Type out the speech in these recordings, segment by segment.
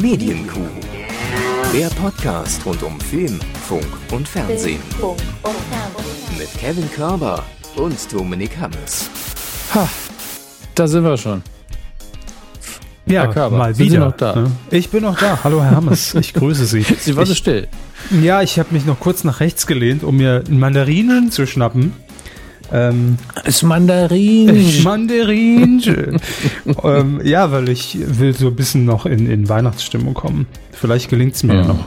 Medienkuh. Der Podcast rund um Film, Funk und Fernsehen. Mit Kevin Körber und Dominik Hammes. Ha, da sind wir schon. Ja, Herr Körber, mal sind Sie wieder. noch da? ne? Ich bin noch da. Hallo, Herr Hammes. Ich grüße Sie. Sie war so still. Ja, ich habe mich noch kurz nach rechts gelehnt, um mir einen Mandarinen zu schnappen. Ähm, Ist Mandarin. Mandarin. ähm, ja, weil ich will so ein bisschen noch in, in Weihnachtsstimmung kommen. Vielleicht gelingt es mir ja Ja. noch.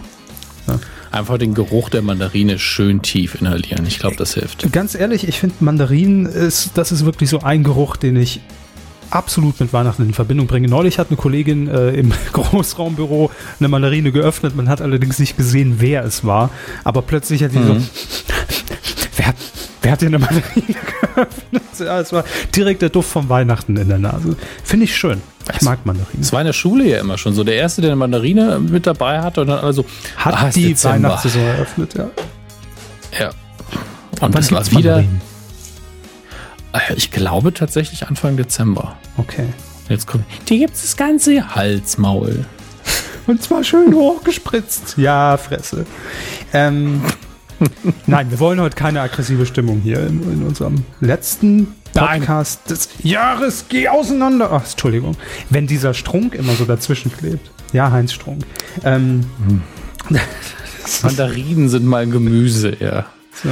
Einfach den Geruch der Mandarine schön tief inhalieren. Ich glaube, das hilft. Ganz ehrlich, ich finde Mandarinen ist, das ist wirklich so ein Geruch, den ich absolut mit Weihnachten in Verbindung bringe. Neulich hat eine Kollegin äh, im Großraumbüro eine Mandarine geöffnet. Man hat allerdings nicht gesehen, wer es war. Aber plötzlich hat die so, Mhm. wer, hat- wer hat dir eine Mandarine geöffnet? Ja, es war direkt der Duft von Weihnachten in der Nase. Finde ich schön. Ich mag Mandarinen. Es war in der Schule ja immer schon so. Der Erste, der eine Mandarine mit dabei hatte und dann alle so, Hat ah, die Dezember. Weihnachtssaison eröffnet, ja. Ja. Und das war wieder, äh, ich glaube tatsächlich Anfang Dezember. Okay. Jetzt kommt, die gibt es das ganze Halsmaul. Und zwar schön hochgespritzt. Ja, Fresse. Ähm, nein, wir wollen heute keine aggressive Stimmung hier in, in unserem letzten Nein. Podcast des Jahres. Geh auseinander. Ach, Entschuldigung. Wenn dieser Strunk immer so dazwischen klebt. Ja, Heinz Strunk. Ähm, Mandarinen sind mal Gemüse, ja. so.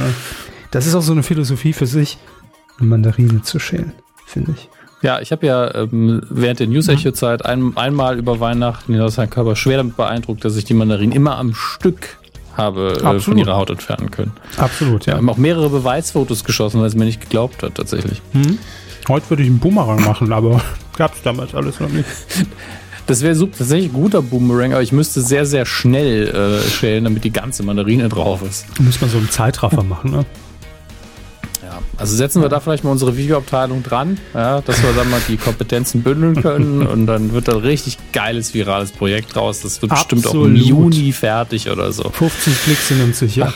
Das ist auch so eine Philosophie für sich, eine Mandarine zu schälen, finde ich. Ja, ich habe ja ähm, während der News-Echo-Zeit ein, einmal über Weihnachten hinaus Herrn Körper schwer damit beeindruckt, dass ich die Mandarinen immer am Stück habe äh, von Absolut. ihrer Haut entfernen können. Absolut, Wir ja. haben auch mehrere Beweisfotos geschossen, weil es mir nicht geglaubt hat, tatsächlich. Hm? Heute würde ich einen Boomerang machen, aber gab es damals alles noch nicht. Das wäre tatsächlich ein guter Boomerang, aber ich müsste sehr, sehr schnell äh, schälen, damit die ganze Mandarine drauf ist. Muss man so einen Zeitraffer machen, ne? Also setzen wir da vielleicht mal unsere Videoabteilung dran, ja, dass wir dann mal die Kompetenzen bündeln können und dann wird da ein richtig geiles virales Projekt draus. Das wird bestimmt auch im Absolut. Juni fertig oder so. 50 Klicks sind uns sicher.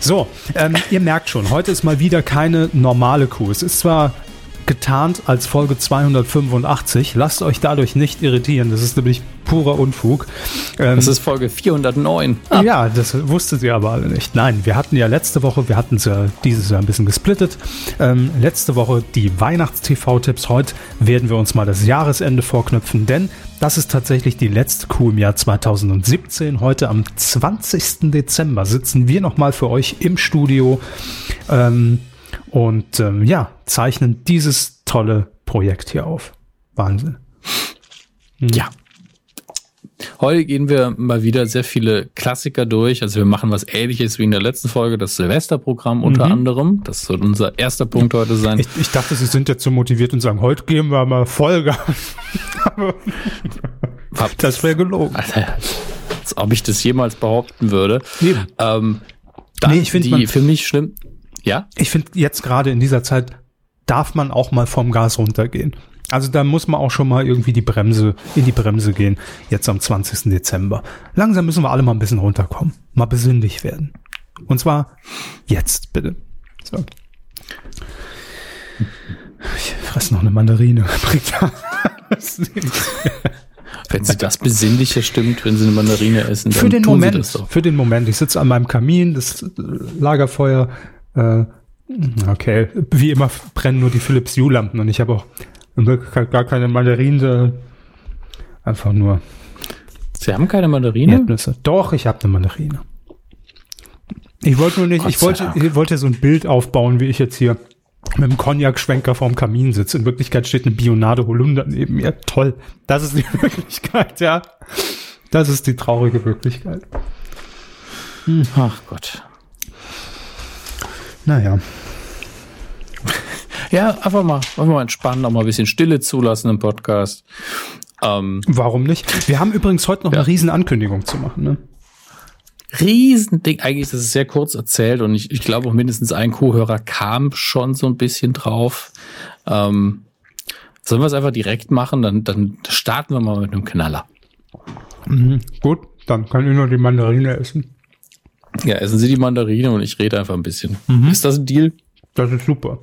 So, ähm, ihr merkt schon, heute ist mal wieder keine normale Kuh. Es ist zwar getarnt als Folge 285, lasst euch dadurch nicht irritieren, das ist nämlich purer Unfug. Ähm, Das ist Folge 409. ja, das wusstet ihr aber alle nicht. Nein, wir hatten ja letzte Woche, wir hatten es ja dieses Jahr ein bisschen gesplittet. Ähm, letzte Woche die Weihnachts-TV-Tipps. Heute werden wir uns mal das Jahresende vorknüpfen, denn das ist tatsächlich die letzte Kuh im Jahr 2017. Heute am 20. Dezember sitzen wir nochmal für euch im Studio ähm, und ähm, ja, zeichnen dieses tolle Projekt hier auf. Wahnsinn. Ja. Heute gehen wir mal wieder sehr viele Klassiker durch. Also wir machen was ähnliches wie in der letzten Folge, das Silvesterprogramm unter anderem. Das soll unser erster Punkt heute sein. Ich, ich dachte, Sie sind jetzt so motiviert und sagen, heute geben wir mal Vollgas. Das wäre gelogen. Alter, als ob ich das jemals behaupten würde. Eben. Ähm, Nee, ich find, die man- für mich schlimm. Ja? Ich finde, jetzt gerade in dieser Zeit darf man auch mal vom Gas runtergehen. Also da muss man auch schon mal irgendwie die Bremse, in die Bremse gehen, jetzt am 20. Dezember. Langsam müssen wir alle mal ein bisschen runterkommen, mal besinnlich werden. Und zwar jetzt, bitte. So. Ich fresse noch eine Mandarine. Wenn sie das besinnliche stimmt, wenn sie eine Mandarine essen, dann Für den tun Moment, sie das doch. für den Moment. Ich sitze an meinem Kamin, das Lagerfeuer, äh, okay, wie immer brennen nur die Philips Hue Lampen und ich habe auch in Wirklichkeit gar keine Mandarinen, äh, einfach nur Sie haben keine Mandarine? Erdnüsse. Doch, ich habe eine Mandarine. Ich wollte nur nicht, Gott ich wollte, ich wollte so ein Bild aufbauen, wie ich jetzt hier mit dem Cognac-Schwenker vorm Kamin sitze. In Wirklichkeit steht eine Bionade Holunder neben mir. Toll. Das ist die Wirklichkeit, ja. Das ist die traurige Wirklichkeit. Ach Gott. Naja. Ja, einfach mal, einfach mal entspannen, auch mal ein bisschen Stille zulassen im Podcast. Ähm, Warum nicht? Wir haben übrigens heute noch Ja. eine riesen Ankündigung zu machen. Ne? Riesending. Eigentlich, das ist sehr kurz erzählt und ich, ich glaube auch mindestens ein Co-Hörer kam schon so ein bisschen drauf. Ähm, sollen wir es einfach direkt machen? Dann, dann starten wir mal mit einem Knaller. Mhm. Gut, dann kann ich nur die Mandarine essen. Ja, essen Sie die Mandarine und ich rede einfach ein bisschen. Ist das ein Deal? Das ist super.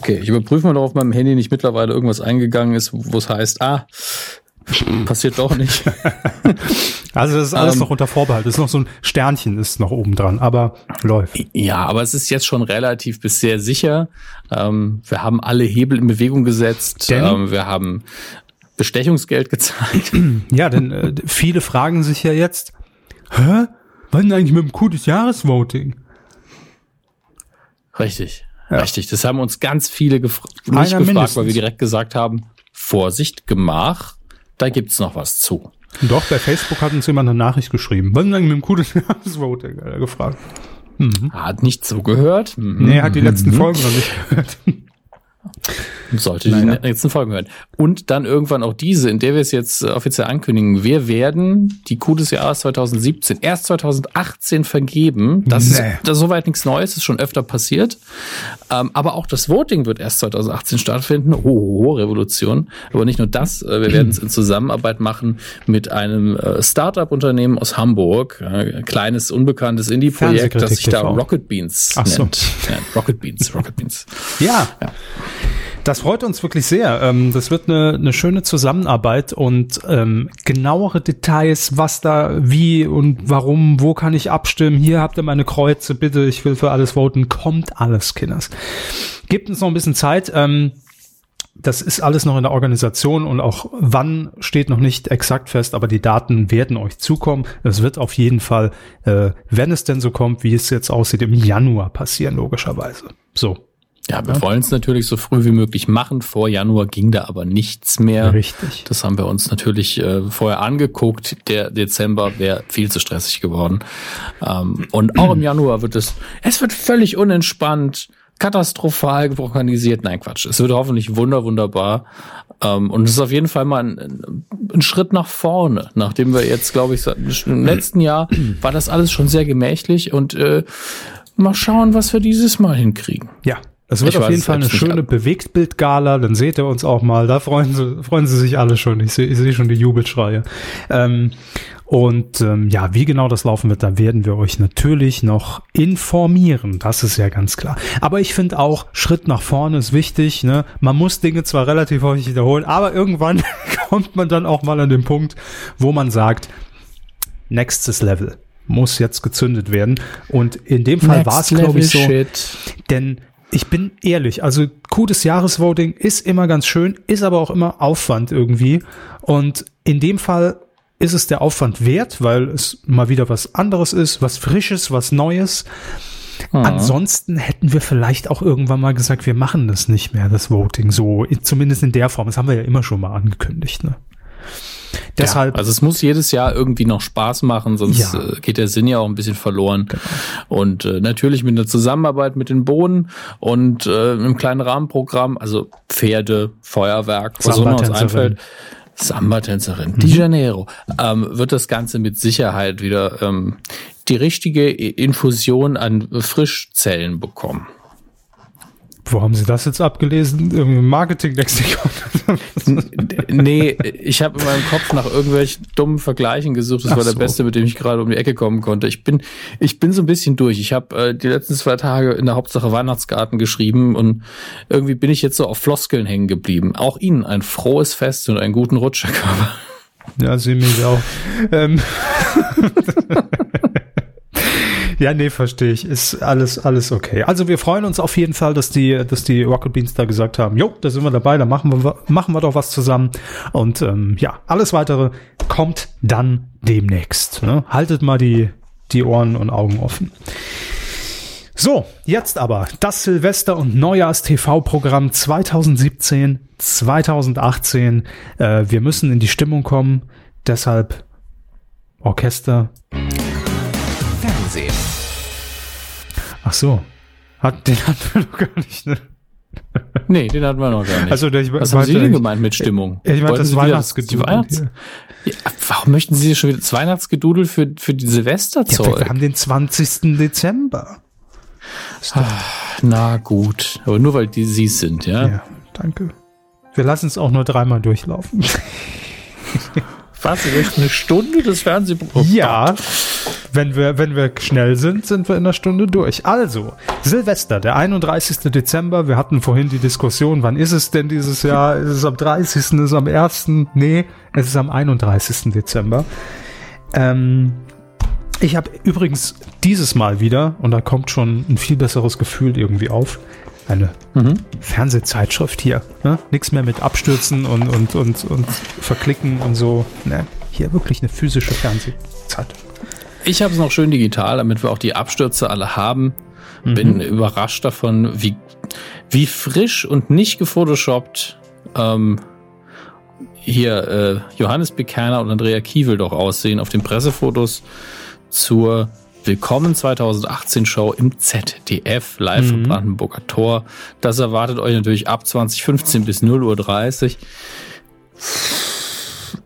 Okay, ich überprüfe mal, ob auf meinem Handy nicht mittlerweile irgendwas eingegangen ist, wo es heißt, ah, passiert doch nicht. also das ist alles ähm, noch unter Vorbehalt. Das ist noch so ein Sternchen ist noch oben dran, aber läuft. Ja, aber es ist jetzt schon relativ bis sehr sicher. Ähm, wir haben alle Hebel in Bewegung gesetzt. Ähm, wir haben Bestechungsgeld gezahlt. Ja, denn äh, viele fragen sich ja jetzt, hä? Was denn eigentlich mit dem Coup des Jahresvoting? Richtig. Ja. Richtig. Das haben uns ganz viele gefra nicht gefragt, mindestens. weil wir direkt gesagt haben, Vorsicht, Gemach, da gibt's noch was zu. Doch, bei Facebook hat uns jemand eine Nachricht geschrieben. Was denn eigentlich mit dem Coup des Jahresvoting? Hat er gefragt. Mhm. Hat nicht zugehört. Mhm. Nee, hat die letzten mhm. Folgen noch nicht gehört. Sollte naja. die nächsten Folgen hören. Und dann irgendwann auch diese, in der wir es jetzt äh, offiziell ankündigen. Wir werden die Coup des Jahres 2017 erst 2018 vergeben. Das nee. ist das ist soweit nichts Neues, ist schon öfter passiert. Ähm, aber auch das Voting wird erst 2018 stattfinden. Oh, Revolution. Aber nicht nur das, äh, wir werden es in Zusammenarbeit machen mit einem äh, Startup-Unternehmen aus Hamburg. Äh, kleines, unbekanntes Indie-Projekt, das sich da Rocket Beans Ach nennt. So. Ja, Rocket Beans, Rocket Beans. ja. ja. Das freut uns wirklich sehr. Ähm, das wird eine, eine schöne Zusammenarbeit und ähm, genauere Details, was da, wie und warum, wo kann ich abstimmen. Hier habt ihr meine Kreuze, bitte, ich will für alles voten. Kommt alles, Kinders. Gibt uns noch ein bisschen Zeit. Ähm, das ist alles noch in der Organisation und auch wann steht noch nicht exakt fest, aber die Daten werden euch zukommen. Es wird auf jeden Fall, äh, wenn es denn so kommt, wie es jetzt aussieht, im Januar passieren, logischerweise. So. Ja, wir ja. wollen es natürlich so früh wie möglich machen. Vor Januar ging da aber nichts mehr. Richtig. Das haben wir uns natürlich äh, vorher angeguckt. Der Dezember wäre viel zu stressig geworden. Ähm, und auch im Januar wird es, es wird völlig unentspannt, katastrophal organisiert. Nein, Quatsch. Es wird hoffentlich wunder, wunderbar. Ähm, und es ist auf jeden Fall mal ein, ein Schritt nach vorne. Nachdem wir jetzt, glaube ich, im letzten Jahr war das alles schon sehr gemächlich und äh, mal schauen, was wir dieses Mal hinkriegen. Ja, es wird ich auf jeden Fall eine schöne Bewegtbildgala, dann seht ihr uns auch mal. Da freuen sie, freuen sie sich alle schon. Ich sehe seh schon die Jubelschreie. Ähm, und ähm, ja, wie genau das laufen wird, da werden wir euch natürlich noch informieren. Das ist ja ganz klar. Aber ich finde auch, Schritt nach vorne ist wichtig. Ne? Man muss Dinge zwar relativ häufig wiederholen, aber irgendwann kommt man dann auch mal an den Punkt, wo man sagt, nächstes Level muss jetzt gezündet werden. Und in dem Fall war es, glaube ich, so. Shit. Denn ich bin ehrlich, also Coup des Jahresvoting ist immer ganz schön, ist aber auch immer Aufwand irgendwie. Und in dem Fall ist es der Aufwand wert, weil es mal wieder was anderes ist, was Frisches, was Neues. Mhm. Ansonsten hätten wir vielleicht auch irgendwann mal gesagt, wir machen das nicht mehr, das Voting, so, zumindest in der Form. Das haben wir ja immer schon mal angekündigt, ne? Deshalb. Ja, also es muss jedes Jahr irgendwie noch Spaß machen, sonst ja. Äh, geht der Sinn ja auch ein bisschen verloren. Genau. Und äh, natürlich mit einer Zusammenarbeit mit den Bohnen und äh, einem kleinen Rahmenprogramm, also Pferde, Feuerwerk, was auch noch uns einfällt. Samba-Tänzerin, mhm. Di Janeiro, ähm, wird das Ganze mit Sicherheit wieder ähm, die richtige Infusion an Frischzellen bekommen. Wo haben Sie das jetzt abgelesen? Irgendwie Marketing-Lexikon? nee, ich habe in meinem Kopf nach irgendwelchen dummen Vergleichen gesucht. Das Ach war der so. beste, mit dem ich gerade um die Ecke kommen konnte. Ich bin, ich bin so ein bisschen durch. Ich habe äh, die letzten zwei Tage in der Hauptsache Weihnachtsgarten geschrieben und irgendwie bin ich jetzt so auf Floskeln hängen geblieben. Auch Ihnen ein frohes Fest und einen guten Rutsch, Herr Körper. Ja, Sie mich auch. Ähm. Ja, nee, verstehe ich. Ist alles, alles okay. Also wir freuen uns auf jeden Fall, dass die, dass die Rocket Beans da gesagt haben, jo, da sind wir dabei, da machen wir, machen wir doch was zusammen. Und ähm, ja, alles weitere kommt dann demnächst. Ne? Haltet mal die, die Ohren und Augen offen. So, jetzt aber das Silvester- und Neujahrs-TV-Programm 2017, 2018. Äh, wir müssen in die Stimmung kommen, deshalb Orchester. Fernsehen. Ach so. Hat, den hatten wir noch gar nicht, ne? Nee, den hatten wir noch gar nicht. Also, ich, Was haben Sie denn gemeint mit Stimmung? Ich meine das Weihnachtsgedudel. Weihnachts ja, warum möchten Sie schon wieder das Weihnachtsgedudel für, für die Silvesterzeug? Ja, wir haben den 20. Dezember. Ach, na gut. Aber nur weil die Sie sind, ja? Ja, danke. Wir lassen es auch nur dreimal durchlaufen. Was? Eine Stunde des Fernsehprogramms? Oh ja. Wenn wir, wenn wir schnell sind, sind wir in einer Stunde durch. Also, Silvester, der 31. Dezember. Wir hatten vorhin die Diskussion, wann ist es denn dieses Jahr? Ist es am 30., ist es am 1.? Nee, es ist am 31. Dezember. Ähm, ich habe übrigens dieses Mal wieder, und da kommt schon ein viel besseres Gefühl irgendwie auf, eine mhm. Fernsehzeitschrift hier. Ne? Nichts mehr mit Abstürzen und, und, und, und Verklicken und so. Ne? Hier wirklich eine physische Fernsehzeit. Ich habe es noch schön digital, damit wir auch die Abstürze alle haben. Mhm. Bin überrascht davon, wie, wie frisch und nicht gefotoshoppt ähm, hier äh, Johannes Bekerner und Andrea Kiewel doch aussehen auf den Pressefotos zur Willkommen 2018 Show im ZDF live mhm. vom Brandenburger Tor. Das erwartet euch natürlich ab 2015 bis 0.30 Uhr.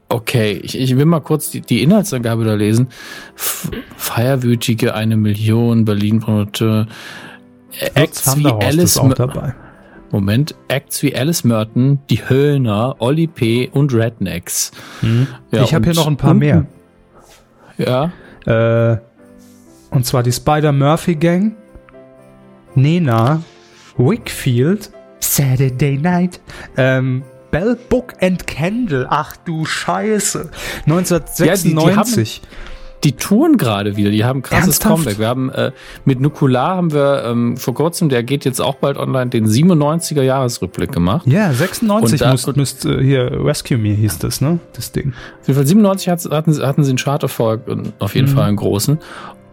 Okay, ich, ich will mal kurz die, die Inhaltsangabe da lesen. Feierwütige eine Million Berlin Promoteur. Acts wie Alice auch dabei. Moment, Acts wie Alice Merton, die Höllner, Olli P. und Rednecks. Mhm. Ja, ich habe hier noch ein paar mehr. Ja. Äh, und zwar die Spider-Murphy Gang, Nena, Wickfield, Saturday Night, ähm, Bell Book and Candle. Ach du Scheiße. 1996. Ja, die, die die touren gerade wieder, die haben krasses Ernsthaft? Comeback. Wir haben äh, mit Nukular haben wir ähm, vor kurzem, der geht jetzt auch bald online, den 97er Jahresrückblick gemacht. Ja, 96 da, müsst, müsst äh, hier Rescue Me hieß das, ne? Das Ding. Auf jeden Fall 97 hatten, hatten sie einen Charterfolg auf jeden mhm. Fall einen großen.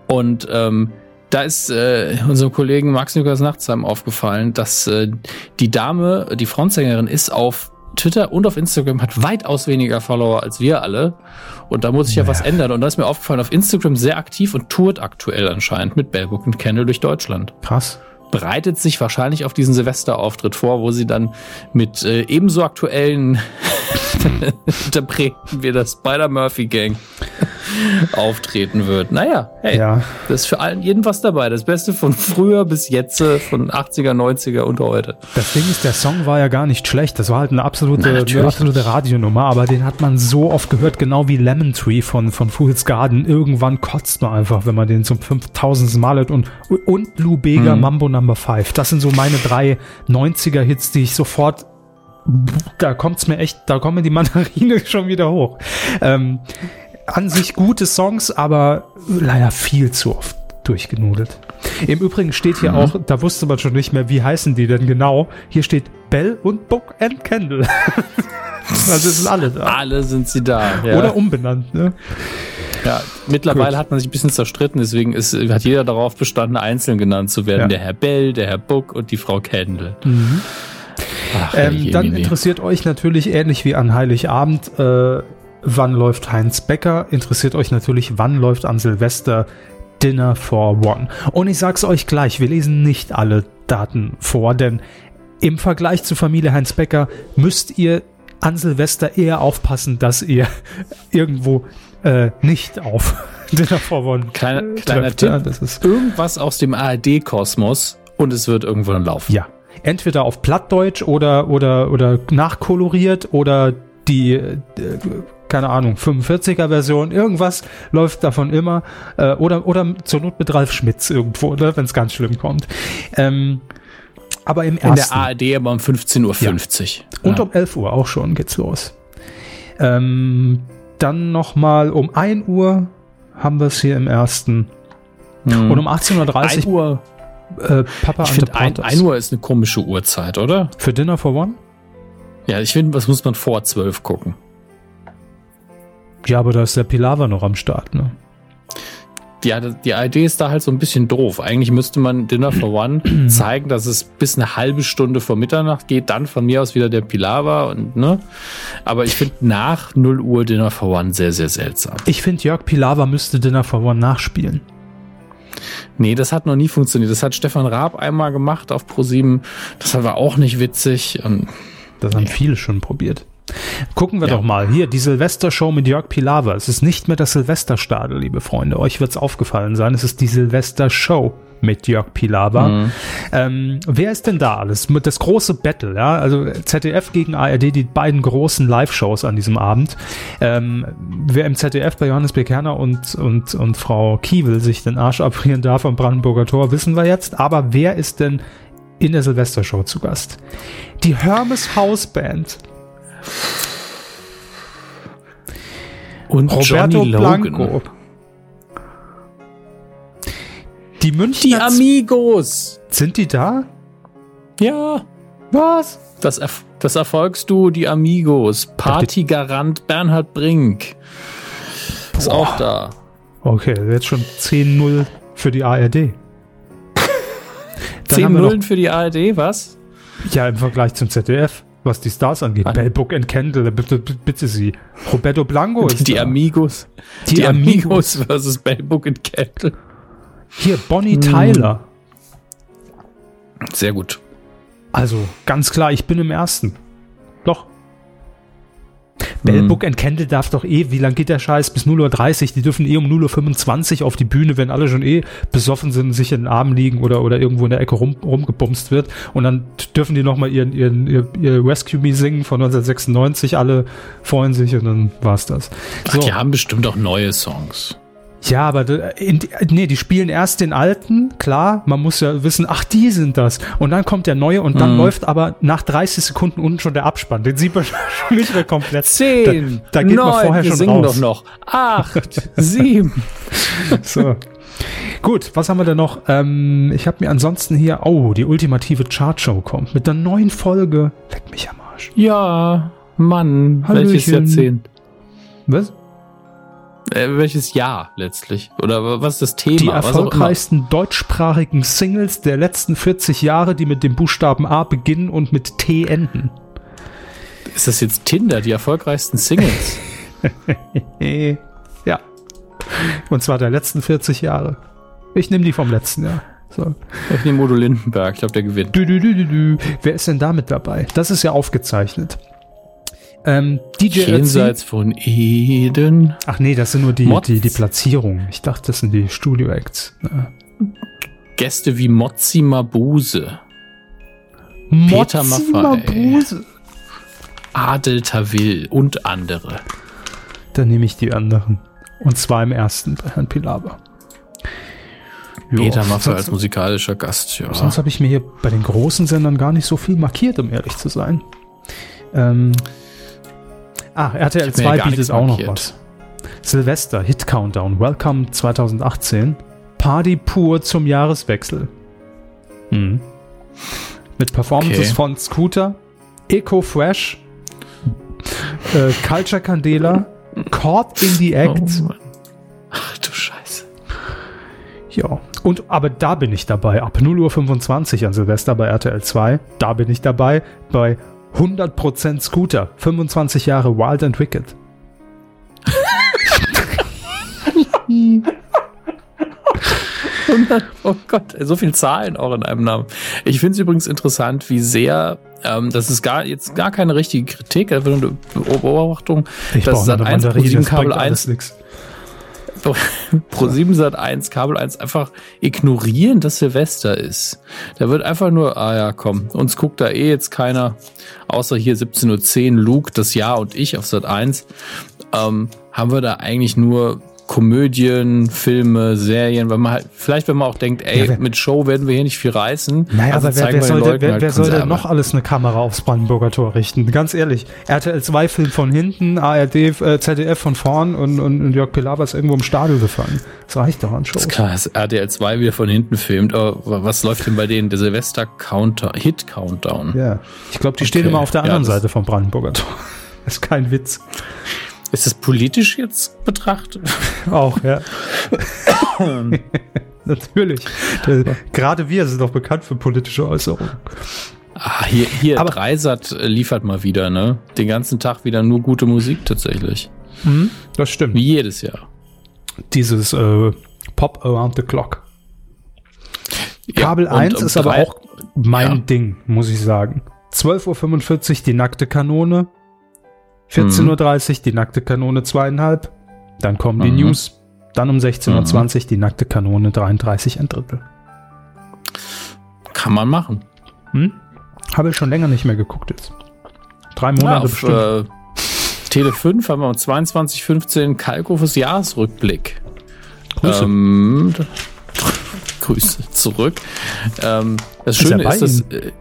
Und ähm, da ist äh, unserem Kollegen Max Lukas Nachtsheim aufgefallen, dass äh, die Dame, die Frontsängerin, ist auf Twitter und auf Instagram hat weitaus weniger Follower als wir alle. Und da muss sich ja, ja was ändern. Und da ist mir aufgefallen, auf Instagram sehr aktiv und tourt aktuell anscheinend mit Bellbook und Candle durch Deutschland. Krass. Bereitet sich wahrscheinlich auf diesen Silvesterauftritt vor, wo sie dann mit äh, ebenso aktuellen Interpreten wie das Spider-Murphy Gang auftreten wird. Naja, hey, ja. das ist für allen jeden was dabei. Das Beste von früher bis jetzt, äh, von 80er, 90er und heute. Das Ding ist, der Song war ja gar nicht schlecht. Das war halt eine absolute, Na, eine absolute Radionummer, aber den hat man so oft gehört, genau wie Lemon Tree von, von Fool's Garden. Irgendwann kotzt man einfach, wenn man den zum 5000. Mal hört und, und Lou Bega mhm. Mambo Number 5. Das sind so meine drei 90er Hits, die ich sofort da kommt's mir echt, da kommen die Mandarine schon wieder hoch. Ähm, an sich gute Songs, aber leider viel zu oft durchgenudelt. Im Übrigen steht hier mhm. auch, da wusste man schon nicht mehr, wie heißen die denn genau. Hier steht Bell und Book and Candle. also sind alle da. Alle sind sie da. Ja. Oder umbenannt, ne? Ja, mittlerweile Gut. hat man sich ein bisschen zerstritten, deswegen ist, hat jeder darauf bestanden, einzeln genannt zu werden. Ja. Der Herr Bell, der Herr Book und die Frau Candle. Mhm. Ach, ähm, dann interessiert euch natürlich ähnlich wie an Heiligabend äh, wann läuft Heinz Becker, interessiert euch natürlich, wann läuft an Silvester Dinner for One. Und ich sag's euch gleich, wir lesen nicht alle Daten vor, denn im Vergleich zu Familie Heinz Becker müsst ihr an Silvester eher aufpassen, dass ihr irgendwo äh, nicht auf Dinner for One Kleiner, kleiner Tipp, das ist irgendwas aus dem ARD-Kosmos und es wird irgendwann laufen. Ja, entweder auf Plattdeutsch oder, oder, oder nachkoloriert oder die äh, keine Ahnung, 45er Version, irgendwas läuft davon immer. Äh, oder, oder zur Not mit Ralf Schmitz irgendwo, ne, wenn es ganz schlimm kommt. Ähm, aber im ersten. In der ARD aber um 15.50 Uhr. Ja. Und um 11 Uhr auch schon geht's los. Ähm, dann nochmal um 1 Uhr haben wir es hier im ersten. Hm. Und um 18.30 Uhr. Äh, Papa ich finde, 1 Uhr ist eine komische Uhrzeit, oder? Für Dinner for One? Ja, ich finde, was muss man vor 12 gucken? Ja, aber da ist der Pilava noch am Start, ne? Ja, die Idee ist da halt so ein bisschen doof. Eigentlich müsste man Dinner for One zeigen, dass es bis eine halbe Stunde vor Mitternacht geht, dann von mir aus wieder der Pilava und ne. Aber ich finde nach 0 Uhr Dinner for One sehr, sehr seltsam. Ich finde, Jörg Pilava müsste Dinner for One nachspielen. Nee, das hat noch nie funktioniert. Das hat Stefan Raab einmal gemacht auf Pro7. Das war auch nicht witzig. Und das haben nee. viele schon probiert. Gucken wir Ja. doch mal. Hier, die Silvester-Show mit Jörg Pilawa. Es ist nicht mehr das Silvesterstadel, liebe Freunde. Euch wird es aufgefallen sein. Es ist die Silvester-Show mit Jörg Pilawa. Mhm. Ähm, wer ist denn da alles? Mit Das große Battle, ja. Also ZDF gegen ARD, die beiden großen Live-Shows an diesem Abend. Ähm, wer im ZDF bei Johannes B. Kerner und, und, und Frau Kiewel sich den Arsch abrieren darf am Brandenburger Tor, wissen wir jetzt. Aber wer ist denn in der Silvestershow zu Gast? Die Hermes House Band. Und Roberto Johnny Logan. Blanco. Die Die Münchner Amigos. sind die da? Ja. Was? Das, Erf das Erfolgsduo, die Amigos. Partygarant Bernhard Brink. Ist auch da. Okay, jetzt schon 10-0 für die ARD. Dann Zehn haben wir noch- Nullen für die ARD, was? Ja, im Vergleich zum ZDF, was die Stars angeht. Wann? Bellbook and Candle, bitte, bitte sie. Roberto Blanco ist Die da. Amigos. Die Die, Amigos. Amigos versus Bellbook und Kettle. Hier, Bonnie Hm. Tyler. Sehr gut. Also, ganz klar, ich bin im ersten. Doch. Bellbook and Candle darf doch eh, wie lang geht der Scheiß? Bis 0.30 Uhr. Die dürfen eh um 0.25 Uhr auf die Bühne, wenn alle schon eh besoffen sind, sich in den Armen liegen oder, oder irgendwo in der Ecke rum, rumgebumst wird. Und dann dürfen die nochmal ihren, ihren, ihr, ihr Rescue Me singen von 1996. Alle freuen sich und dann war's das. Ach, die haben bestimmt auch neue Songs. Ja, aber da- in, nee, die spielen erst den alten, klar, man muss ja wissen, ach, die sind das. Und dann kommt der neue und dann Mhm. läuft aber nach 30 Sekunden unten schon der Abspann. Den sieht man schon nicht mehr komplett. Zehn, Da- da geht man neun, vorher wir schon singen raus. doch noch. Acht, sieben. So. Gut, was haben wir denn noch? Ähm, ich habe mir ansonsten hier, oh, die ultimative Chartshow kommt mit der neuen Folge. Leck mich am Arsch. Ja, Mann. Welches Hallöchen. Jahrzehnt? Was? Äh, welches Jahr letztlich? Oder was ist das Thema? Die erfolgreichsten deutschsprachigen Singles der letzten 40 Jahre, die mit dem Buchstaben A beginnen und mit T enden. Ist das jetzt Tinder, die erfolgreichsten Singles? Ja. Und zwar der letzten 40 Jahre. Ich nehme die vom letzten Jahr. So. ich nehme Udo Lindenberg, ich glaube, der gewinnt. Dü, dü, dü, dü, dü. Wer ist denn da mit dabei? Das ist ja aufgezeichnet. Ähm, DJ Ötzi. Jenseits von Eden. Ach nee, das sind nur die, Mods. die, die Platzierungen. Ich dachte, das sind die Studio-Acts. Gäste wie Mozzi Mabuse, Peter Mozzi Maffay. Mabuse. Adel Tawil und andere. Dann nehme ich die anderen. Und zwar im ersten bei Herrn Pilawa. Jo, Peter Maffay als musikalischer Gast, ja. Sonst habe ich mir hier bei den großen Sendern gar nicht so viel markiert, um ehrlich zu sein. Ähm, ah, RTL Ich hab mir ja 2 gar bietet auch noch was. Silvester, Hit Countdown, Welcome 2018. Party pur zum Jahreswechsel. Mhm. Mit Performances Okay. von Scooter, Eco Fresh, äh, Culture Candela, Caught in the Act. Oh. Ach du Scheiße. Ja, und aber da bin ich dabei. Ab 0.25 Uhr an Silvester bei RTL 2. Da bin ich dabei bei 100% Scooter. 25 Jahre Wild and Wicked. Oh Gott, so viel Zahlen auch in einem Namen. Ich finde es übrigens interessant, wie sehr, ähm, das ist gar jetzt gar keine richtige Kritik, einfach nur eine Beobachtung, dass Sat 1 Pro 7 Kabel 1 nix. Pro 7 Sat 1 Kabel 1 einfach ignorieren, dass Silvester ist. Da wird einfach nur, ah ja, komm, uns guckt da eh jetzt keiner, außer hier 17.10 Uhr, Luke, das Jahr und ich auf Sat 1. Ähm, haben wir da eigentlich nur Komödien, Filme, Serien, weil man halt, vielleicht wenn man auch denkt, ey, Ja, wer- mit Show werden wir hier nicht viel reißen. Naja, also aber wer, wer, soll, denn, Leuten wer, halt wer soll denn noch alles eine Kamera aufs Brandenburger Tor richten? Ganz ehrlich, RTL 2 Film von hinten, ARD, äh, ZDF von vorn und, und, und Jörg Pilawa ist irgendwo im Stadion gefahren. Das reicht doch an Show. ist klar, dass RTL 2 wieder von hinten filmt, aber was läuft denn bei denen? Der Silvester Counter, Hit Countdown. Ja, ich glaube, die stehen Okay. immer auf der Ja, anderen das- Seite vom Brandenburger Tor. Das ist kein Witz. Ist das politisch jetzt betrachtet? Auch, ja. Natürlich. Gerade wir sind doch bekannt für politische Äußerungen. Ah, hier, hier Aber- Dreisat liefert mal wieder, ne? Den ganzen Tag wieder nur gute Musik tatsächlich. Das stimmt. Wie jedes Jahr. Dieses äh, Pop Around the Clock. Ja, Kabel und 1 um ist aber auch mein Ja. Ding, muss ich sagen. 12.45 Uhr die nackte Kanone. 14.30 Uhr die nackte Kanone zweieinhalb. Dann kommen die mhm. News. Dann um 16.20 Uhr mhm. die nackte Kanone 33 ein Drittel. Kann man machen. Hm? Habe ich schon länger nicht mehr geguckt jetzt. Drei Monate ja, auf, bestimmt. Äh, Tele 5 haben wir um 22.15 Kalkofes Jahresrückblick. Grüße. Ähm, Grüße zurück. Ähm, das Schöne ist, ist dass, äh,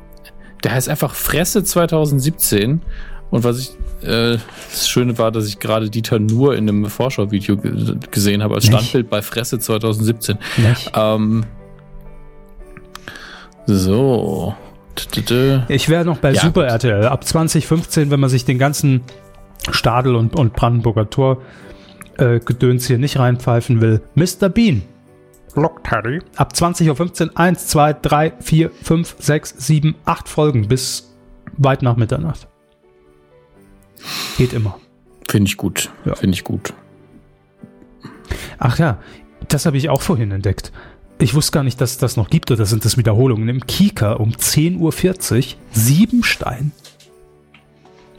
der heißt einfach Fresse 2017. Und was ich, äh, das Schöne war, dass ich gerade Dieter nur in einem Vorschauvideo gesehen habe als Standbild bei Fresse 2017. Ähm, so. Ich wäre noch bei ja, Super RTL. Ab 2015, wenn man sich den ganzen Stadel und, und Brandenburger Tor äh, Gedöns hier nicht reinpfeifen will. Mr. Bean. Block Teddy. Ab 20.15 Uhr 1, 2, 3, 4, 5, 6, 7, 8 Folgen bis weit nach Mitternacht. Geht immer. Finde ich gut. Ja. Finde ich gut. Ach ja, das habe ich auch vorhin entdeckt. Ich wusste gar nicht, dass es das noch gibt oder sind das Wiederholungen. Im Kika um 10.40 Uhr Siebenstein.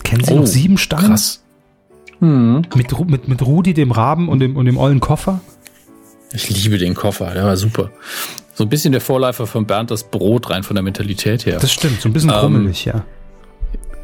Kennen Sie oh, noch Siebenstein? Krass. Hm. Mit, mit, mit Rudi, dem Raben und dem, und dem ollen Koffer? Ich liebe den Koffer, der war super. So ein bisschen der Vorläufer von Bernd das Brot rein von der Mentalität her. Das stimmt, so ein bisschen krummelig, ähm, ja.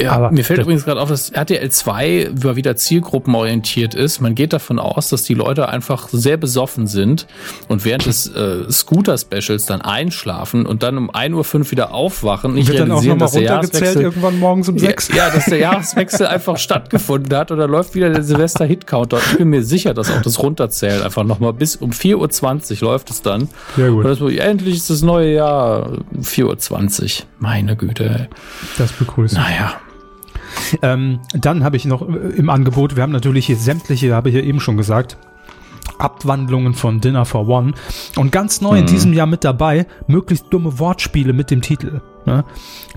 Ja, aber mir fällt übrigens gerade auf, dass RTL 2 wieder zielgruppenorientiert ist. Man geht davon aus, dass die Leute einfach sehr besoffen sind und während des äh, Scooter-Specials dann einschlafen und dann um 1.05 Uhr wieder aufwachen. Ich Wird dann auch nochmal runtergezählt irgendwann morgens um 6? Ja, ja, dass der Jahreswechsel einfach stattgefunden hat und dann läuft wieder der Silvester-Hit-Counter. Ich bin mir sicher, dass auch das Runterzählen einfach nochmal bis um 4.20 Uhr läuft es dann. Sehr gut. Und endlich ist das neue Jahr 4.20 Uhr. Meine Güte. Ey. Das begrüßen. Naja. Ähm, dann habe ich noch äh, im Angebot, wir haben natürlich hier sämtliche, habe ich ja eben schon gesagt, Abwandlungen von Dinner for One. Und ganz neu mhm. in diesem Jahr mit dabei, möglichst dumme Wortspiele mit dem Titel. Ne?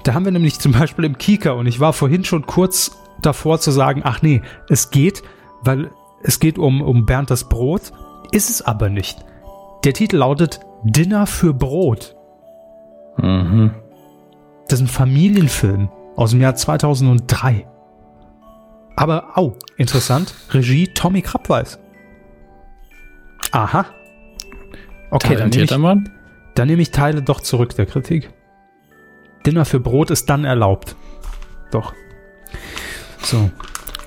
Da haben wir nämlich zum Beispiel im Kika, und ich war vorhin schon kurz davor zu sagen, ach nee, es geht, weil es geht um, um Bernd das Brot, ist es aber nicht. Der Titel lautet Dinner für Brot. Mhm. Das ist ein Familienfilm aus dem Jahr 2003. Aber, au, interessant, Regie Tommy Krabweis. Aha. Okay, dann nehme, ich, dann nehme ich Teile doch zurück der Kritik. Dinner für Brot ist dann erlaubt. Doch. So.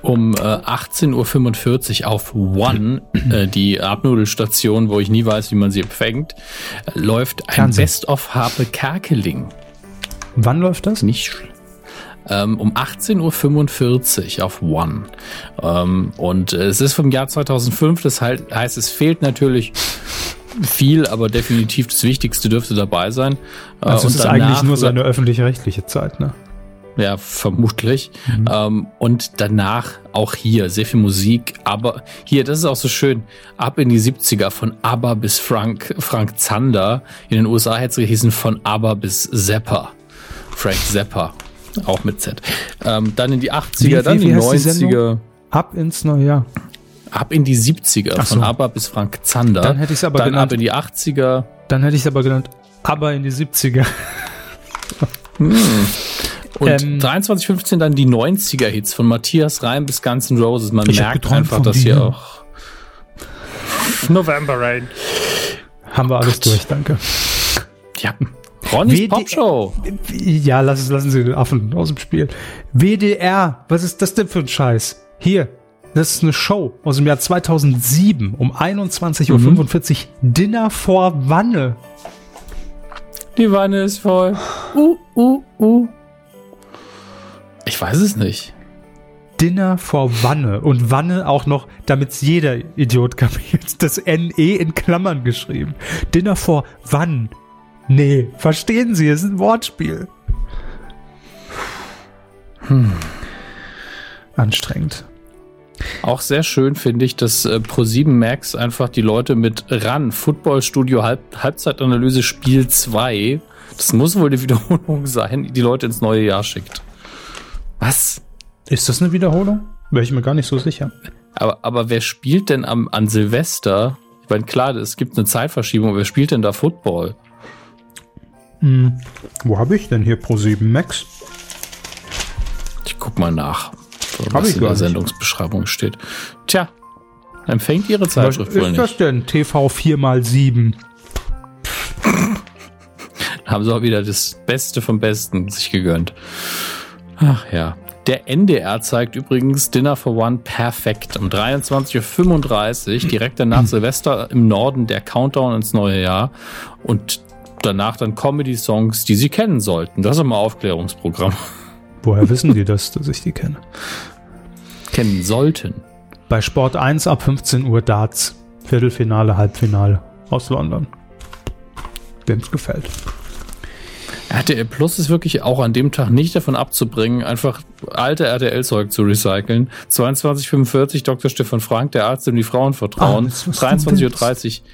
Um äh, 18.45 Uhr auf One, äh, die Abnudelstation, wo ich nie weiß, wie man sie empfängt, äh, läuft ein Best-of Harpe Kerkeling. Wann läuft das? Nicht ähm, um 18.45 Uhr auf One. Ähm, und äh, es ist vom Jahr 2005, das halt, heißt, es fehlt natürlich viel, aber definitiv das Wichtigste dürfte dabei sein. Äh, also es ist eigentlich nur seine öffentlich-rechtliche Zeit, ne? Ja, vermutlich. Mhm. Ähm, und danach auch hier sehr viel Musik, aber hier, das ist auch so schön, ab in die 70er von ABBA bis Frank, Frank Zander. In den USA hätte es gehießen von ABBA bis Zappa. Frank Zappa. Auch mit Z. Ähm, dann in die 80er, wie, dann wie, wie die 90er. Die ab ins neue Jahr. Ab in die 70er, so. von ABBA bis Frank Zander. Dann hätte ich es aber dann genannt. ab in die 80er. Dann hätte ich es aber genannt, aber in die 70er. hm. Und ähm, 2315 dann die 90er Hits von Matthias Reim bis Guns N' Roses. Man merkt einfach, dass hier auch November Rain. Haben wir alles Gott. durch, danke. Ja. Ronnys Popshow. Ja, lassen, lassen Sie den Affen aus dem Spiel. WDR, was ist das denn für ein Scheiß? Hier, das ist eine Show aus dem Jahr 2007 um 21.45 Uhr. Mhm. Dinner vor Wanne. Die Wanne ist voll. Uh, uh, uh. Ich weiß es nicht. Dinner vor Wanne. Und Wanne auch noch, damit es jeder Idiot kapiert. Das NE in Klammern geschrieben. Dinner vor Wann. Nee, verstehen Sie, es ist ein Wortspiel. Hm. Anstrengend. Auch sehr schön finde ich, dass äh, Pro7 Max einfach die Leute mit RAN, Football Studio Halb Halbzeitanalyse Spiel 2, das muss wohl eine Wiederholung sein, die Leute ins neue Jahr schickt. Was? Ist das eine Wiederholung? Wäre ich mir gar nicht so sicher. Aber, aber wer spielt denn am, an Silvester? Ich meine, klar, es gibt eine Zeitverschiebung, wer spielt denn da Football? Hm. Wo habe ich denn hier Pro 7 Max? Ich guck mal nach. was in der Sendungsbeschreibung steht. Tja, empfängt ihre Zeitschrift wohl nicht. Was ist das denn? TV 4 mal 7 haben sie auch wieder das Beste vom Besten sich gegönnt. Ach ja. Der NDR zeigt übrigens Dinner for One perfekt um 23.35 Uhr, direkt danach Silvester im Norden der Countdown ins neue Jahr und danach dann Comedy-Songs, die Sie kennen sollten. Das ist immer Aufklärungsprogramm. Woher wissen die das, dass ich die kenne? Kennen sollten. Bei Sport 1 ab 15 Uhr Darts. Viertelfinale, Halbfinale aus London. Wem's gefällt. RTL Plus ist wirklich auch an dem Tag nicht davon abzubringen, einfach alte RTL-Zeug zu recyceln. 22.45 Dr. Stefan Frank, der Arzt, dem die Frauen vertrauen. Ah, 23.30 Uhr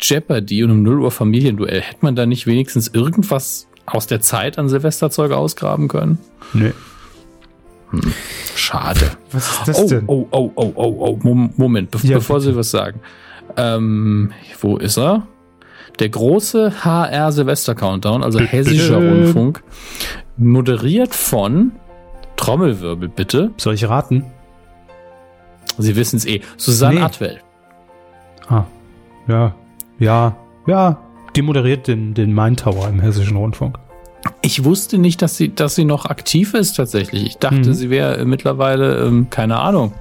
Jeopardy und um 0 Uhr Familienduell. Hätte man da nicht wenigstens irgendwas aus der Zeit an Silvesterzeug ausgraben können? Nee. Hm. Schade. Was ist das oh, denn? Oh, oh, oh, oh, oh, Moment, be ja, bevor bitte. Sie was sagen. Ähm, wo ist er? Der große HR Silvester Countdown, also hessischer Rundfunk, moderiert von Trommelwirbel bitte. Soll ich raten? Sie wissen es eh. Susanne nee. Atwell. Ah, ja, ja, ja. Die moderiert den, den Main Tower im hessischen Rundfunk. Ich wusste nicht, dass sie, dass sie noch aktiv ist tatsächlich. Ich dachte, mhm. sie wäre mittlerweile, ähm, keine Ahnung,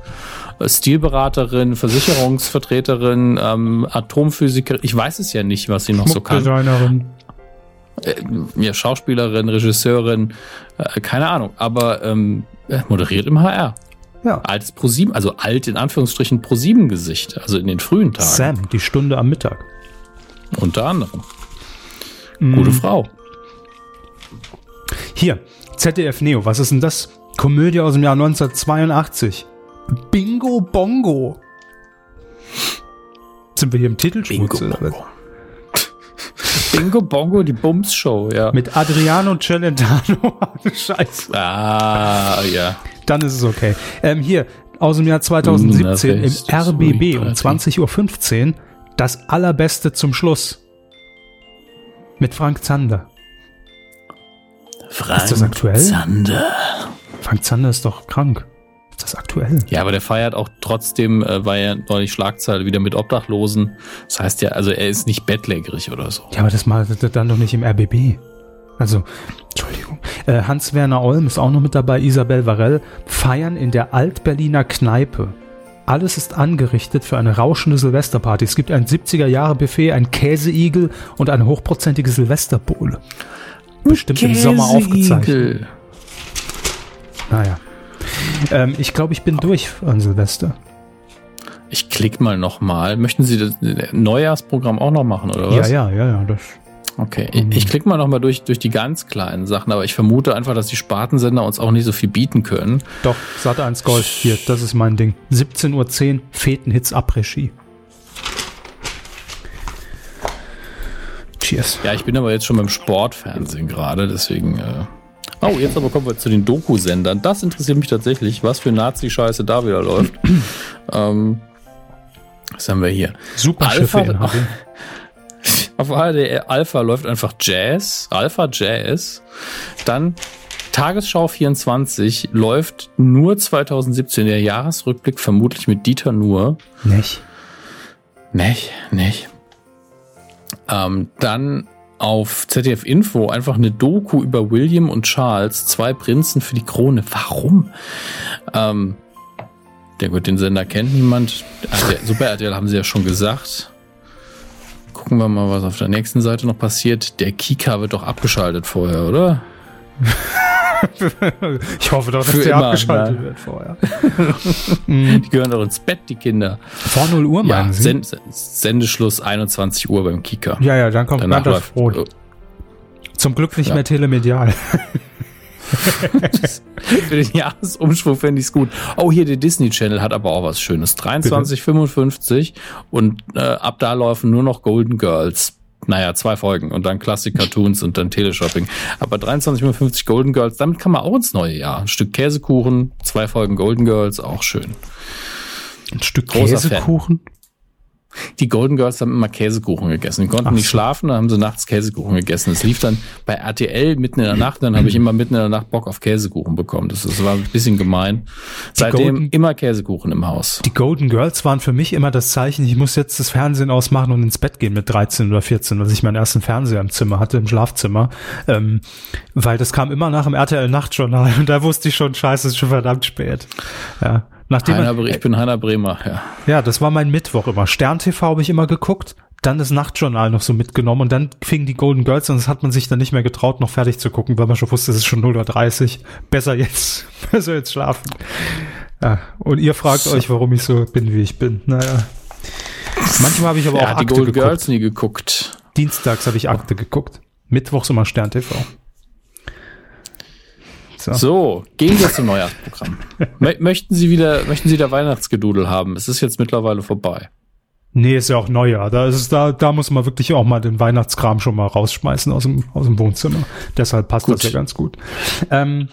Stilberaterin, Versicherungsvertreterin, ähm, Atomphysikerin. Ich weiß es ja nicht, was sie noch so kann. Designerin. Äh, ja, Schauspielerin, Regisseurin, äh, keine Ahnung, aber ähm, moderiert im HR. Ja. Altes ProSieben, also alt in Anführungsstrichen ProSieben-Gesicht, also in den frühen Tagen. Sam, die Stunde am Mittag. Unter anderem. Gute Frau. Hier, ZDF Neo, was ist denn das? Komödie aus dem Jahr 1982. Bingo Bongo. Sind wir hier im Titelschmutz? Bingo Bongo. Bingo Bongo, die Bums Show, ja. Mit Adriano Celentano. Scheiße. Ah, ja. Dann ist es okay. Ähm, hier, aus dem Jahr 2017 im RBB um 20.15 Uhr das Allerbeste zum Schluss. Mit Frank Zander. Frank ist das aktuell? Zander. Frank Zander ist doch krank. Ist das aktuell? Ja, aber der feiert auch trotzdem, äh, war ja neulich Schlagzeile wieder mit Obdachlosen. Das heißt ja, also er ist nicht bettlägerig oder so. Ja, aber das macht er dann doch nicht im RBB. Also, Entschuldigung. Äh, Hans-Werner Olm ist auch noch mit dabei, Isabel Varell. Feiern in der Alt-Berliner Kneipe. Alles ist angerichtet für eine rauschende Silvesterparty. Es gibt ein 70er-Jahre-Buffet, ein Käseigel und eine hochprozentige Silvesterbowle. Bestimmt im Sommer aufgezeichnet. Naja. Ähm, ich glaube, ich bin durch an Silvester. Ich klicke mal nochmal. Möchten Sie das Neujahrsprogramm auch noch machen, oder was? Ja, ja, ja, ja. Das okay, ich, ich klicke mal nochmal durch, durch die ganz kleinen Sachen, aber ich vermute einfach, dass die Spartensender uns auch nicht so viel bieten können. Doch, Sat 1 Gold, hier, das ist mein Ding. 17.10 Uhr, Fetenhits Après-Ski. Cheers. Ja, ich bin aber jetzt schon beim Sportfernsehen gerade, deswegen... Äh Oh, jetzt aber kommen wir zu den Doku-Sendern. Das interessiert mich tatsächlich, was für Nazi-Scheiße da wieder läuft. ähm, was haben wir hier? Super Alpha, Schiffe Auf ARD Alpha läuft einfach Jazz, Alpha Jazz. Dann Tagesschau 24 läuft nur 2017, der Jahresrückblick vermutlich mit Dieter Nuhr. Nicht. Nicht, nicht. Ähm, dann auf ZDF Info einfach eine Doku über William und Charles, zwei Prinzen für die Krone. Warum? Ähm, der gut, den Sender kennt niemand. RTL, Super RTL haben sie ja schon gesagt. Gucken wir mal, was auf der nächsten Seite noch passiert. Der Kika wird doch abgeschaltet vorher, oder? ich hoffe doch, dass Für der immer, abgeschaltet ne? wird vorher. die gehören doch ins Bett, die Kinder. Vor 0 Uhr, ja, meinen Sie? Send Sendeschluss 21 Uhr beim Kika. Ja, ja, dann kommt Danach läuft, Brot. Zum Glück nicht ja. mehr telemedial. für den Jahresumschwung fände ich es gut. Oh, hier der Disney Channel hat aber auch was Schönes. 23,55 und äh, ab da laufen nur noch Golden Girls naja, zwei Folgen und dann Classic Cartoons und dann Teleshopping. Aber 23,50 Golden Girls, damit kann man auch ins neue Jahr. Ein Stück Käsekuchen, zwei Folgen Golden Girls, auch schön. Ein Stück Großer Käsekuchen? Die Golden Girls haben immer Käsekuchen gegessen. Die konnten Ach nicht so. schlafen, dann haben sie nachts Käsekuchen gegessen. Es lief dann bei RTL mitten in der Nacht, dann habe ich immer mitten in der Nacht Bock auf Käsekuchen bekommen. Das, das war ein bisschen gemein. Seitdem Golden, immer Käsekuchen im Haus. Die Golden Girls waren für mich immer das Zeichen, ich muss jetzt das Fernsehen ausmachen und ins Bett gehen mit 13 oder 14, als ich meinen ersten Fernseher im Zimmer hatte, im Schlafzimmer. Ähm, weil das kam immer nach dem RTL Nachtjournal und da wusste ich schon, scheiße, es ist schon verdammt spät. Ja. Nachdem Heiner, man, ich bin Heiner Bremer, ja. Ja, das war mein Mittwoch immer. Stern TV habe ich immer geguckt, dann das Nachtjournal noch so mitgenommen und dann fingen die Golden Girls und das hat man sich dann nicht mehr getraut, noch fertig zu gucken, weil man schon wusste, es ist schon 0.30 Uhr. Besser jetzt, besser jetzt schlafen. Ja, und ihr fragt so. euch, warum ich so bin, wie ich bin. Naja. Manchmal habe ich aber ja, auch Akte die Golden geguckt. Girls nie geguckt. Dienstags habe ich Akte geguckt. Mittwochs immer Stern TV. So. so, gehen wir zum Neujahrsprogramm. möchten Sie wieder, möchten Sie da Weihnachtsgedudel haben? Es ist jetzt mittlerweile vorbei. Nee, ist ja auch Neujahr. Da ist es, da, da muss man wirklich auch mal den Weihnachtskram schon mal rausschmeißen aus dem, aus dem Wohnzimmer. Deshalb passt gut. das ja ganz gut. Ähm,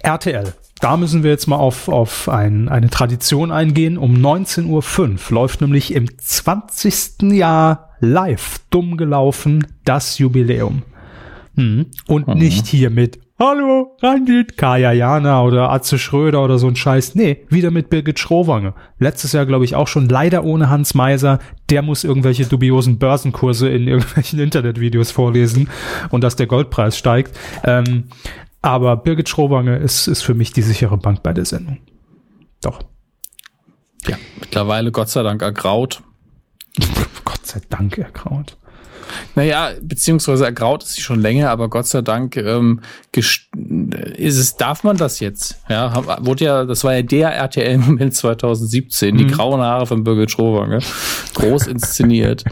RTL. Da müssen wir jetzt mal auf, auf ein, eine Tradition eingehen. Um 19.05 Uhr läuft nämlich im 20. Jahr live dumm gelaufen das Jubiläum. Hm. Und mhm. nicht hier mit Hallo, Randit, Kaya Jana oder Atze Schröder oder so ein Scheiß. Nee, wieder mit Birgit Schrowange. Letztes Jahr, glaube ich, auch schon leider ohne Hans Meiser. Der muss irgendwelche dubiosen Börsenkurse in irgendwelchen Internetvideos vorlesen und dass der Goldpreis steigt. Ähm, aber Birgit Schrowange ist, ist für mich die sichere Bank bei der Sendung. Doch. Ja, mittlerweile Gott sei Dank ergraut. Gott sei Dank ergraut. Naja, beziehungsweise ergraut ist sie schon länger, aber Gott sei Dank ähm, ist es, darf man das jetzt? Ja, wurde ja, das war ja der RTL-Moment 2017, mhm. die grauen Haare von Birgit Schrowange, groß inszeniert.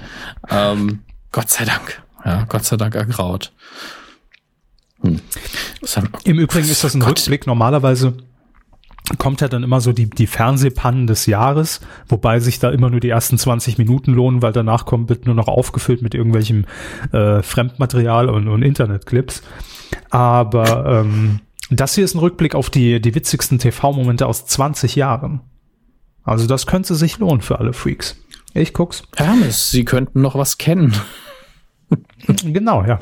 ähm, Gott sei Dank, ja, Gott sei Dank ergraut. Hm. Im Übrigen ist das ein Gott. Rückblick. Normalerweise kommt ja dann immer so die, die Fernsehpannen des Jahres, wobei sich da immer nur die ersten 20 Minuten lohnen, weil danach kommt, wird nur noch aufgefüllt mit irgendwelchem äh, Fremdmaterial und, und Internetclips. Aber ähm, das hier ist ein Rückblick auf die, die witzigsten TV-Momente aus 20 Jahren. Also das könnte sich lohnen für alle Freaks. Ich guck's. Hermes, Sie könnten noch was kennen. genau, ja.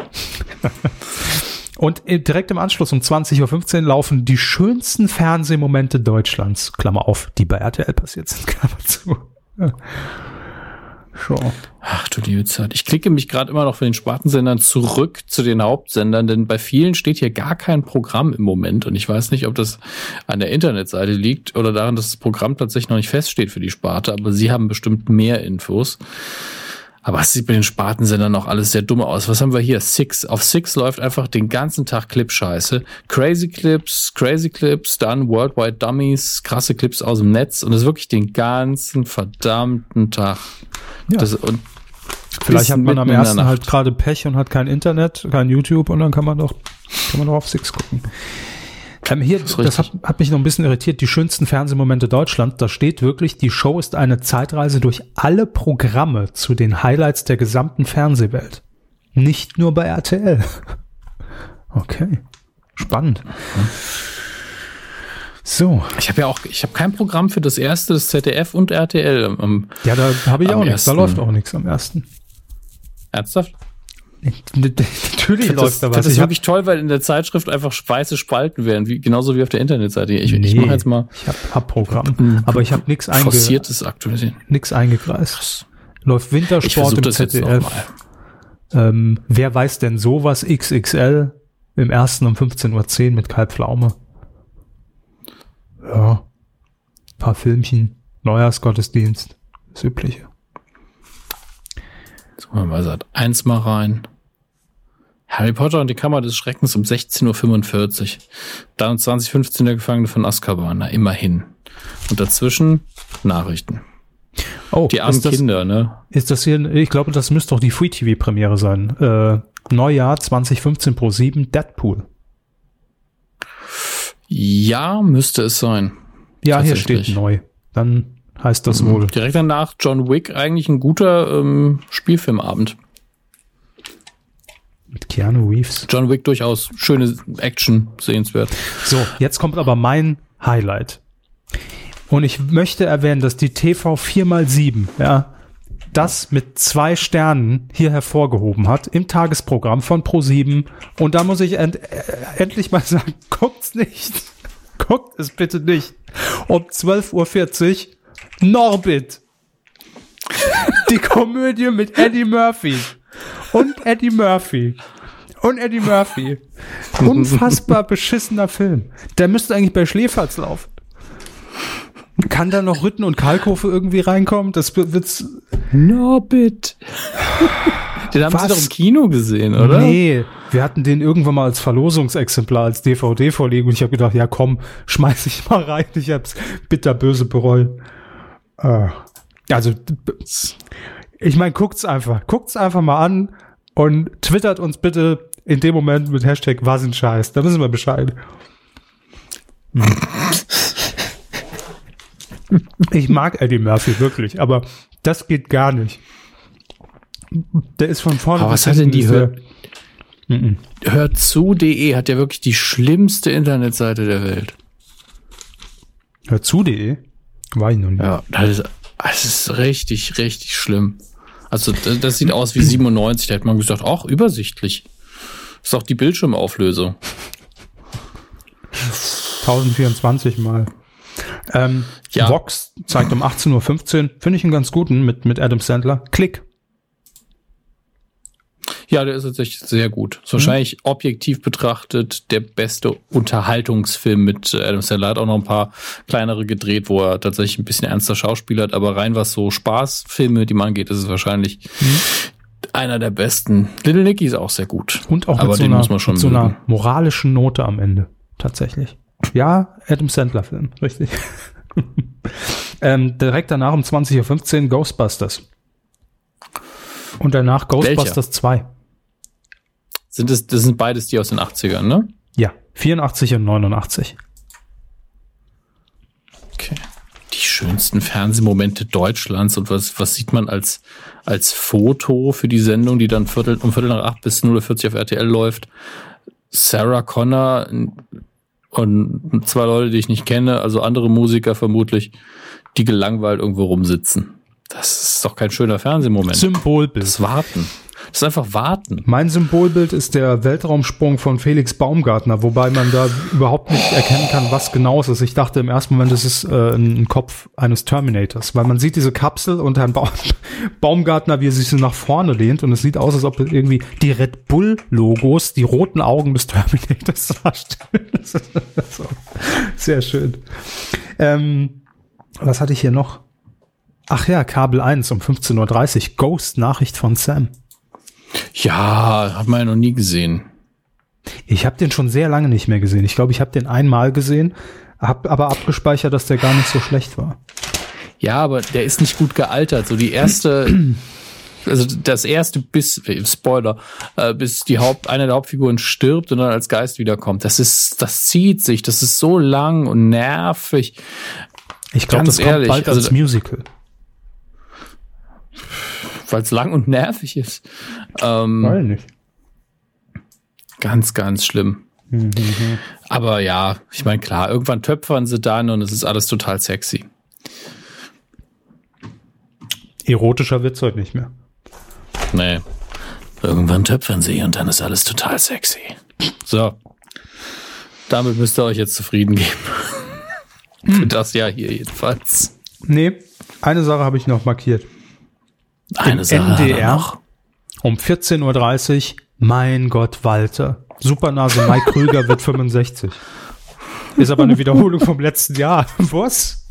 Und direkt im Anschluss um 20.15 Uhr laufen die schönsten Fernsehmomente Deutschlands, Klammer auf, die bei RTL passiert sind, Klammer zu. So. Ach du liebe Zeit. Ich klicke mich gerade immer noch von den Spartensendern zurück zu den Hauptsendern, denn bei vielen steht hier gar kein Programm im Moment. Und ich weiß nicht, ob das an der Internetseite liegt oder daran, dass das Programm tatsächlich noch nicht feststeht für die Sparte, aber sie haben bestimmt mehr Infos. Aber es sieht bei den Spartensendern noch alles sehr dumm aus. Was haben wir hier? Six. Auf Six läuft einfach den ganzen Tag Clipscheiße. Crazy Clips, Crazy Clips, dann Worldwide Dummies, krasse Clips aus dem Netz. Und das ist wirklich den ganzen verdammten Tag. Ja. Das, und Vielleicht hat man am ersten halt gerade Pech und hat kein Internet, kein YouTube und dann kann man doch, kann man doch auf Six gucken. Ähm, hier, das, das hat, hat, mich noch ein bisschen irritiert. Die schönsten Fernsehmomente Deutschland. Da steht wirklich, die Show ist eine Zeitreise durch alle Programme zu den Highlights der gesamten Fernsehwelt. Nicht nur bei RTL. Okay. Spannend. So. Ich habe ja auch, ich habe kein Programm für das erste, das ZDF und RTL. Am, ja, da habe ich auch nichts. Da läuft auch nichts am ersten. Ernsthaft? Natürlich das, läuft da was. Das ist wirklich toll, weil in der Zeitschrift einfach weiße Spalten werden, wie, genauso wie auf der Internetseite. Ich, nee, ich mache jetzt mal. Ich habe hab Programm, aber ich habe nichts einge aktualisieren. Nix eingekreist. Läuft Wintersport im ZDF. Ähm, wer weiß denn sowas XXL im ersten um 15.10 Uhr mit Kalb Pflaume? Ja. Paar Filmchen, Neujahrsgottesdienst, das Übliche. Jetzt wir mal seit eins mal rein. Harry Potter und die Kammer des Schreckens um 16.45 Uhr. Dann 2015 der Gefangene von Azkaban, na immerhin. Und dazwischen Nachrichten. Oh, die armen das, Kinder, ne? Ist das hier, ich glaube, das müsste doch die Free TV Premiere sein. Äh, Neujahr 2015 Pro 7 Deadpool. Ja, müsste es sein. Ja, hier steht neu. Dann heißt das mhm. wohl. Direkt danach John Wick, eigentlich ein guter ähm, Spielfilmabend. Mit Keanu Reeves. John Wick durchaus schöne Action, sehenswert. So, jetzt kommt aber mein Highlight. Und ich möchte erwähnen, dass die TV 4x7, ja, das mit zwei Sternen hier hervorgehoben hat im Tagesprogramm von Pro7. Und da muss ich end äh, endlich mal sagen, guckt's nicht. Guckt es bitte nicht. Um 12.40 Uhr Norbit. Die Komödie mit Eddie Murphy. Und Eddie Murphy. Und Eddie Murphy. Unfassbar beschissener Film. Der müsste eigentlich bei Schläferz laufen. Kann da noch Rütten und Kalkofe irgendwie reinkommen? Das wird's. Norbit. Den haben Was? Sie doch im Kino gesehen, oder? Nee, wir hatten den irgendwann mal als Verlosungsexemplar, als DVD vorliegen und ich habe gedacht, ja komm, schmeiß ich mal rein. Ich hab's bitterböse bereut. Äh, also, ich meine, guckt's einfach. Guckt's einfach mal an und twittert uns bitte in dem Moment mit Hashtag was ein Scheiß. Da wissen wir Bescheid. ich mag Eddie Murphy wirklich, aber das geht gar nicht. Der ist von vorne. Aber was hat denn die Hör mhm. Hört zu.de hat ja wirklich die schlimmste Internetseite der Welt. Hört zu.de? War ich noch nicht. Ja, das ist, das ist richtig, richtig schlimm. Also das, das sieht aus wie 97. Da hätte man gesagt, auch übersichtlich. Ist auch die Bildschirmauflösung. 1024 mal. Ähm, ja. Vox zeigt um 18.15 Uhr. Finde ich einen ganz guten mit, mit Adam Sandler. Klick. Ja, der ist tatsächlich sehr gut. Ist wahrscheinlich mhm. objektiv betrachtet der beste Unterhaltungsfilm mit Adam Sandler. Hat auch noch ein paar kleinere gedreht, wo er tatsächlich ein bisschen ernster Schauspieler hat. Aber rein was so Spaßfilme, die man angeht, ist es wahrscheinlich mhm. Einer der besten. Little Nicky ist auch sehr gut. Und auch aber mit, so einer, mit so einer moralischen Note am Ende. Tatsächlich. Ja, Adam Sandler-Film, richtig. ähm, direkt danach um 20.15 Uhr Ghostbusters. Und danach Ghostbusters Welcher? 2. Sind es, das sind beides die aus den 80ern, ne? Ja, 84 und 89. Okay. Die schönsten Fernsehmomente Deutschlands und was, was sieht man als, als Foto für die Sendung, die dann Viertel, um Viertel nach acht bis 0.40 auf RTL läuft? Sarah Connor und zwei Leute, die ich nicht kenne, also andere Musiker vermutlich, die gelangweilt irgendwo rumsitzen. Das ist doch kein schöner Fernsehmoment. Symbolbild. Das Warten. Das ist einfach Warten. Mein Symbolbild ist der Weltraumsprung von Felix Baumgartner, wobei man da überhaupt nicht erkennen kann, was genau es ist. Ich dachte im ersten Moment, das ist äh, ein Kopf eines Terminators, weil man sieht diese Kapsel und Herrn ba Baumgartner, wie er sich so nach vorne lehnt und es sieht aus, als ob irgendwie die Red Bull-Logos die roten Augen des Terminators darstellen. Sehr schön. Ähm, was hatte ich hier noch? Ach ja, Kabel 1 um 15.30 Uhr. Ghost Nachricht von Sam. Ja, hat man ja noch nie gesehen. Ich habe den schon sehr lange nicht mehr gesehen. Ich glaube, ich habe den einmal gesehen, habe aber abgespeichert, dass der gar nicht so schlecht war. Ja, aber der ist nicht gut gealtert. So die erste, also das erste bis Spoiler, äh, bis die Haupt eine der Hauptfiguren stirbt und dann als Geist wiederkommt. Das ist, das zieht sich. Das ist so lang und nervig. Ich glaube, das kommt ehrlich. bald als also, Musical weil es lang und nervig ist. Ähm, Weil nicht. Ganz, ganz schlimm. Mhm. Aber ja, ich meine, klar, irgendwann töpfern sie dann und es ist alles total sexy. Erotischer wird's heute nicht mehr. Nee. Irgendwann töpfern sie und dann ist alles total sexy. So. Damit müsst ihr euch jetzt zufrieden geben. Für das Jahr hier jedenfalls. Nee, eine Sache habe ich noch markiert. Eine Im Sache NDR noch. Um 14.30 Uhr. Mein Gott, Walter. Supernase Mike Krüger wird 65. Ist aber eine Wiederholung vom letzten Jahr. Was?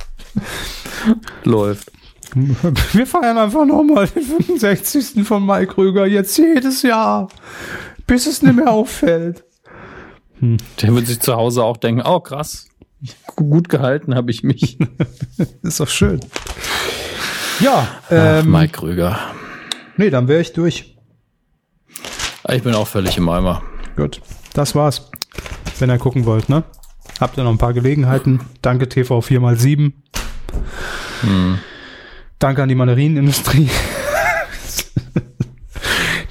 Läuft. Wir feiern einfach nochmal den 65. von Mike Krüger jetzt jedes Jahr, bis es nicht mehr auffällt. Hm. Der wird sich zu Hause auch denken, oh krass, gut gehalten habe ich mich. ist doch schön. Ja, ähm, Ach, Mike Krüger. Nee, dann wäre ich durch. Ich bin auch völlig im Eimer. Gut, das war's. Wenn ihr gucken wollt, ne? Habt ihr noch ein paar Gelegenheiten. Danke TV 4x7. Hm. Danke an die Mandarinenindustrie.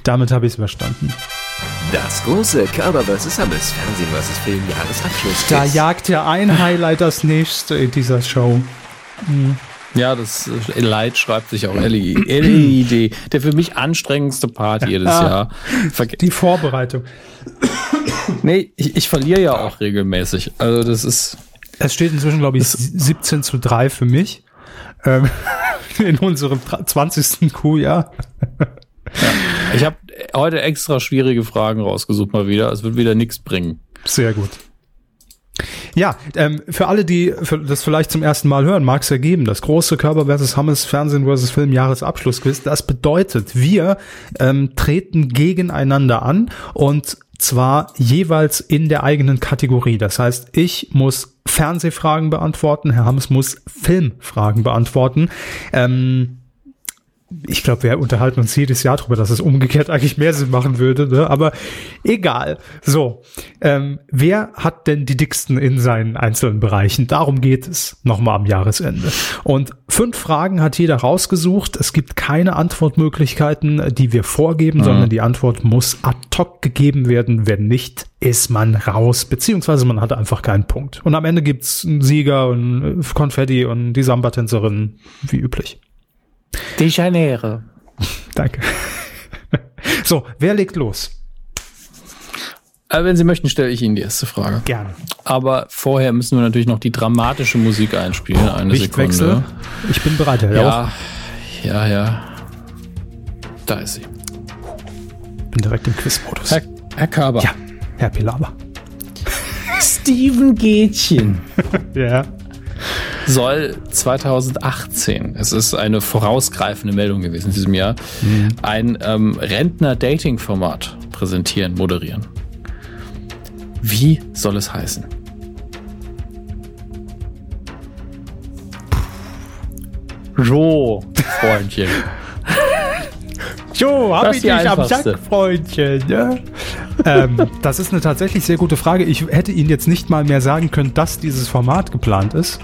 Damit habe ich es verstanden. Das große Körper vs. Hammes Fernsehen vs. Film Jahresabschluss. Da jagt ja ein Highlight das nächste in dieser Show. Hm. Ja, das äh, Light schreibt sich auch LED. Der für mich anstrengendste Part jedes ah, Jahr. Verge die Vorbereitung. Nee, ich, ich verliere ja auch regelmäßig. Also das ist. Es steht inzwischen, glaube ich, 17 zu 3 für mich. Ähm, in unserem 20. Q-Jahr. Ja. Ich habe heute extra schwierige Fragen rausgesucht mal wieder. Es wird wieder nichts bringen. Sehr gut. Ja, ähm, für alle, die für das vielleicht zum ersten Mal hören, mag es ja geben, das große Körper versus Hammes Fernsehen versus Film Jahresabschlussquiz. Das bedeutet, wir ähm, treten gegeneinander an und zwar jeweils in der eigenen Kategorie. Das heißt, ich muss Fernsehfragen beantworten, Herr Hammes muss Filmfragen beantworten. Ähm, ich glaube, wir unterhalten uns jedes Jahr darüber, dass es umgekehrt eigentlich mehr Sinn machen würde, ne? aber egal. So, ähm, wer hat denn die dicksten in seinen einzelnen Bereichen? Darum geht es nochmal am Jahresende. Und fünf Fragen hat jeder rausgesucht. Es gibt keine Antwortmöglichkeiten, die wir vorgeben, mhm. sondern die Antwort muss ad hoc gegeben werden. Wenn nicht, ist man raus, beziehungsweise man hat einfach keinen Punkt. Und am Ende gibt's einen Sieger und Konfetti und die Samba-Tänzerin, wie üblich. De Janeiro. Danke. So, wer legt los? Äh, wenn Sie möchten, stelle ich Ihnen die erste Frage. Gerne. Aber vorher müssen wir natürlich noch die dramatische Musik einspielen. Eine Lichtwechsel. Sekunde. Ich bin bereit, Herr Ja, ja, ja. Da ist sie. Bin direkt im Quizmodus. Herr, Herr Körber. Ja, Herr Pilawa. Steven Gätchen. ja soll 2018, es ist eine vorausgreifende Meldung gewesen in diesem Jahr, mhm. ein ähm, Rentner-Dating-Format präsentieren, moderieren. Wie soll es heißen? Jo, Freundchen. Jo, hab das ich dich am Sack, Freundchen. Ja? ähm, das ist eine tatsächlich sehr gute Frage. Ich hätte Ihnen jetzt nicht mal mehr sagen können, dass dieses Format geplant ist.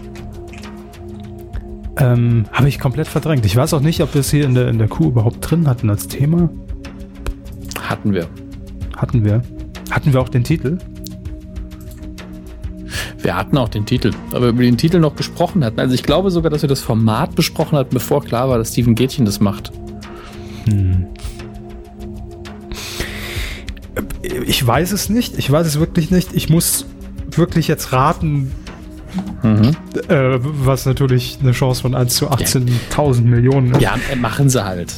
Ähm, Habe ich komplett verdrängt. Ich weiß auch nicht, ob wir es hier in der, in der Kuh überhaupt drin hatten als Thema. Hatten wir. Hatten wir. Hatten wir auch den Titel? Wir hatten auch den Titel, aber über den Titel noch gesprochen hatten. Also ich glaube sogar, dass wir das Format besprochen hatten, bevor klar war, dass Steven Gätchen das macht. Hm. Ich weiß es nicht. Ich weiß es wirklich nicht. Ich muss wirklich jetzt raten, mhm. äh, was natürlich eine Chance von 1 zu 18.000 ja. Millionen ist. Ja, machen sie halt.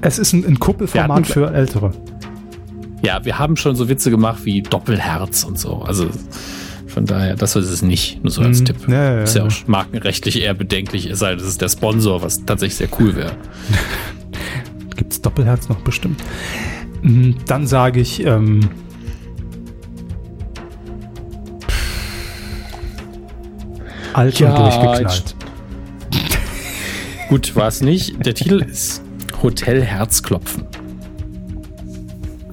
Es ist ein, ein Kuppelformat für Ältere. Ja, wir haben schon so Witze gemacht wie Doppelherz und so. Also von daher, das ist es nicht, nur so als mhm. Tipp. Ja, ja, ist ja, ja, auch markenrechtlich eher bedenklich, es sei denn, das ist der Sponsor, was tatsächlich sehr cool wäre. Gibt es Doppelherz noch bestimmt? Mhm, dann sage ich, ähm, alt ja, und durchgeknallt. Gut, war es nicht. Der Titel ist Hotel Herzklopfen.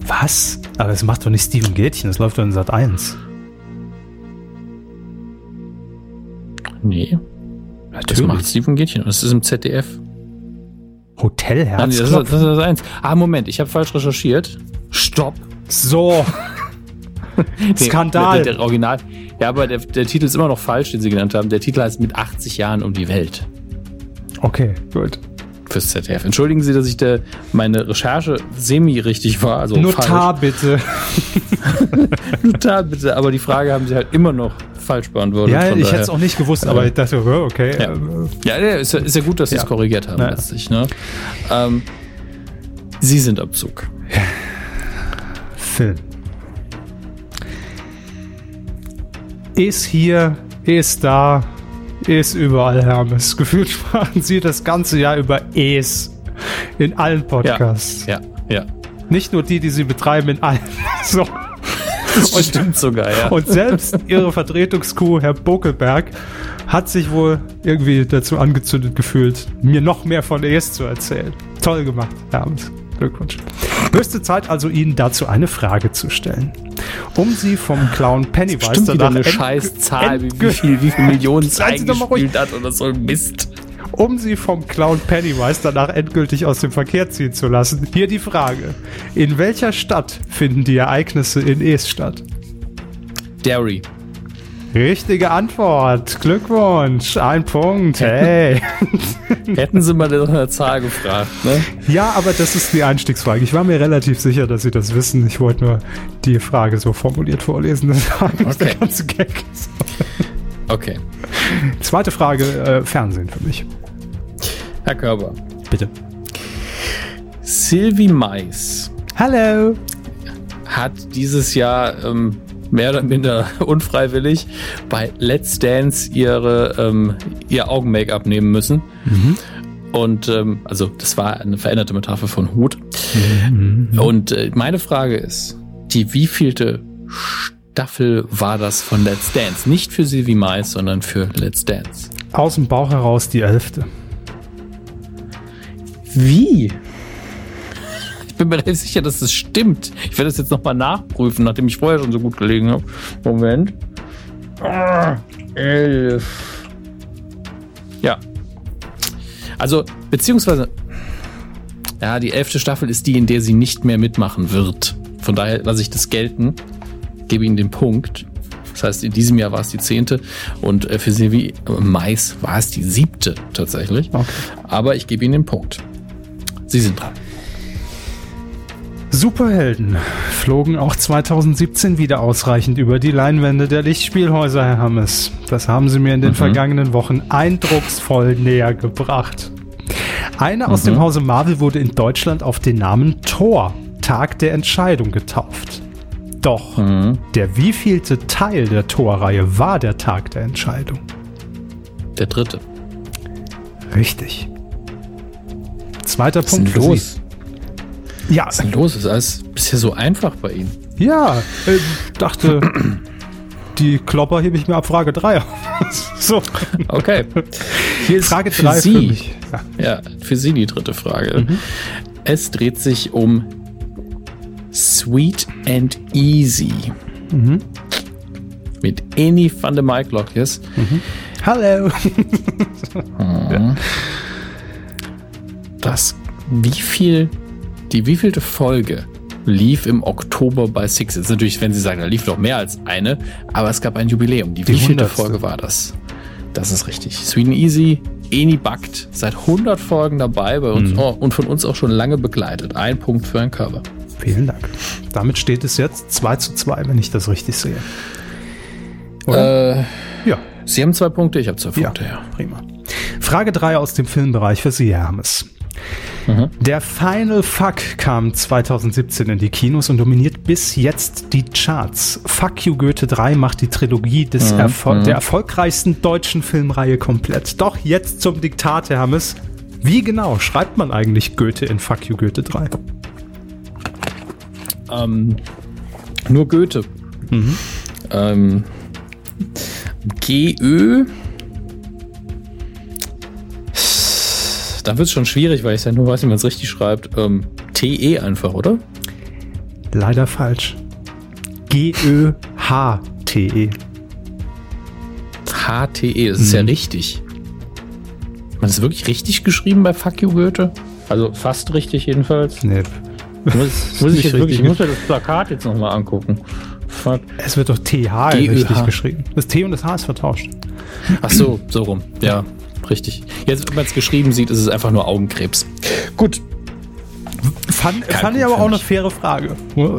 Was? Aber das macht doch nicht Steven Gätchen, das läuft doch in Sat 1. Nee. Natürlich. Das macht Steven Gätchen und das ist im ZDF. Hotel Herzklopfen? das, ist, das ist das eins. Ah, Moment, ich habe falsch recherchiert. Stopp. So. Skandal. Der, der, Original. Ja, aber der, der Titel ist immer noch falsch, den sie genannt haben. Der Titel heißt mit 80 Jahren um die Welt. Okay, gut. Fürs ZDF. Entschuldigen Sie, dass ich der, meine Recherche semi-richtig war. Also Notar falsch. bitte. Notar bitte. Aber die Frage haben sie halt immer noch falsch beantwortet. Ja, ich hätte es auch nicht gewusst, aber ich dachte, okay. Ja, ja, ja ist, ist, ja gut, dass sie es korrigiert haben ja. letztlich. Ne? Ähm, sie sind am Zug. Film. Ist hier, ist da, ist überall Hermes. Gefühlt sprachen sie das ganze Jahr über Es in allen Podcasts. Ja, ja. ja. Nicht nur die, die sie betreiben, in allen. So. Das und, stimmt sogar, ja. Und selbst ihre Vertretungskuh, Herr Bokelberg, hat sich wohl irgendwie dazu angezündet gefühlt, mir noch mehr von ES zu erzählen. Toll gemacht, Hermes. Glückwunsch. Höchste Zeit also, Ihnen dazu eine Frage zu stellen. Um Sie vom Clown Pennywise Stimmt wieder eine scheiß Zahl, wie, viel, wie viele Millionen es eingespielt hat oder so ein Mist. Um Sie vom Clown Pennywise danach endgültig aus dem Verkehr ziehen zu lassen, hier die Frage. In welcher Stadt finden die Ereignisse in Es statt? Derry. Richtige Antwort. Glückwunsch. Ein Punkt. Hey. Hätten Sie mal nach einer Zahl gefragt, ne? Ja, aber das ist die Einstiegsfrage. Ich war mir relativ sicher, dass Sie das wissen. Ich wollte nur die Frage so formuliert vorlesen. Das war okay. der ganze Gag. Okay. Zweite Frage, äh, Fernsehen für mich. Herr Körber. Bitte. Sylvie Mais. Hallo. Hat dieses Jahr ähm, mehr oder minder unfreiwillig bei Let's Dance ihre, ähm, ihr Augen-Make-up nehmen müssen. Mhm. Und ähm, also das war eine veränderte Metapher von Hut. Mhm. Und äh, meine Frage ist, die wievielte Staffel war das von Let's Dance? Nicht für Sylvie Mais, sondern für Let's Dance. Aus dem Bauch heraus die elfte. Wie? Ich bin mir relativ sicher, dass das stimmt. Ich werde das jetzt nochmal nachprüfen, nachdem ich vorher schon so gut gelegen habe. Moment. Ah, elf. Ja. Also, beziehungsweise, ja, die elfte Staffel ist die, in der sie nicht mehr mitmachen wird. Von daher lasse ich das gelten, gebe ihnen den Punkt. Das heißt, in diesem Jahr war es die zehnte und äh, für Silvi Mais war es die siebte tatsächlich. Okay. Aber ich gebe ihnen den Punkt. Sie sind dran. Superhelden flogen auch 2017 wieder ausreichend über die Leinwände der Lichtspielhäuser, Herr Hammes. Das haben Sie mir in den mhm. vergangenen Wochen eindrucksvoll näher gebracht. Eine mhm. aus dem mhm. Hause Marvel wurde in Deutschland auf den Namen Thor, Tag der Entscheidung, getauft. Doch mhm. der wievielte Teil der Thor-Reihe war der Tag der Entscheidung? Der dritte. Richtig. Zweiter Was Punkt für los? Sie. Ja. Was ist denn los? Ist alles bisher so einfach bei Ihnen? Ja, ich dachte, die Klopper hebe ich mir ab Frage 3 so. Okay. Hier ist Frage 3 für Sie. Für ja. ja. für Sie die dritte Frage. Mhm. Es dreht sich um Sweet and Easy. Mhm. Mit Eni van de Maiklokjes. Mhm. Hallo. Mhm. Das, wie viel die wievielte Folge lief im Oktober bei Six? Jetzt natürlich, wenn Sie sagen, da lief noch mehr als eine, aber es gab ein Jubiläum. Die, die wievielte Folge war das? Das ist richtig. Sweden Easy, Eni Backt, seit 100 Folgen dabei bei uns mhm. oh, und von uns auch schon lange begleitet. Ein Punkt für ein Cover. Vielen Dank. Damit steht es jetzt 2 zu 2, wenn ich das richtig sehe. Äh, ja. Sie haben zwei Punkte, ich habe zwei Punkte, ja. ja. Prima. Frage 3 aus dem Filmbereich für Sie, Herr Hermes. Mhm. Der Final Fuck kam 2017 in die Kinos und dominiert bis jetzt die Charts. Fuck You Goethe 3 macht die Trilogie des mhm. Erfol der erfolgreichsten deutschen Filmreihe komplett. Doch jetzt zum Diktat, Herr Hammes. Wie genau schreibt man eigentlich Goethe in Fuck You Goethe 3? Ähm, nur Goethe. Mhm. Ähm, G-Ö Da wird es schon schwierig, weil ich ja nur weiß, wie man es richtig schreibt. Ähm, TE einfach, oder? Leider falsch. G-Ö-H-T-E. H-T-E, das ist mhm. ja richtig. Man ist wirklich richtig geschrieben bei Fuck You Goethe? Also fast richtig jedenfalls. Nee. Muss, muss ich, jetzt wirklich, ich muss mir das Plakat jetzt nochmal angucken. Fuck. Es wird doch TH richtig geschrieben. Das T und das H ist vertauscht. Ach so, so rum. Ja, richtig. Jetzt, wenn man es geschrieben sieht, ist es einfach nur Augenkrebs. Gut. Fand, fand ich aber auch eine faire Frage.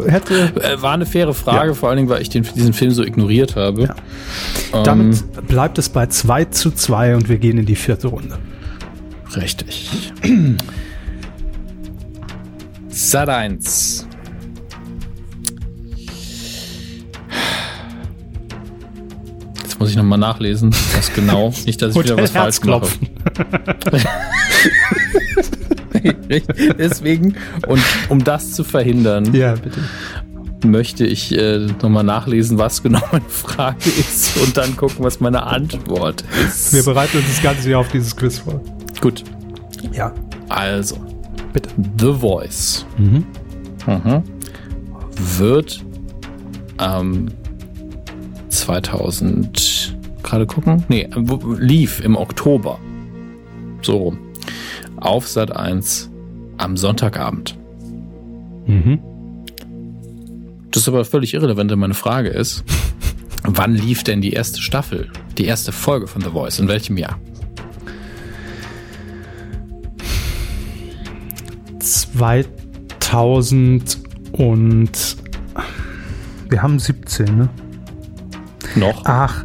Hätte äh, War eine faire Frage, ja. vor allen Dingen, weil ich den, diesen Film so ignoriert habe. Ja. Ähm, Damit bleibt es bei 2 zu 2 und wir gehen in die vierte Runde. Richtig. Sat 1. Jetzt muss ich nochmal nachlesen, was genau. Nicht, dass ich wieder was falsch mache. Deswegen, und um das zu verhindern, ja, möchte ich äh, nochmal nachlesen, was genau meine Frage ist und dann gucken, was meine Antwort ist. Wir bereiten uns das Ganze ja auf dieses Quiz vor. Gut. Ja. Also, bitte. The Voice mhm. Mhm. wird ähm, 2000 gerade gucken. Nee, lief im Oktober. So rum. Auf Sat 1 am Sonntagabend. Mhm. Das ist aber völlig irrelevant, wenn meine Frage ist. Wann lief denn die erste Staffel, die erste Folge von The Voice? In welchem Jahr? 2000 und wir haben 17, ne? Noch? Ach,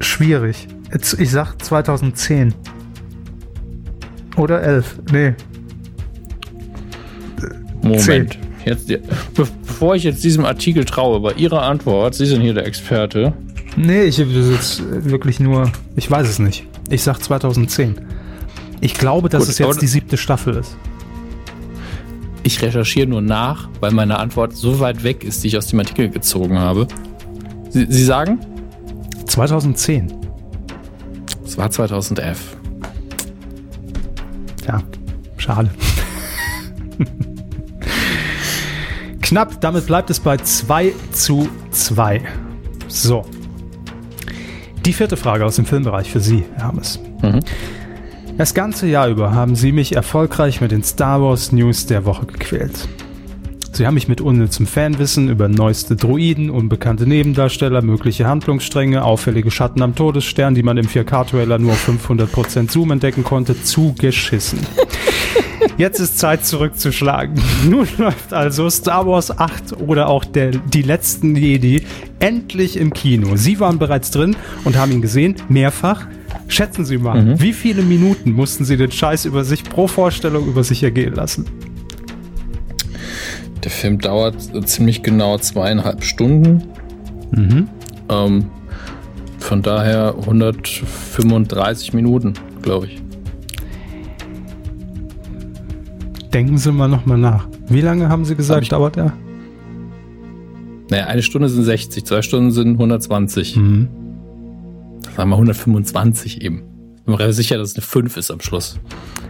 schwierig. Ich sag 2010. Oder 11. Nee. Moment. 10. Jetzt, bevor ich jetzt diesem Artikel traue, bei Ihrer Antwort, Sie sind hier der Experte. Nee, ich habe jetzt wirklich nur, ich weiß es nicht. Ich sag 2010. Ich glaube, dass Gut, es jetzt die siebte Staffel ist. Ich recherchiere nur nach, weil meine Antwort so weit weg ist, die ich aus dem Artikel gezogen habe. Sie, Sie sagen? 2010. Es war 2011. Ja, schade. Knapp, damit bleibt es bei 2 zu 2. So. Die vierte Frage aus dem Filmbereich für Sie, Herr Hammes. Mhm. Das ganze Jahr über haben Sie mich erfolgreich mit den Star Wars News der Woche gequält. Sie haben mich mit unnützem Fanwissen über neueste Droiden, unbekannte Nebendarsteller, mögliche Handlungsstränge, auffällige Schatten am Todesstern, die man im 4K-Trailer nur auf 500% Zoom entdecken konnte, zugeschissen. Jetzt ist Zeit zurückzuschlagen. Nun läuft also Star Wars 8 oder auch der, die letzten Jedi endlich im Kino. Sie waren bereits drin und haben ihn gesehen, mehrfach. Schätzen Sie mal, mhm. wie viele Minuten mussten Sie den Scheiß über sich pro Vorstellung über sich ergehen lassen? Der Film dauert ziemlich genau zweieinhalb Stunden. Mhm. Ähm, von daher 135 Minuten, glaube ich. Denken Sie mal nochmal nach. Wie lange haben Sie gesagt, dauert er? Naja, eine Stunde sind 60, zwei Stunden sind 120. Mhm. Sagen wir 125 eben. Ich bin mir sicher, dass es eine 5 ist am Schluss.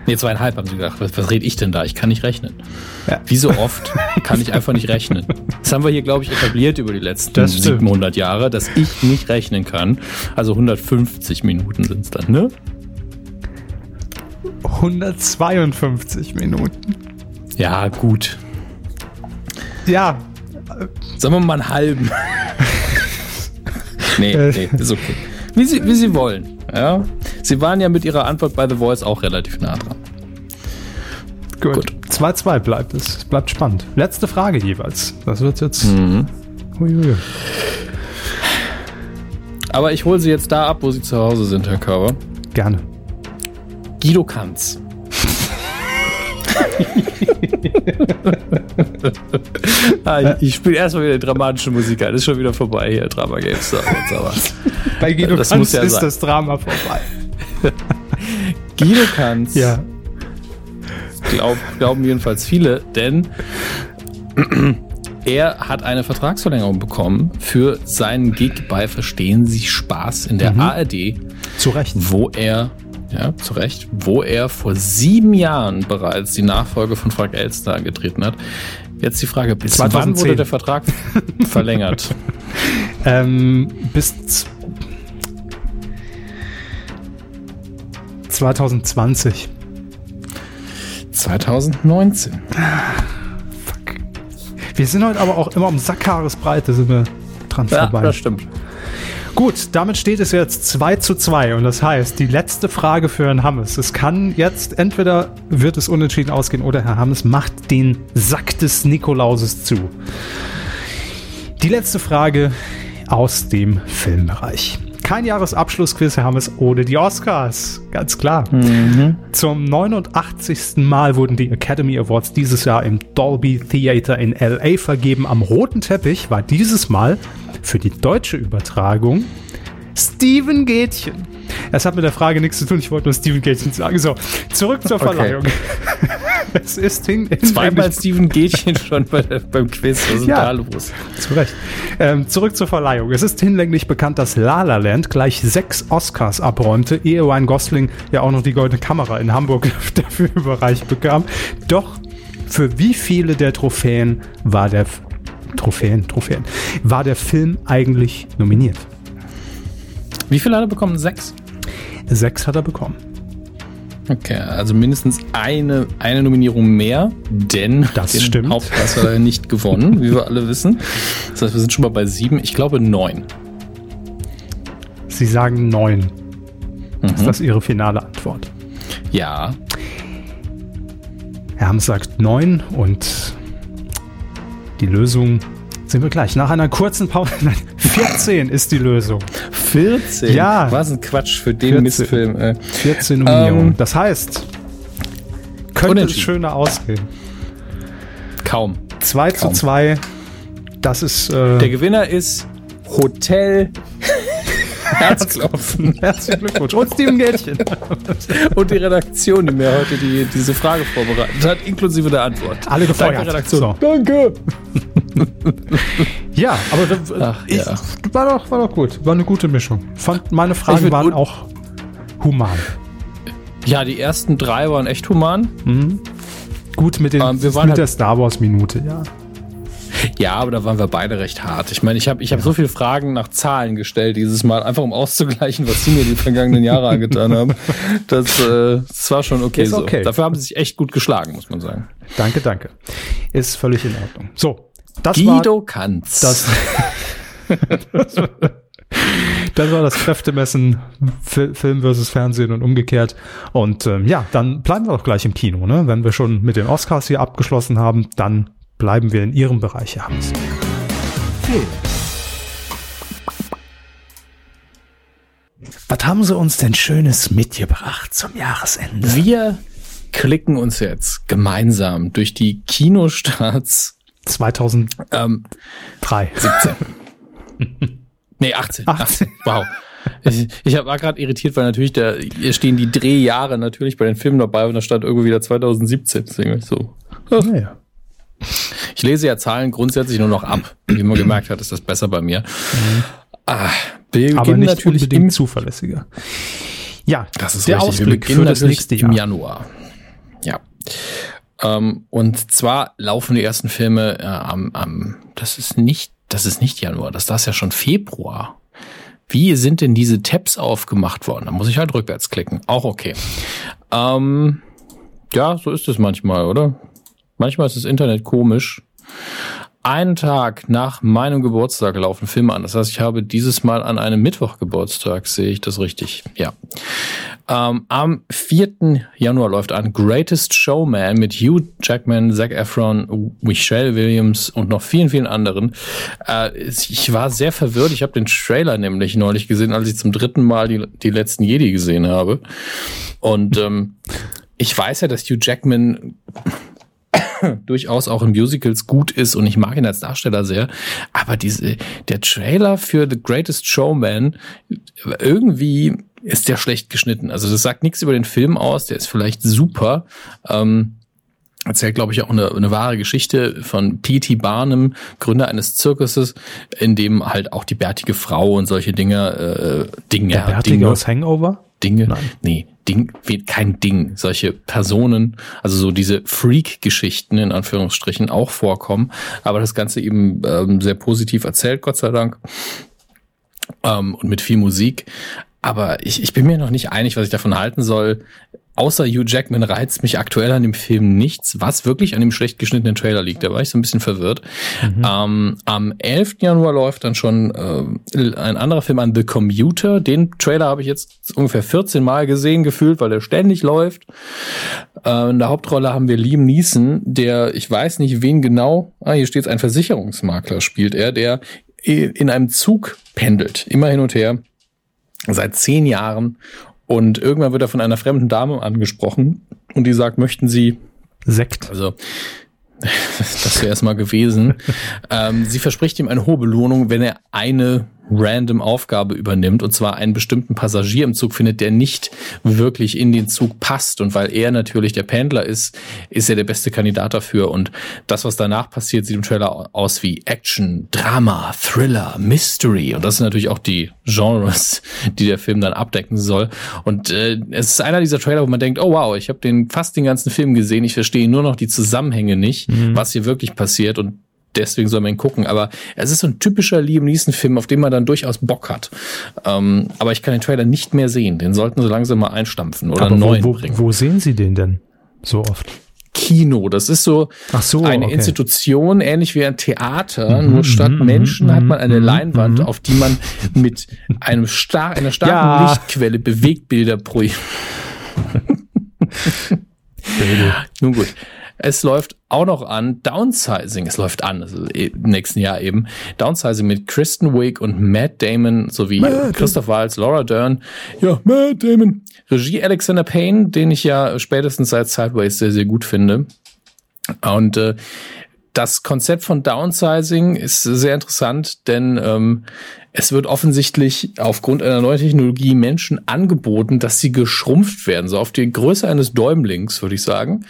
Nee, zweieinhalb haben sie gedacht. Was, was rede ich denn da? Ich kann nicht rechnen. Ja. Wie so oft kann ich einfach nicht rechnen. Das haben wir hier, glaube ich, etabliert über die letzten 700 Jahre, dass ich nicht rechnen kann. Also 150 Minuten sind es dann, ne? 152 Minuten. Ja, gut. Ja. Sagen wir mal einen halben. nee, äh. nee, ist okay. Wie Sie, wie Sie wollen. Ja. Sie waren ja mit Ihrer Antwort bei The Voice auch relativ nah dran. Gut. 2-2 bleibt es. Es bleibt spannend. Letzte Frage jeweils. Das wird jetzt. Mhm. Uiui. Aber ich hole Sie jetzt da ab, wo Sie zu Hause sind, Herr Körber. Gerne. Guido Kanz. Ah, ich spiele erstmal wieder dramatische Musik ein. Ist schon wieder vorbei hier, Drama Games. So, Bei Guido das Kanz ja ist sein. das Drama vorbei. Guido Kanz. Ja. Glaub, glauben jedenfalls viele, denn er hat eine Vertragsverlängerung bekommen für seinen Gig bei Verstehen Sie Spaß in der mhm. ARD. Zu Recht. Wo er ja, zu Recht, wo er vor sieben Jahren bereits die Nachfolge von Frank Elstner angetreten hat. Jetzt die Frage, bis 2010. wann wurde der Vertrag verlängert? ähm, bis 2020. 2019. Fuck. Wir sind heute aber auch immer um Sackhaaresbreite sind wir dran ja, vorbei. das stimmt. Gut, damit steht es jetzt 2 zu 2 und das heißt, die letzte Frage für Herrn Hammes. Es kann jetzt entweder wird es unentschieden ausgehen oder Herr Hammes macht den Sack des Nikolauses zu. Die letzte Frage aus dem Filmbereich. Kein Jahresabschlussquiz, Herr Hammes, ohne die Oscars. Ganz klar. Mhm. Zum 89. Mal wurden die Academy Awards dieses Jahr im Dolby Theater in LA vergeben. Am roten Teppich war dieses Mal für die deutsche Übertragung Steven Gätchen. Es hat mit der Frage nichts zu tun, ich wollte nur Steven Gätchen sagen. So, zurück zur Verleihung. Okay. es ist Zweimal Steven Gätchen schon bei, beim Quiz. Was ist ja, da los? Zu Recht. Ähm, zurück zur Verleihung. Es ist hinlänglich bekannt, dass La La Land gleich sechs Oscars abräumte, ehe Ryan Gosling ja auch noch die Goldene Kamera in Hamburg dafür überreicht bekam. Doch für wie viele der Trophäen war der Trophäen, Trophäen, war der Film eigentlich nominiert? Wie viele hat er bekommen? Sechs? Sechs hat er bekommen. Okay, also mindestens eine, eine Nominierung mehr, denn das den stimmt. Hauptpreis hat er nicht gewonnen, wie wir alle wissen. Das heißt, wir sind schon mal bei sieben, ich glaube neun. Sie sagen neun. Mhm. Ist das Ihre finale Antwort? Ja. Herr Hams sagt neun und die Lösung sind wir gleich. Nach einer kurzen Pause. Nein, 14 ist die Lösung. 14? Ja. Was ein Quatsch für den 14, Mistfilm. Ey. 14 Nominierungen. Ähm, das heißt, könnte es schöner ausgehen. Kaum. 2 zu 2. Das ist. Äh, Der Gewinner ist Hotel Herzklopfen. Herzlichen Glückwunsch. Und Steven Gätchen. Und die Redaktion, die mir heute die, diese Frage vorbereitet hat, inklusive der Antwort. Alle gefeuert. Danke, Redaktion. So. Danke. ja, aber das, Ach, ich, ja. War, doch, war doch gut. War eine gute Mischung. Fand, meine Fragen waren auch human. Ja, die ersten drei waren echt human. Mhm. Gut mit, den, ähm, wir waren mit halt der Star Wars Minute, ja. Ja, aber da waren wir beide recht hart. Ich meine, ich habe ich hab ja. so viele Fragen nach Zahlen gestellt dieses Mal, einfach um auszugleichen, was sie mir die vergangenen Jahre angetan haben. Das, äh, das war schon okay, so. okay. Dafür haben sie sich echt gut geschlagen, muss man sagen. Danke, danke. Ist völlig in Ordnung. So, das Guido war, Kanz. Das, das, war, das war das Kräftemessen Film versus Fernsehen und umgekehrt. Und ähm, ja, dann bleiben wir doch gleich im Kino. Ne? Wenn wir schon mit den Oscars hier abgeschlossen haben, dann bleiben wir in Ihrem Bereich, Herr Hans. Film. Was haben Sie uns denn Schönes mitgebracht zum Jahresende? Wir klicken uns jetzt gemeinsam durch die Kinostarts 2003. Ähm, 17. nee, 18. 18. Wow. Ich, ich war gerade irritiert, weil natürlich da hier stehen die Drehjahre natürlich bei den Filmen dabei und da stand irgendwo wieder 2017. Deswegen so. Naja. Ich lese ja Zahlen grundsätzlich nur noch ab. Wie man gemerkt hat, ist das besser bei mir. Mhm. Ah, wir Aber nicht natürlich unbedingt im, zuverlässiger. Ja, das ist der richtig. Ausblick für das nächste Jahr. Im Januar. Ja. Ähm, und zwar laufen die ersten Filme äh, am, am, das ist nicht, das ist nicht Januar, das, das ist ja schon Februar. Wie sind denn diese Tabs aufgemacht worden? Da muss ich halt rückwärts klicken. Auch okay. Ähm, ja, so ist es manchmal, oder? Manchmal ist das Internet komisch. Einen Tag nach meinem Geburtstag laufen Filme an. Das heißt, ich habe dieses Mal an einem Mittwoch Geburtstag, sehe ich das richtig? Ja. Ähm, am 4. Januar läuft an Greatest Showman mit Hugh Jackman, Zac Efron, Michelle Williams und noch vielen, vielen anderen. Äh, ich war sehr verwirrt. Ich habe den Trailer nämlich neulich gesehen, als ich zum dritten Mal die, die letzten Jedi gesehen habe. Und ähm, ich weiß ja, dass Hugh Jackman durchaus auch in Musicals gut ist und ich mag ihn als Darsteller sehr. Aber diese, der Trailer für The Greatest Showman, irgendwie ist der schlecht geschnitten. Also das sagt nichts über den Film aus, der ist vielleicht super. Ähm, erzählt, glaube ich, auch eine, eine wahre Geschichte von P.T. Barnum, Gründer eines Zirkuses, in dem halt auch die bärtige Frau und solche Dinge, äh, Dinge, Der Bärtige Dinge, aus Hangover? Dinge, Nein. nee, Ding, kein Ding, solche Personen, also so diese Freak-Geschichten in Anführungsstrichen auch vorkommen, aber das Ganze eben ähm, sehr positiv erzählt, Gott sei Dank, ähm, und mit viel Musik. Aber ich, ich bin mir noch nicht einig, was ich davon halten soll außer Hugh Jackman reizt mich aktuell an dem Film nichts, was wirklich an dem schlecht geschnittenen Trailer liegt. Da war ich so ein bisschen verwirrt. Mhm. Ähm, am 11. Januar läuft dann schon äh, ein anderer Film an The Commuter. Den Trailer habe ich jetzt ungefähr 14 Mal gesehen, gefühlt, weil er ständig läuft. Äh, in der Hauptrolle haben wir Liam Neeson, der, ich weiß nicht wen genau, ah, hier steht ein Versicherungsmakler spielt er, der in einem Zug pendelt, immer hin und her seit zehn Jahren und irgendwann wird er von einer fremden Dame angesprochen und die sagt, möchten Sie Sekt? Also das wäre erstmal gewesen. ähm, sie verspricht ihm eine hohe Belohnung, wenn er eine random Aufgabe übernimmt und zwar einen bestimmten Passagier im Zug findet, der nicht wirklich in den Zug passt. Und weil er natürlich der Pendler ist, ist er der beste Kandidat dafür. Und das, was danach passiert, sieht im Trailer aus wie Action, Drama, Thriller, Mystery. Und das sind natürlich auch die Genres, die der Film dann abdecken soll. Und äh, es ist einer dieser Trailer, wo man denkt, oh wow, ich habe den fast den ganzen Film gesehen, ich verstehe nur noch die Zusammenhänge nicht, mhm. was hier wirklich passiert. Und deswegen soll man ihn gucken. Aber es ist so ein typischer Liam Neeson-Film, auf den man dann durchaus Bock hat. Ähm, aber ich kann den Trailer nicht mehr sehen. Den sollten sie langsam mal einstampfen oder aber neuen wo, bringen. Wo sehen Sie den denn so oft? Kino. Das ist so, so eine okay. Institution, ähnlich wie ein Theater. Mhm, nur statt mhm, Menschen hat man eine mhm, Leinwand, mhm. auf die man mit einem star einer starken ja. Lichtquelle Bewegtbilder projiziert. Nun gut. Es läuft auch noch an Downsizing. Es läuft an, also im nächsten Jahr eben. Downsizing mit Kristen Wiig und Matt Damon sowie Matt Christoph Waltz, Laura Dern. Ja, Matt Damon. Regie Alexander Payne, den ich ja spätestens seit Sideways sehr, sehr gut finde. Und äh, das Konzept von Downsizing ist sehr interessant, denn ähm, es wird offensichtlich aufgrund einer neuen Technologie Menschen angeboten, dass sie geschrumpft werden, so auf die Größe eines Däumlings, würde ich sagen.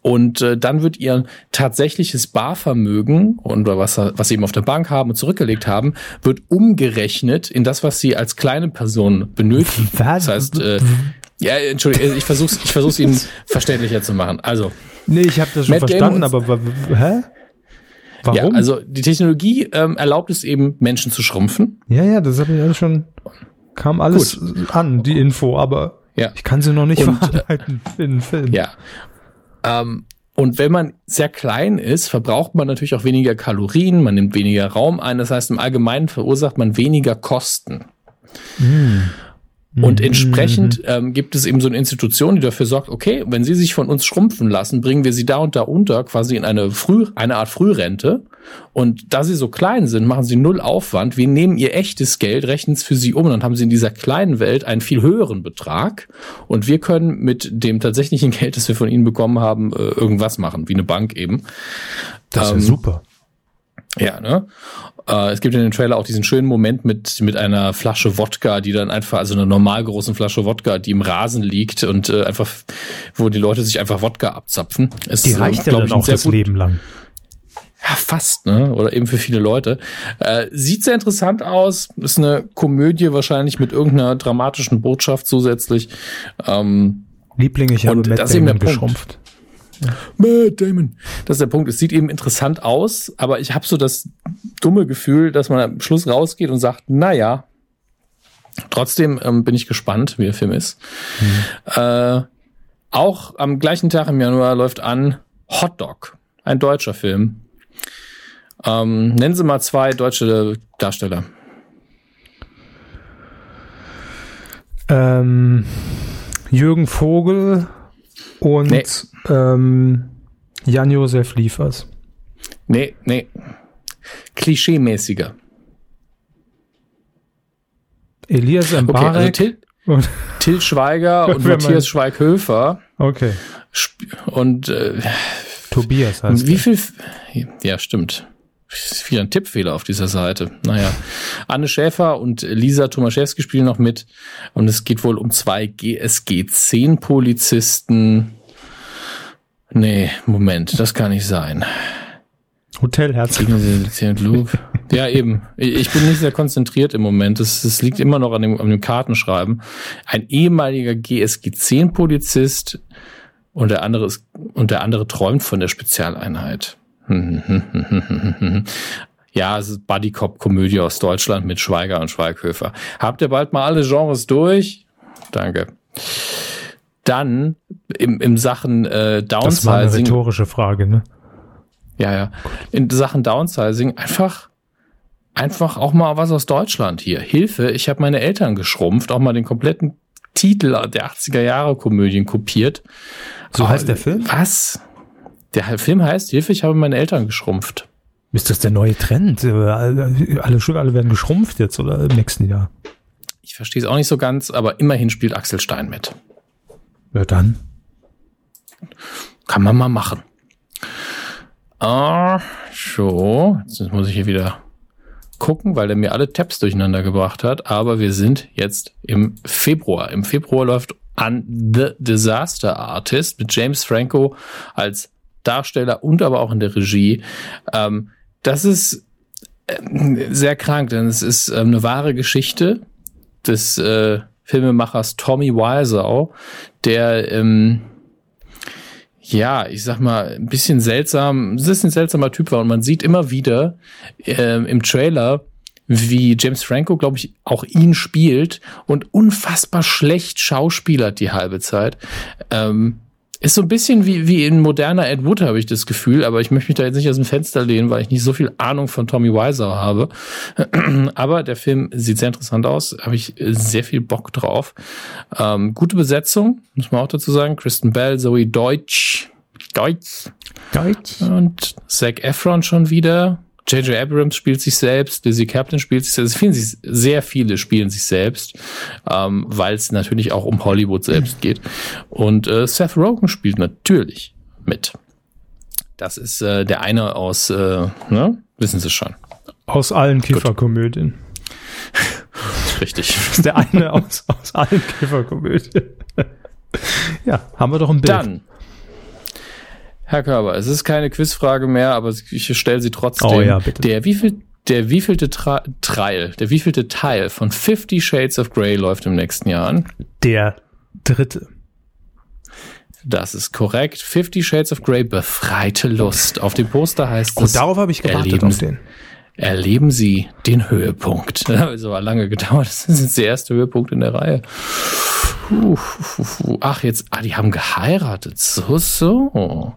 Und äh, dann wird ihr tatsächliches Barvermögen und was, was sie eben auf der Bank haben und zurückgelegt haben, wird umgerechnet in das, was sie als kleine Person benötigen. Das heißt, äh, ja, entschuldige, ich versuche ich versuch's Ihnen verständlicher zu machen. Also. Nee, ich habe das schon Matt verstanden, aber hä? Warum? Ja, also die Technologie ähm, erlaubt es eben, Menschen zu schrumpfen. Ja, ja, das habe ich alles schon, kam alles Gut. an, die Info, aber ja. ich kann sie noch nicht und, verarbeiten in Film. Ja. Ähm, und wenn man sehr klein ist, verbraucht man natürlich auch weniger Kalorien, man nimmt weniger Raum ein. Das heißt, im Allgemeinen verursacht man weniger Kosten. Mm. Und mhm. entsprechend ähm, gibt es eben so eine Institution, die dafür sorgt, okay, wenn Sie sich von uns schrumpfen lassen, bringen wir Sie da und da unter quasi in eine Früh, eine Art Frührente. Und da Sie so klein sind, machen Sie null Aufwand. Wir nehmen Ihr echtes Geld, rechnen es für Sie um und dann haben Sie in dieser kleinen Welt einen viel höheren Betrag. Und wir können mit dem tatsächlichen Geld, das wir von Ihnen bekommen haben, äh, irgendwas machen, wie eine Bank eben. Das ist ähm, super. Ja, ne? Äh, es gibt in dem Trailer auch diesen schönen Moment mit, mit einer Flasche Wodka, die dann einfach, also einer normal großen Flasche Wodka, die im Rasen liegt und äh, einfach, wo die Leute sich einfach Wodka abzapfen. Es die reicht ja dann auch das gut, Leben lang. Ja, fast, ne? Oder eben für viele Leute. Äh, sieht sehr interessant aus. Ist eine Komödie wahrscheinlich mit irgendeiner dramatischen Botschaft zusätzlich. Ähm, Liebling, ich habe Matt Damon geschrumpft. Matt Damon. Das ist der Punkt. Es sieht eben interessant aus, aber ich habe so das dumme Gefühl, dass man am Schluss rausgeht und sagt, na ja. Trotzdem ähm, bin ich gespannt, wie der Film ist. Mhm. Äh, auch am gleichen Tag im Januar läuft an Hot Dog, ein deutscher Film. Ähm, nennen Sie mal zwei deutsche Darsteller. Ähm, Jürgen Vogel und nee. ähm, Jan-Josef Liefers. Nee, nee. Klischee-mäßiger. Elias Mbarek. Okay, also Till, Till Schweiger und Matthias Schweighöfer. Okay. Und äh, Tobias heißt Wie viel? Ja, stimmt. Wieder ein Tippfehler auf dieser Seite. Naja. Anne Schäfer und Lisa Tomaszewski spielen noch mit. Und es geht wohl um zwei GSG-10 Nee, Moment, das kann nicht sein. Hotel Herzog. ja, eben. Ich bin nicht sehr konzentriert im Moment. Es, es liegt immer noch an dem, an dem Kartenschreiben. Ein ehemaliger GSG-10-Polizist und der andere ist, und der andere träumt von der Spezialeinheit. ja, es ist Buddy Cop Komödie aus Deutschland mit Schweiger und Schweighöfer. Habt ihr bald mal alle Genres durch? Danke. Dann im, im Sachen äh, Downsizing. Das war eine rhetorische Frage, ne? Ja, ja. In Sachen Downsizing einfach einfach auch mal was aus Deutschland hier. Hilfe, ich habe meine Eltern geschrumpft, auch mal den kompletten Titel der 80er Jahre Komödien kopiert. So heißt der Film? Was? Der Film heißt Hilfe, ich habe meine Eltern geschrumpft. Ist das der neue Trend? Alle, alle werden geschrumpft jetzt oder im nächsten Jahr? Ich verstehe es auch nicht so ganz, aber immerhin spielt Axel Stein mit. Ja, dann. Kann man mal machen. Ah, so. Jetzt muss ich hier wieder gucken, weil er mir alle Tabs durcheinander gebracht hat. Aber wir sind jetzt im Februar. Im Februar läuft an The Disaster Artist mit James Franco als Darsteller und aber auch in der Regie. Ähm, das ist äh, sehr krank, denn es ist äh, eine wahre Geschichte des äh, Filmemachers Tommy Wiseau, der ähm, ja, ich sag mal, ein bisschen seltsam, ein seltsamer Typ war und man sieht immer wieder äh, im Trailer, wie James Franco, glaube ich, auch ihn spielt und unfassbar schlecht schauspielert die halbe Zeit. Ähm, Ist so ein bisschen wie, wie in moderner Ed Wood, habe ich das Gefühl, aber ich möchte mich da jetzt nicht aus dem Fenster lehnen, weil ich nicht so viel Ahnung von Tommy Wiseau habe. aber der Film sieht sehr interessant aus, habe ich sehr viel Bock drauf. Ähm, gute Besetzung, muss man auch dazu sagen. Kristen Bell, Zoe Deutsch. Deutsch. Deutsch. Und Zac Efron schon wieder. J.J. Abrams spielt sich selbst, Lizzie Captain spielt sich selbst. Vielen sehr viele spielen sich selbst, ähm, weil es natürlich auch um Hollywood selbst geht. Und äh, Seth Rogen spielt natürlich mit. Das ist äh, der eine aus, äh, ne? wissen Sie schon. Aus allen Kifferkomödien. Richtig. Das ist der eine aus, aus allen Kifferkomödien. ja, haben wir doch ein Bild. Dann Herr Körber, es ist keine Quizfrage mehr, aber ich stelle sie trotzdem. Oh ja, bitte. Der wievielte, der wievielte Tra Trial, der wievielte Teil von Fifty Shades of Grey läuft im nächsten Jahr an? Der dritte. Das ist korrekt. Fifty Shades of Grey, befreite Lust. Auf dem Poster heißt es. Und darauf habe ich gewartet erleben, auf den. Erleben Sie den Höhepunkt. Das aber lange gedauert. Das ist jetzt der erste Höhepunkt in der Reihe. Ach, jetzt, ah, die haben geheiratet. So, so.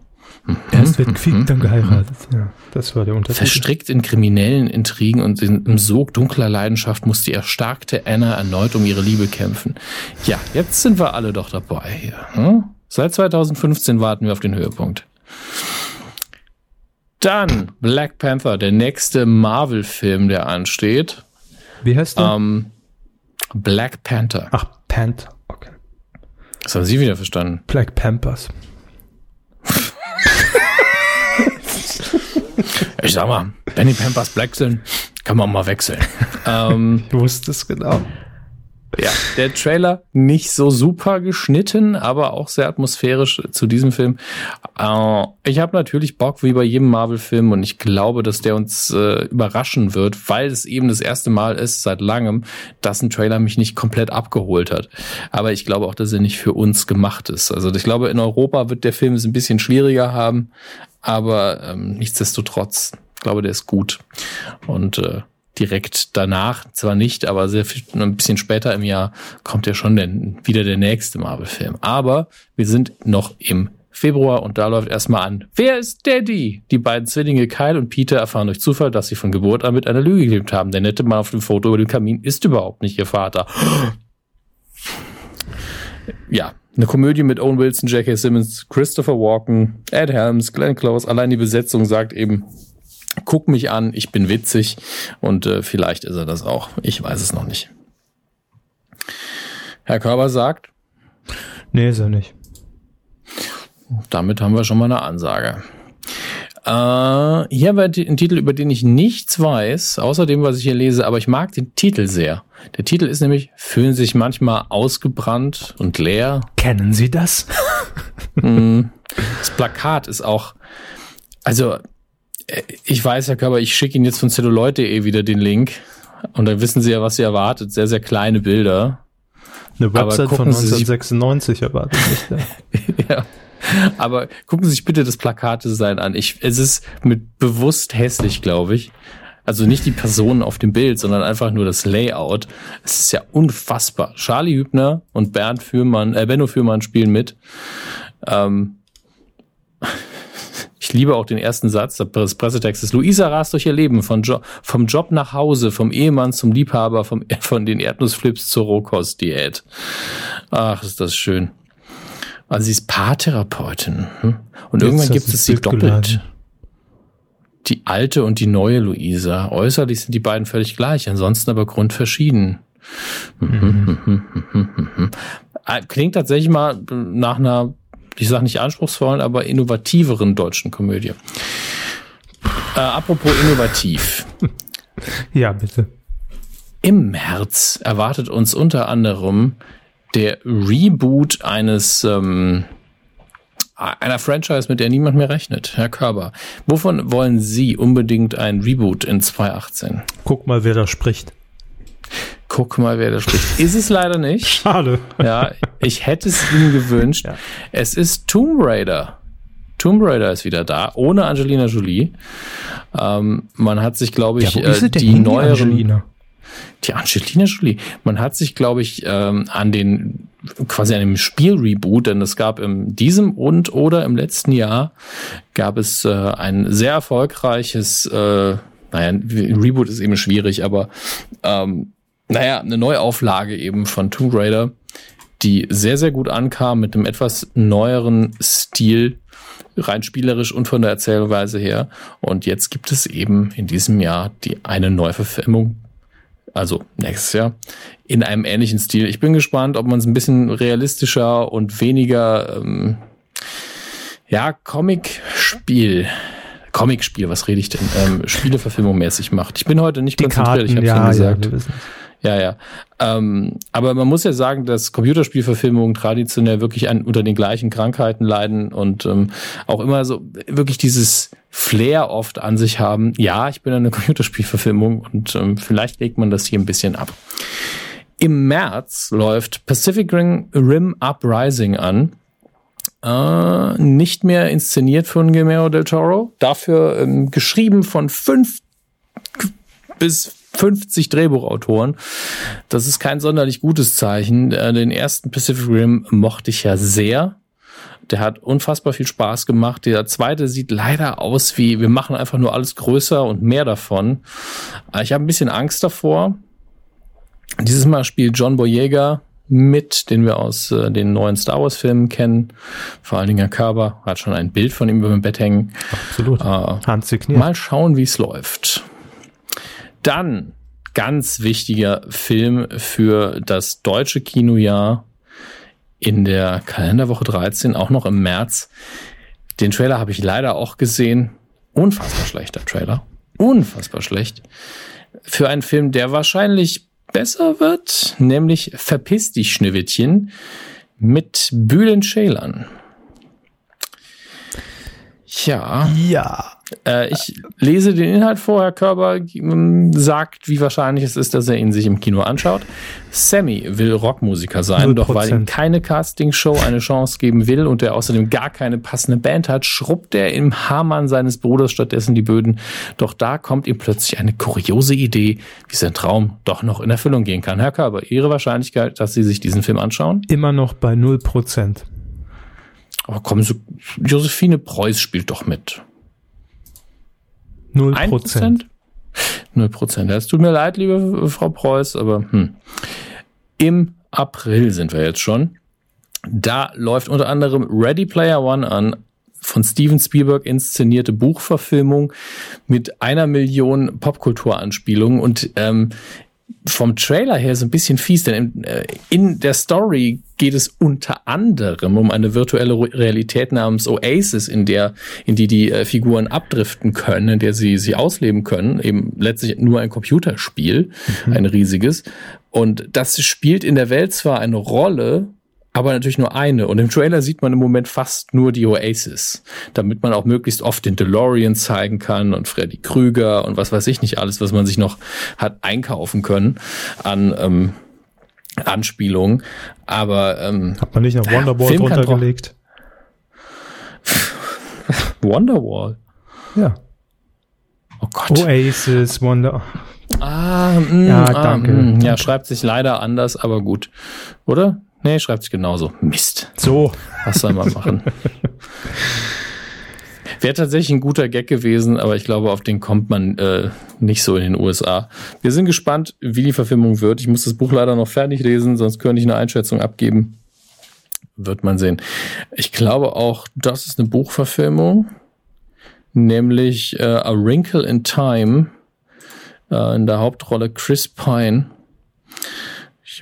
Erst wird gefickt, dann geheiratet. Ja, das war der Unterschied. Verstrickt in kriminellen Intrigen und im Sog dunkler Leidenschaft muss die erstarkte Anna erneut um ihre Liebe kämpfen. Ja, jetzt sind wir alle doch dabei hier. Hm? Seit 2015 warten wir auf den Höhepunkt. Dann Black Panther, der nächste Marvel-Film, der ansteht. Wie heißt der? Ähm, Black Panther. Ach, Panther. Okay. Das haben Sie wieder verstanden. Black Pampers. Ich sag mal, Benny Pampers Black sind, kann man mal wechseln. ähm, ich wusste es genau. Ja, der Trailer nicht so super geschnitten, aber auch sehr atmosphärisch zu diesem Film. Äh, ich habe natürlich Bock wie bei jedem Marvel-Film und ich glaube, dass der uns äh, überraschen wird, weil es eben das erste Mal ist seit langem, dass ein Trailer mich nicht komplett abgeholt hat. Aber ich glaube auch, dass er nicht für uns gemacht ist. Also ich glaube, in Europa wird der Film es ein bisschen schwieriger haben, aber ähm, nichtsdestotrotz, ich glaube, der ist gut. Und äh, direkt danach, zwar nicht, aber sehr viel, ein bisschen später im Jahr kommt ja schon den, wieder der nächste Marvel-Film. Aber wir sind noch im Februar und da läuft erstmal an. Wer ist Daddy? Die beiden Zwillinge Kyle und Peter erfahren durch Zufall, dass sie von Geburt an mit einer Lüge gelebt haben. Der nette Mann auf dem Foto über dem Kamin ist überhaupt nicht ihr Vater. Ja, eine Komödie mit Owen Wilson, J.K. Simmons, Christopher Walken, Ed Helms, Glenn Close. Allein die Besetzung sagt eben, guck mich an, ich bin witzig und äh, vielleicht ist er das auch. Ich weiß es noch nicht. Herr Körber sagt. Nee, ist er nicht. Damit haben wir schon mal eine Ansage. Äh, hier haben wir einen Titel, über den ich nichts weiß, außer dem, was ich hier lese, aber ich mag den Titel sehr. Der Titel ist nämlich, fühlen sich manchmal ausgebrannt und leer. Kennen Sie das? Hm. das Plakat ist auch, also ich weiß, Herr Körber, ich schicke Ihnen jetzt von celluloid.de wieder den Link. Und dann wissen Sie ja, was Sie erwartet. Sehr, sehr kleine Bilder. Eine Website von 1996 erwartet nicht. ja. Aber gucken Sie sich bitte das Plakatdesign an. Ich, es ist mit bewusst hässlich, glaube ich. Also nicht die Personen auf dem Bild, sondern einfach nur das Layout. Es ist ja unfassbar. Charlie Hübner und Bernd Fürmann, äh, Benno Fürmann spielen mit. Ähm, ich liebe auch den ersten Satz des Pressetextes. Luisa rast durch ihr Leben von jo vom Job nach Hause, vom Ehemann zum Liebhaber, vom, von den Erdnussflips zur Rohkostdiät. Ach, ist das schön. Also sie ist Paartherapeutin. Hm? Und Jetzt irgendwann gibt es sie doppelt. Geladen. Die alte und die neue Luisa. Äußerlich sind die beiden völlig gleich, ansonsten aber grundverschieden. Mhm. Klingt tatsächlich mal nach einer ich sage nicht anspruchsvollen, aber innovativeren deutschen Komödie. Äh, apropos innovativ. Ja, bitte. Im März erwartet uns unter anderem der Reboot eines ähm, einer Franchise, mit der niemand mehr rechnet. Herr Körber, wovon wollen Sie unbedingt ein Reboot in 2018? Guck mal, wer da spricht. Guck mal, wer da spricht. Ist es leider nicht. Schade. Ja, ich hätte es ihm gewünscht. Ja. Es ist Tomb Raider. Tomb Raider ist wieder da, ohne Angelina Jolie. Ähm, man hat sich, glaube ich, ja, äh, die neueren. Die Angelina? Die Angelina Jolie. Man hat sich, glaube ich, ähm, an den quasi einem Spielreboot, denn es gab in diesem und oder im letzten Jahr gab es äh, ein sehr erfolgreiches, äh, naja, Reboot ist eben schwierig, aber ähm, naja, eine Neuauflage eben von Tomb Raider, die sehr, sehr gut ankam mit einem etwas neueren Stil, rein spielerisch und von der Erzählweise her. Und jetzt gibt es eben in diesem Jahr die eine Neuverfilmung also nächstes Jahr, in einem ähnlichen Stil. Ich bin gespannt, ob man es ein bisschen realistischer und weniger, ähm, ja, Comic-Spiel, Comic-Spiel, was rede ich denn, ähm, Spieleverfilmung mäßig macht. Ich bin heute nicht Die konzentriert, Karten, ich habe ja, schon gesagt. Ja. Ja, ja. Ähm, aber man muss ja sagen, dass Computerspielverfilmungen traditionell wirklich an, unter den gleichen Krankheiten leiden und ähm, auch immer so wirklich dieses Flair oft an sich haben. Ja, ich bin eine Computerspielverfilmung und ähm, vielleicht legt man das hier ein bisschen ab. Im März läuft Pacific Rim, Rim Uprising an. Äh, nicht mehr inszeniert von Guillermo del Toro, dafür ähm, geschrieben von fünf bis 50 Drehbuchautoren. Das ist kein sonderlich gutes Zeichen. Äh, Den ersten Pacific Rim mochte ich ja sehr. Der hat unfassbar viel Spaß gemacht. Der zweite sieht leider aus wie, wir machen einfach nur alles größer und mehr davon. Äh, Ich habe ein bisschen Angst davor. Dieses Mal spielt John Boyega mit, den wir aus äh, den neuen Star Wars Filmen kennen. Vor allen Dingen Herr Körber hat schon ein Bild von ihm über dem Bett hängen. Absolut. Äh, Handsigniert. Mal schauen, wie es läuft. Dann ganz wichtiger Film für das deutsche Kinojahr in der Kalenderwoche 13, auch noch im März. Den Trailer habe ich leider auch gesehen. Unfassbar schlechter Trailer. Unfassbar schlecht. Für einen Film, der wahrscheinlich besser wird, nämlich Verpiss dich, Schneewittchen, mit Bülent Ceylan. Ja. Ja. Äh, ich lese den Inhalt vor. Herr Körber ähm, sagt, wie wahrscheinlich es ist, dass er ihn sich im Kino anschaut. Sammy will Rockmusiker sein, 0%. doch weil ihm keine Castingshow eine Chance geben will und er außerdem gar keine passende Band hat, schrubbt er im Haarmann seines Bruders stattdessen die Böden. Doch da kommt ihm plötzlich eine kuriose Idee, wie sein Traum doch noch in Erfüllung gehen kann. Herr Körber, Ihre Wahrscheinlichkeit, dass Sie sich diesen Film anschauen? Immer noch bei 0%. Aber kommen Sie, Josephine Preuß spielt doch mit. 0%. 1%? 0%. Ja, Es tut mir leid, liebe Frau Preuß, aber hm. im April sind wir jetzt schon. Da läuft unter anderem Ready Player One an, von Steven Spielberg inszenierte Buchverfilmung mit einer Million Popkulturanspielungen und ähm, vom Trailer her so ein bisschen fies, denn in, äh, in der Story geht es unter anderem um eine virtuelle Re- Realität namens Oasis, in der, in die die äh, Figuren abdriften können, in der sie sie ausleben können, eben letztlich nur ein Computerspiel, ein riesiges. Und das spielt in der Welt zwar eine Rolle, aber natürlich nur eine. Und im Trailer sieht man im Moment fast nur die Oasis, damit man auch möglichst oft den DeLorean zeigen kann und Freddy Krüger und was weiß ich nicht alles, was man sich noch hat einkaufen können an ähm, Anspielungen. Aber ähm, Hat man nicht noch Wonderwall drunter gelegt? Wonderwall. Ja. Oh Gott. Oasis, Wonder. Ah, mm, Ja, ah, danke. mm, ja, schreibt sich leider anders, aber gut. Oder? Nee, schreibt sich genauso. Mist. So. Was soll man machen? Wäre tatsächlich ein guter Gag gewesen, aber ich glaube, auf den kommt man äh, nicht so in den USA. Wir sind gespannt, wie die Verfilmung wird. Ich muss das Buch leider noch fertig lesen, sonst könnte ich eine Einschätzung abgeben. Wird man sehen. Ich glaube auch, das ist eine Buchverfilmung, nämlich äh, A Wrinkle in Time. Äh, in der Hauptrolle Chris Pine.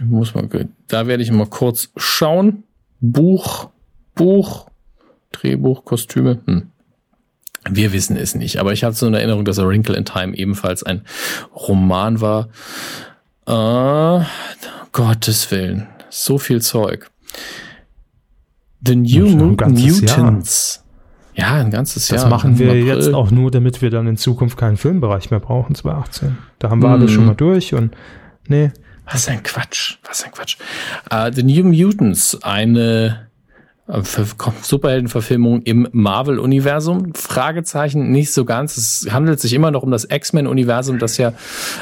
Ich muss mal, da werde ich mal kurz schauen. Buch, Buch, Drehbuch, Kostüme. Hm. Wir wissen es nicht, aber ich habe so eine Erinnerung, dass A Wrinkle in Time ebenfalls ein Roman war. Äh, Gottes Willen, so viel Zeug. The New Ja, ein Mu- ganzes Jahr. Mutants. Ja, ein ganzes Das Jahr. machen wir jetzt auch nur, damit wir dann in Zukunft keinen Filmbereich mehr brauchen, 2018. Da haben wir Mhm. alles schon mal durch und nee, Was ein Quatsch, was ein Quatsch. Uh, The New Mutants, eine Superheldenverfilmung im Marvel-Universum? Fragezeichen, nicht so ganz. Es handelt sich immer noch um das X-Men-Universum, das ja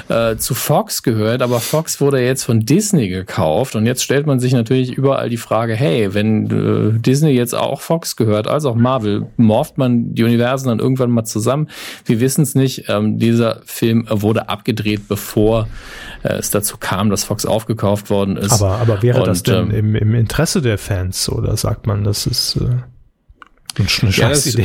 äh, zu Fox gehört, aber Fox wurde jetzt von Disney gekauft und jetzt stellt man sich natürlich überall die Frage, hey, wenn äh, Disney jetzt auch Fox gehört, als auch Marvel, morpht man die Universen dann irgendwann mal zusammen? Wir wissen es nicht. Ähm, dieser Film wurde abgedreht, bevor äh, es dazu kam, dass Fox aufgekauft worden ist. Aber, aber wäre und, das denn ähm, im, im Interesse der Fans oder sagt man, das ist äh, ja, das,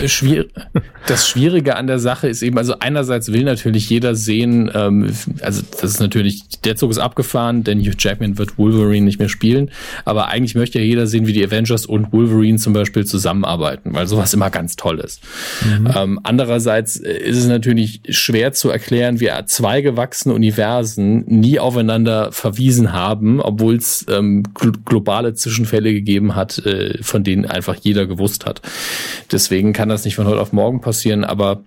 das Schwierige an der Sache ist eben, also einerseits will natürlich jeder sehen, ähm, also das ist natürlich, der Zug ist abgefahren, denn Hugh Jackman wird Wolverine nicht mehr spielen, aber eigentlich möchte ja jeder sehen, wie die Avengers und Wolverine zum Beispiel zusammenarbeiten, weil sowas immer ganz toll ist. Mhm. Ähm, andererseits ist es natürlich schwer zu erklären, wie zwei gewachsene Universen nie aufeinander verwiesen haben, obwohl es ähm, globale Zwischenfälle gegeben hat, äh, von denen einfach jeder gewusst hat. Deswegen kann das nicht von heute auf morgen passieren, aber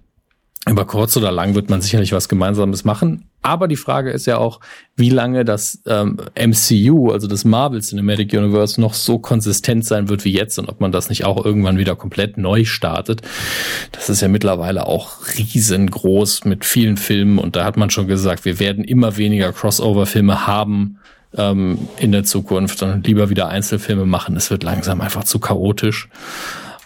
über kurz oder lang wird man sicherlich was Gemeinsames machen. Aber die Frage ist ja auch, wie lange das ähm, MCU, also das Marvel Cinematic Universe, noch so konsistent sein wird wie jetzt und ob man das nicht auch irgendwann wieder komplett neu startet. Das ist ja mittlerweile auch riesengroß mit vielen Filmen und da hat man schon gesagt, wir werden immer weniger Crossover-Filme haben ähm, in der Zukunft und lieber wieder Einzelfilme machen. Es wird langsam einfach zu chaotisch.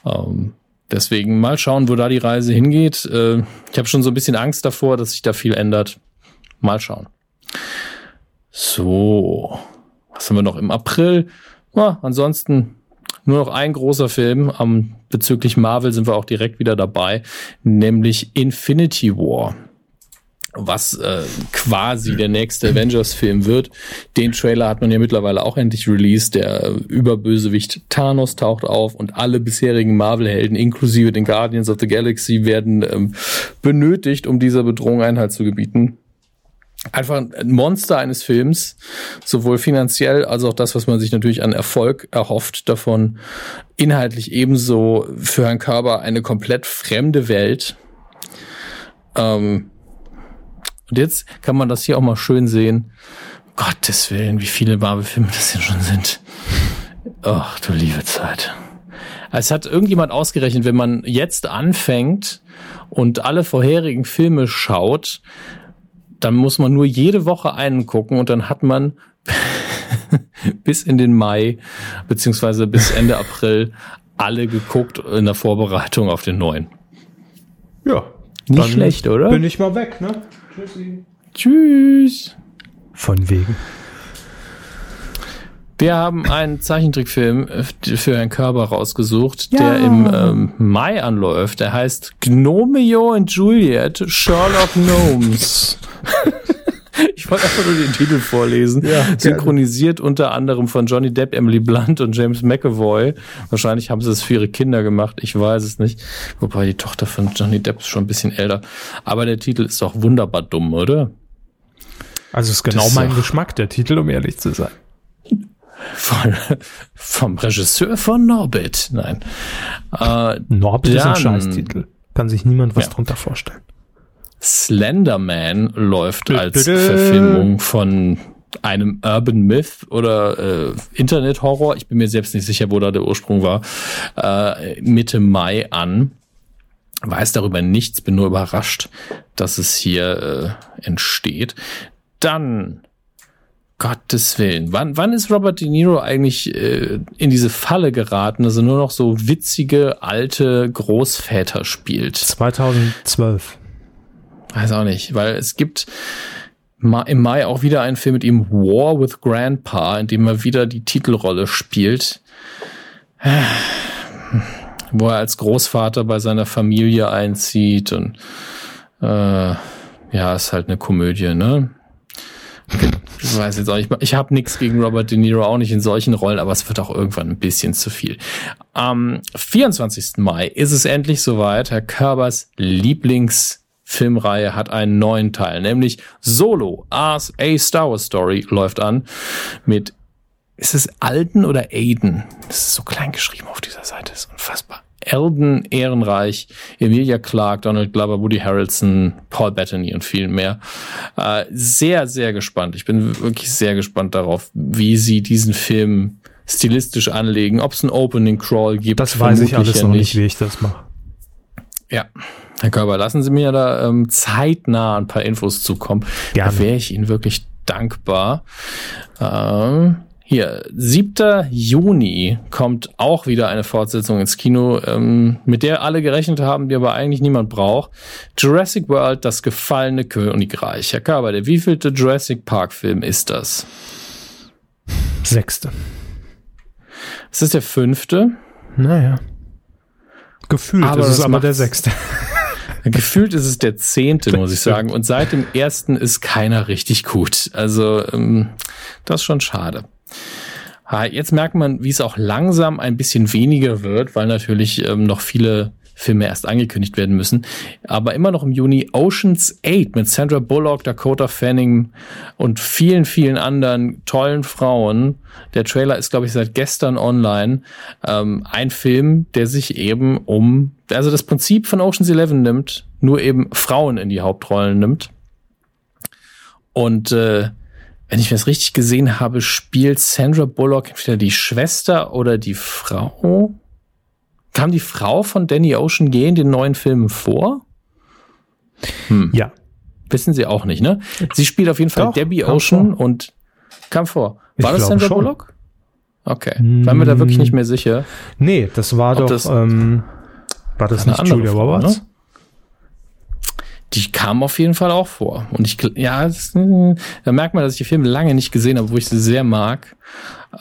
Ähm, deswegen mal schauen, wo da die Reise hingeht. Äh, ich habe schon so ein bisschen Angst davor, dass sich da viel ändert. Mal schauen. So, was haben wir noch im April? Ja, ansonsten nur noch ein großer Film. Um, bezüglich Marvel sind wir auch direkt wieder dabei, nämlich Infinity War was äh, quasi der nächste Avengers-Film wird. Den Trailer hat man ja mittlerweile auch endlich released. Der Überbösewicht Thanos taucht auf und alle bisherigen Marvel-Helden, inklusive den Guardians of the Galaxy, werden ähm, benötigt, um dieser Bedrohung Einhalt zu gebieten. Einfach ein Monster eines Films, sowohl finanziell als auch das, was man sich natürlich an Erfolg erhofft davon. Inhaltlich ebenso für Herrn Körber eine komplett fremde Welt. Ähm, und jetzt kann man das hier auch mal schön sehen. Gottes Willen, wie viele Marvel-Filme das hier schon sind. Ach, du liebe Zeit. Es hat irgendjemand ausgerechnet, wenn man jetzt anfängt und alle vorherigen Filme schaut, dann muss man nur jede Woche einen gucken und dann hat man bis in den Mai beziehungsweise bis Ende April alle geguckt in der Vorbereitung auf den neuen. Ja. Nicht schlecht, oder? Bin ich mal weg, ne? Tschüssi. Tschüss. Von wegen. Wir haben einen Zeichentrickfilm für Herrn Körber rausgesucht, ja. der im ähm, Mai anläuft. Der heißt Gnomeo und Juliet, Sherlock Gnomes. ich wollte einfach nur den Titel vorlesen. Ja, Synchronisiert gerne. unter anderem von Johnny Depp, Emily Blunt und James McAvoy. Wahrscheinlich haben sie es für ihre Kinder gemacht. Ich weiß es nicht. Wobei die Tochter von Johnny Depp ist schon ein bisschen älter. Aber der Titel ist doch wunderbar dumm, oder? Also ist genau mein Geschmack, der Titel, um ehrlich zu sein. Von, vom Regisseur von Norbit. Nein. Äh, Norbit dann, ist ein Scheißtitel. Kann sich niemand was ja. drunter vorstellen. Slenderman läuft als Verfilmung von einem Urban Myth oder äh, Internet Horror, ich bin mir selbst nicht sicher, wo da der Ursprung war, äh, Mitte Mai an. Weiß darüber nichts, bin nur überrascht, dass es hier äh, entsteht. Dann Gottes Willen. Wann, wann ist Robert De Niro eigentlich äh, in diese Falle geraten, dass er nur noch so witzige alte Großväter spielt? 2012. Weiß auch nicht, weil es gibt im Mai auch wieder einen Film mit ihm, War with Grandpa, in dem er wieder die Titelrolle spielt. Wo er als Großvater bei seiner Familie einzieht und äh, ja, ist halt eine Komödie, ne? Ich weiß jetzt auch nicht. Ich habe nichts gegen Robert De Niro, auch nicht in solchen Rollen, aber es wird auch irgendwann ein bisschen zu viel. Am 24. Mai ist es endlich soweit. Herr Körbers Lieblings Filmreihe hat einen neuen Teil, nämlich Solo, Ars A Star Wars Story läuft an mit, ist es Alden oder Aiden? Das ist so klein geschrieben auf dieser Seite, das ist unfassbar. Elden Ehrenreich, Emilia Clarke, Donald Glover, Woody Harrelson, Paul Bettany und viel mehr. Äh, sehr, sehr gespannt. Ich bin wirklich sehr gespannt darauf, wie sie diesen Film stilistisch anlegen, ob es ein Opening Crawl gibt. Das weiß ich alles noch nicht, wie ich das mache. Ja, Herr Körber, lassen Sie mir da ähm, zeitnah ein paar Infos zukommen. Gerne. Da wäre ich Ihnen wirklich dankbar. Ähm, hier, 7. Juni kommt auch wieder eine Fortsetzung ins Kino, ähm, mit der alle gerechnet haben, die aber eigentlich niemand braucht. Jurassic World, das gefallene Königreich. Herr Körber, der wievielte Jurassic Park Film ist das? Sechste. Es ist der fünfte. Naja. Gefühlt aber ist es aber der sechste. Gefühlt ist es der zehnte, muss ich sagen. Und seit dem ersten ist keiner richtig gut. Also ähm, das ist schon schade. Jetzt merkt man, wie es auch langsam ein bisschen weniger wird, weil natürlich ähm, noch viele Filme erst angekündigt werden müssen. Aber immer noch im Juni Oceans 8 mit Sandra Bullock, Dakota Fanning und vielen, vielen anderen tollen Frauen. Der Trailer ist, glaube ich, seit gestern online. Ähm, ein Film, der sich eben um, also das Prinzip von Oceans 11 nimmt, nur eben Frauen in die Hauptrollen nimmt. Und äh, wenn ich mir das richtig gesehen habe, spielt Sandra Bullock entweder die Schwester oder die Frau Kam die Frau von Danny Ocean gehen den neuen Filmen vor? Hm. Ja. Wissen Sie auch nicht, ne? Sie spielt auf jeden Fall Doch, Debbie Ocean vor. und kam vor. War ich das Sandra schon. Bullock? Okay. Hm. Waren wir da wirklich nicht mehr sicher? Nee, das war doch, das, ähm, war das nicht Julia Roberts? Ne? Die kam auf jeden Fall auch vor. Und ich, ja, das, da merkt man, dass ich die Filme lange nicht gesehen habe, wo ich sie sehr mag.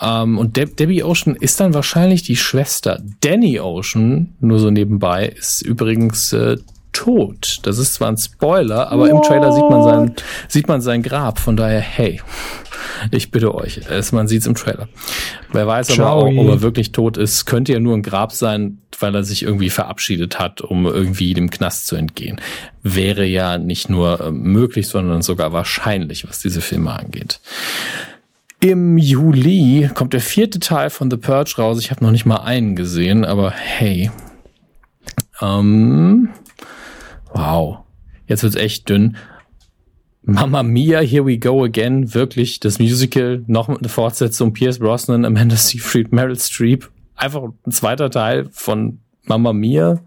Ähm, und De Debbie Ocean ist dann wahrscheinlich die Schwester. Danny Ocean, nur so nebenbei, ist übrigens äh, tot. Das ist zwar ein Spoiler, aber What? im Trailer sieht man sein, sieht man sein Grab. Von daher, hey, ich bitte euch, es, man sieht es im Trailer. Wer weiß Ciao. aber auch, ob er wirklich tot ist, könnte ja nur ein Grab sein, weil er sich irgendwie verabschiedet hat, um irgendwie dem Knast zu entgehen. Wäre ja nicht nur äh, möglich, sondern sogar wahrscheinlich, was diese Filme angeht. Im Juli kommt der vierte Teil von The Purge raus. Ich habe noch nicht mal einen gesehen, aber hey. Ähm, wow. Jetzt wird's echt dünn. Mama Mia, Here We Go Again, wirklich das Musical, noch eine Fortsetzung, Pierce Brosnan, Amanda Seyfried, Meryl Streep. Einfach ein zweiter Teil von Mama Mia.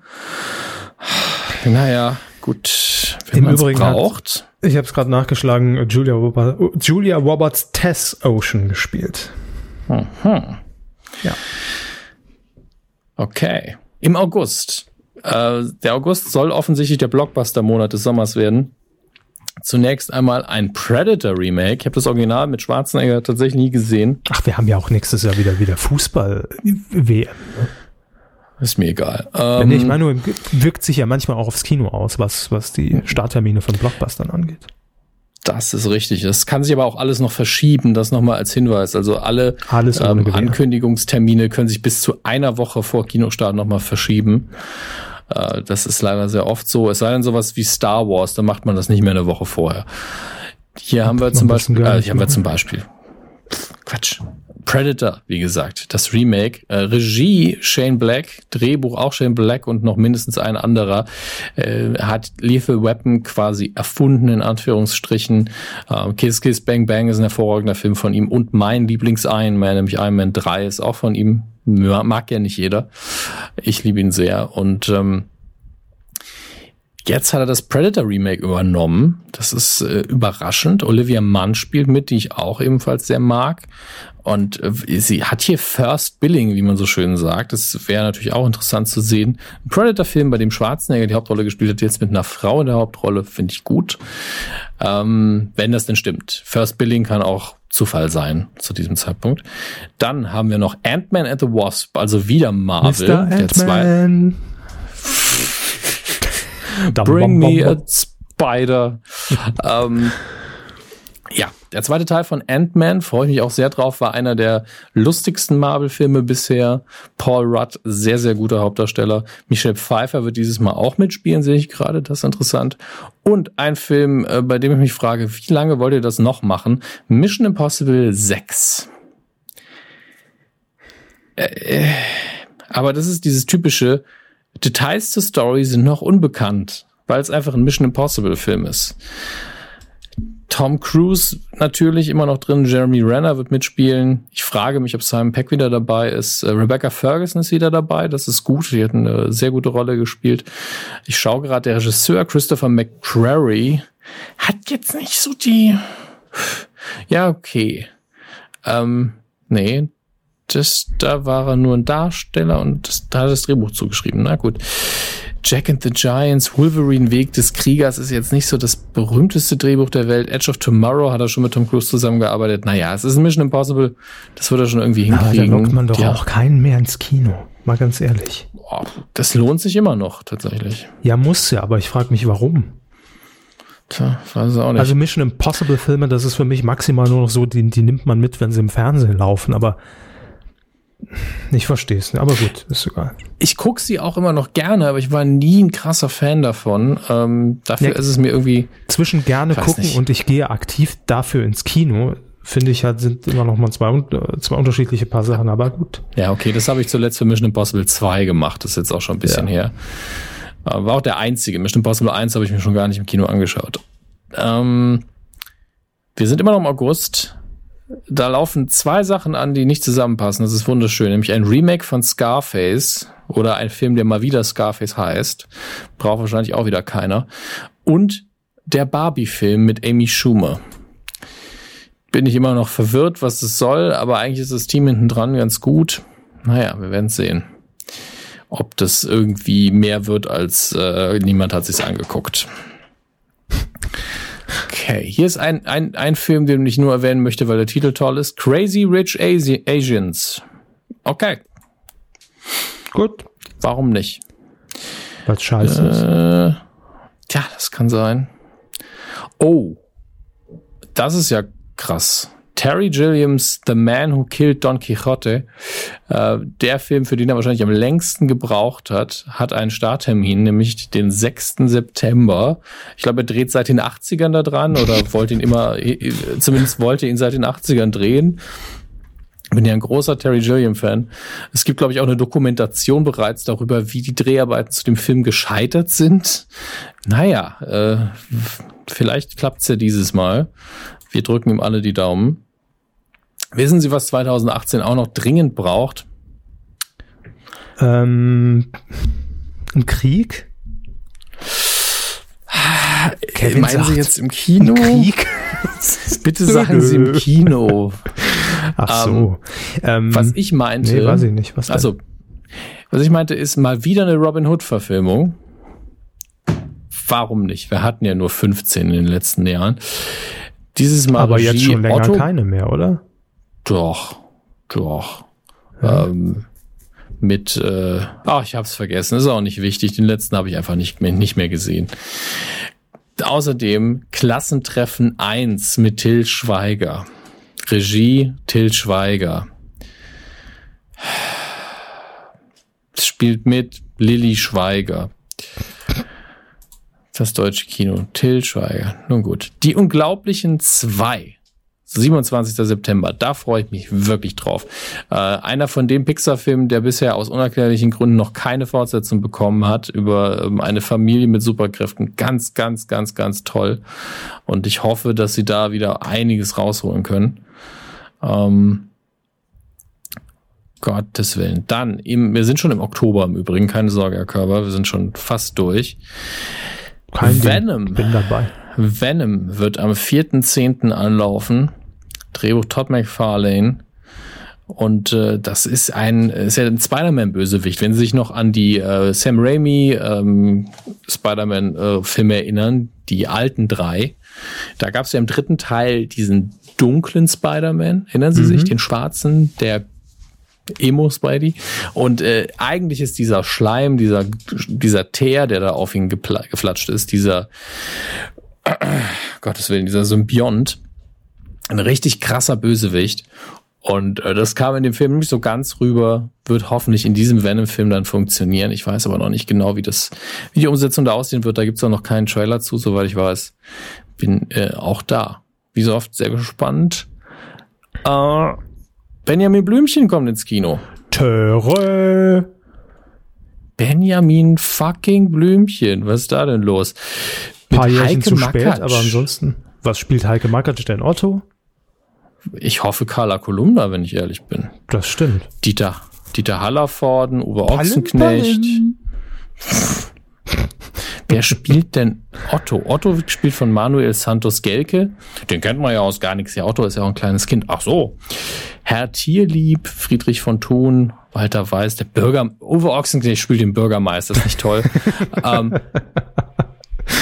Naja, gut. Wenn Im Übrigen braucht. Hat, ich habe es gerade nachgeschlagen, Julia, Roberts, Julia Roberts Tess Ocean gespielt. Mhm. Ja. Okay. Im August. Äh, der August soll offensichtlich der Blockbuster-Monat des Sommers werden. Zunächst einmal ein Predator Remake. Ich habe das Original mit Schwarzenegger tatsächlich nie gesehen. Ach, wir haben ja auch nächstes Jahr wieder wieder Fußball-WM. Ne? Ist mir egal. Ähm, ich meine, nur wirkt sich ja manchmal auch aufs Kino aus, was, was die Starttermine von Blockbustern angeht. Das ist richtig. Das kann sich aber auch alles noch verschieben. Das nochmal als Hinweis. Also alle ähm, Ankündigungstermine können sich bis zu einer Woche vor Kinostart nochmal verschieben. Äh, das ist leider sehr oft so. Es sei denn sowas wie Star Wars, da macht man das nicht mehr eine Woche vorher. Hier haben wir zum Beispiel, äh, hier haben wir zum Beispiel, Quatsch. Predator, wie gesagt, das Remake. Äh, Regie Shane Black, Drehbuch auch Shane Black und noch mindestens ein anderer äh, hat Lethal Weapon quasi erfunden, in Anführungsstrichen. Äh, Kiss Kiss Bang Bang ist ein hervorragender Film von ihm und mein Lieblings-Iron Man, nämlich Iron Man 3 ist auch von ihm mag ja nicht jeder. Ich liebe ihn sehr. Und ähm, jetzt hat er das Predator Remake übernommen. Das ist äh, überraschend. Olivia Munn spielt mit, die ich auch ebenfalls sehr mag. Und äh, sie hat hier First Billing, wie man so schön sagt. Das wäre natürlich auch interessant zu sehen. Ein Predator-Film, bei dem Schwarzenegger die Hauptrolle gespielt hat, jetzt mit einer Frau in der Hauptrolle, finde ich gut. Ähm, wenn das denn stimmt. First Billing kann auch Zufall sein zu diesem Zeitpunkt. Dann haben wir noch Ant-Man and the Wasp, also wieder Marvel. Mr. Der zwei Bring me a Spider. ähm, der zweite Teil von Ant-Man, freue ich mich auch sehr drauf, war einer der lustigsten Marvel-Filme bisher. Paul Rudd, sehr, sehr guter Hauptdarsteller. Michelle Pfeiffer wird dieses Mal auch mitspielen, sehe ich gerade, das ist interessant. Und ein Film, äh, bei dem ich mich frage, wie lange wollt ihr das noch machen? Mission Impossible 6. Äh, äh, aber das ist dieses typische, Details zur Story sind noch unbekannt, weil es einfach ein Mission Impossible Film ist Tom Cruise natürlich immer noch drin. Jeremy Renner wird mitspielen. Ich frage mich, ob Simon Peck wieder dabei ist. Äh, Rebecca Ferguson ist wieder dabei. Das ist gut. Die hat eine sehr gute Rolle gespielt. Ich schaue gerade, der Regisseur Christopher McQuarrie hat jetzt nicht so die. Ja, okay. Ähm, nee, das, da war er nur ein Darsteller und das, da hat das Drehbuch zugeschrieben. Na gut. Jack and the Giants, Wolverine Weg des Kriegers ist jetzt nicht so das berühmteste Drehbuch der Welt. Edge of Tomorrow hat er schon mit Tom Cruise zusammengearbeitet. Naja, es ist ein Mission Impossible. Das wird er schon irgendwie hinkriegen. Aber da lockt man doch ja. auch keinen mehr ins Kino. Mal ganz ehrlich. Boah, das lohnt sich immer noch, tatsächlich. Ja, muss ja, aber ich frage mich, warum. Tja, weiß auch nicht. Also Mission Impossible Filme, das ist für mich maximal nur noch so, die, die nimmt man mit, wenn sie im Fernsehen laufen, aber ich verstehe es, aber gut, ist egal. Ich gucke sie auch immer noch gerne, aber ich war nie ein krasser Fan davon. Ähm, dafür ja, ist es mir irgendwie. Zwischen gerne gucken nicht. und ich gehe aktiv dafür ins Kino, finde ich halt, sind immer noch mal zwei, zwei unterschiedliche paar Sachen, aber gut. Ja, okay, das habe ich zuletzt für Mission Impossible 2 gemacht, das ist jetzt auch schon ein bisschen ja. her. Äh, war auch der einzige. Mission Impossible 1 habe ich mir schon gar nicht im Kino angeschaut. Ähm, wir sind immer noch im August da laufen zwei Sachen an, die nicht zusammenpassen. Das ist wunderschön. Nämlich ein Remake von Scarface oder ein Film, der mal wieder Scarface heißt. Braucht wahrscheinlich auch wieder keiner. Und der Barbie-Film mit Amy Schumer. Bin ich immer noch verwirrt, was es soll, aber eigentlich ist das Team hinten dran ganz gut. Naja, wir werden sehen. Ob das irgendwie mehr wird als äh, niemand hat sich's angeguckt. Okay, hier ist ein, ein, ein Film, den ich nur erwähnen möchte, weil der Titel toll ist. Crazy Rich Asi Asians. Okay. Gut. Warum nicht? Weil scheiße äh, ist. Tja, das kann sein. Oh. Das ist ja krass. Terry Gilliams The Man Who Killed Don Quixote, äh, der Film, für den er wahrscheinlich am längsten gebraucht hat, hat einen Starttermin, nämlich den 6. September. Ich glaube, er dreht seit den 80ern da dran oder wollte ihn immer, äh, zumindest wollte ihn seit den 80ern drehen. Bin ja ein großer Terry Gilliam-Fan. Es gibt, glaube ich, auch eine Dokumentation bereits darüber, wie die Dreharbeiten zu dem Film gescheitert sind. Naja, äh, vielleicht klappt's ja dieses Mal. Wir drücken ihm alle die Daumen. Wissen Sie, was 2018 auch noch dringend braucht? Ähm, ein Krieg? Kevin Meinen sagt, Sie jetzt im Kino? Krieg? Bitte sagen Sie im Kino. Ach so. Ähm, ähm, was ich meinte. Nee, weiß ich nicht. Was also, was ich meinte, ist mal wieder eine Robin Hood-Verfilmung. Warum nicht? Wir hatten ja nur 15 in den letzten Jahren. Dieses Mal Aber Regie jetzt schon länger Otto, keine mehr, oder? Doch, doch. Ja. Ähm, mit, äh, ach, ich hab's vergessen, ist auch nicht wichtig. Den letzten habe ich einfach nicht mehr, nicht mehr gesehen. Außerdem Klassentreffen 1 mit Till Schweiger. Regie Till Schweiger. Spielt mit Lilly Schweiger. Das deutsche Kino. Till Schweiger. Nun gut. Die Unglaublichen zwei. 27. September. Da freue ich mich wirklich drauf. Äh, einer von den Pixar-Filmen, der bisher aus unerklärlichen Gründen noch keine Fortsetzung bekommen hat, über ähm, eine Familie mit Superkräften. Ganz, ganz, ganz, ganz toll. Und ich hoffe, dass sie da wieder einiges rausholen können. Ähm, Gottes Willen. Dann, im, wir sind schon im Oktober im Übrigen, keine Sorge, Herr Körber, wir sind schon fast durch. Kein Venom. Ding. Bin dabei. Venom wird am 4.10. anlaufen. Drehbuch Todd McFarlane. Und äh, das ist ein, ist ja ein Spider-Man-Bösewicht. Wenn Sie sich noch an die äh, Sam Raimi ähm, Spider-Man-Filme äh, erinnern, die alten drei, da gab es ja im dritten Teil diesen dunklen Spider-Man. Erinnern Sie mhm. sich, den schwarzen, der Emo-Spidey. Und äh, eigentlich ist dieser Schleim, dieser, dieser Teer, der da auf ihn geflatscht ist, dieser, äh, Gottes Willen, dieser Symbiont, ein richtig krasser Bösewicht. Und äh, das kam in dem Film nicht so ganz rüber, wird hoffentlich in diesem Venom-Film dann funktionieren. Ich weiß aber noch nicht genau, wie das, wie die Umsetzung da aussehen wird. Da gibt's auch noch keinen Trailer zu, soweit ich weiß. Bin äh, auch da. Wie so oft sehr gespannt. Äh, Benjamin Blümchen kommt ins Kino. Töre. Benjamin fucking Blümchen. Was ist da denn los? Ein paar Jahre zu Makatsch. spät, aber ansonsten. Was spielt Heike Makatsch denn Otto? Ich hoffe Carla Kolumna, wenn ich ehrlich bin. Das stimmt. Dieter, Dieter Hallervorden, Uwe Ochsenknecht. Wer spielt denn Otto? Otto spielt von Manuel Santos Gelke. Den kennt man ja aus gar nichts. Ja, Otto ist ja auch ein kleines Kind. Ach so. Herr Tierlieb, Friedrich von Thun, Walter Weiß, der Bürger, Uwe Ochsenknecht spielt den Bürgermeister, ist nicht toll. ähm,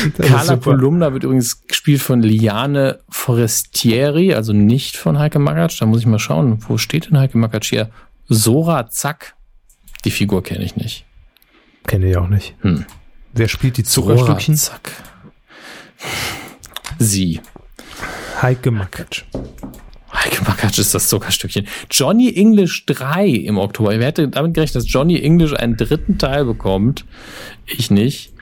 Carla Kolumna wird übrigens gespielt von Liane Forestieri, also nicht von Heike Makatsch. Da muss ich mal schauen, wo steht denn Heike Makatsch hier? Sora Zack. Die Figur kenne ich nicht. Kenne ich auch nicht. Hm. Wer spielt die Zuckerstückchen? Sora Zack. Sie. Heike Makatsch. Heike Makatsch ist das Zuckerstückchen. Johnny English 3 im Oktober. Wer hätte damit gerechnet, dass Johnny English einen dritten Teil bekommt? Ich nicht.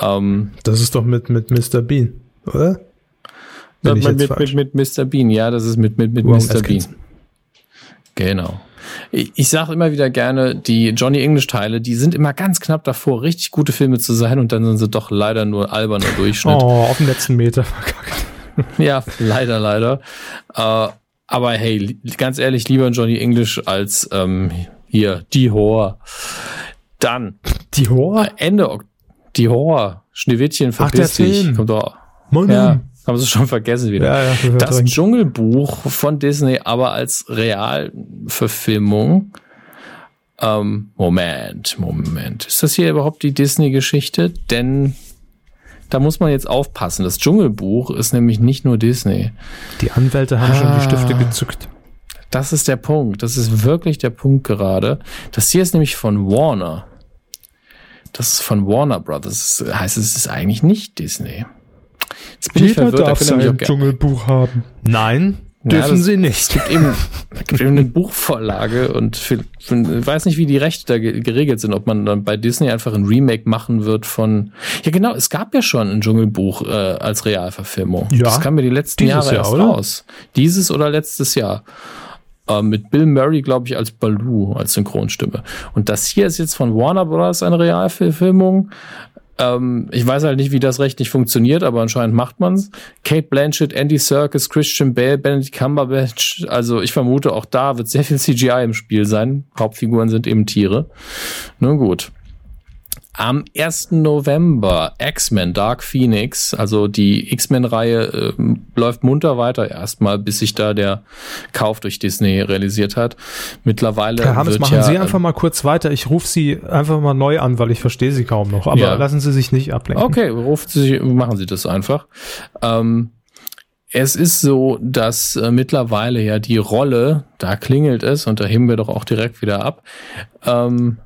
Ähm, das ist doch mit, mit Mr. Bean, oder? Mit, mit, mit, mit, Mr. Bean, ja, das ist mit, mit, mit Mr. Bean. Genau. Ich, ich sage immer wieder gerne, die Johnny English-Teile, die sind immer ganz knapp davor, richtig gute Filme zu sein und dann sind sie doch leider nur alberner Durchschnitt. Oh, auf dem letzten Meter verkackt. ja, leider, leider. Äh, aber hey, ganz ehrlich, lieber Johnny English als ähm, hier, die Horror. Dann. Die Horror? Ende Oktober die Horror, Schneewittchen, verpiss Ach, dich. Kommt doch. Mann. Ja, haben sie schon vergessen wieder. Ja, ja, das dringend. Dschungelbuch von Disney, aber als Realverfilmung. Ähm, Moment, Moment. Ist das hier überhaupt die Disney-Geschichte? Denn da muss man jetzt aufpassen. Das Dschungelbuch ist nämlich nicht nur Disney. Die Anwälte haben ah, schon die Stifte gezückt. Das ist der Punkt. Das ist wirklich der Punkt gerade. Das hier ist nämlich von Warner. Das ist von Warner Brothers. Das heißt, es ist eigentlich nicht Disney. Jetzt bin Jeder ich verwirrt, darf da sein Dschungelbuch haben. Nein, dürfen ja, sie nicht. Es gibt eben, gibt eben eine Buchvorlage und für, für, ich weiß nicht, wie die Rechte da geregelt sind, ob man dann bei Disney einfach ein Remake machen wird von. Ja, genau, es gab ja schon ein Dschungelbuch äh, als Realverfilmung. Ja, das kam mir die letzten Jahre Jahr, erst oder? raus. Dieses oder letztes Jahr äh, mit Bill Murray, glaube ich, als Baloo, als Synchronstimme. Und das hier ist jetzt von Warner Bros. eine Realverfilmung. Ähm, ich weiß halt nicht, wie das rechtlich funktioniert, aber anscheinend macht man's. Kate Blanchett, Andy Serkis, Christian Bale, Benedict Cumberbatch. Also ich vermute, auch da wird sehr viel CGI im Spiel sein. Hauptfiguren sind eben Tiere. Nun gut. Am 1. November X-Men Dark Phoenix, also die X-Men-Reihe äh, läuft munter weiter erstmal, bis sich da der Kauf durch Disney realisiert hat. Mittlerweile Herr Hammes, machen ja, Sie einfach mal kurz weiter. Ich rufe Sie einfach mal neu an, weil ich verstehe Sie kaum noch. Aber ja. lassen Sie sich nicht ablenken. Okay, ruft Sie, machen Sie das einfach. Ähm, es ist so, dass äh, mittlerweile ja die Rolle, da klingelt es und da heben wir doch auch direkt wieder ab, ähm,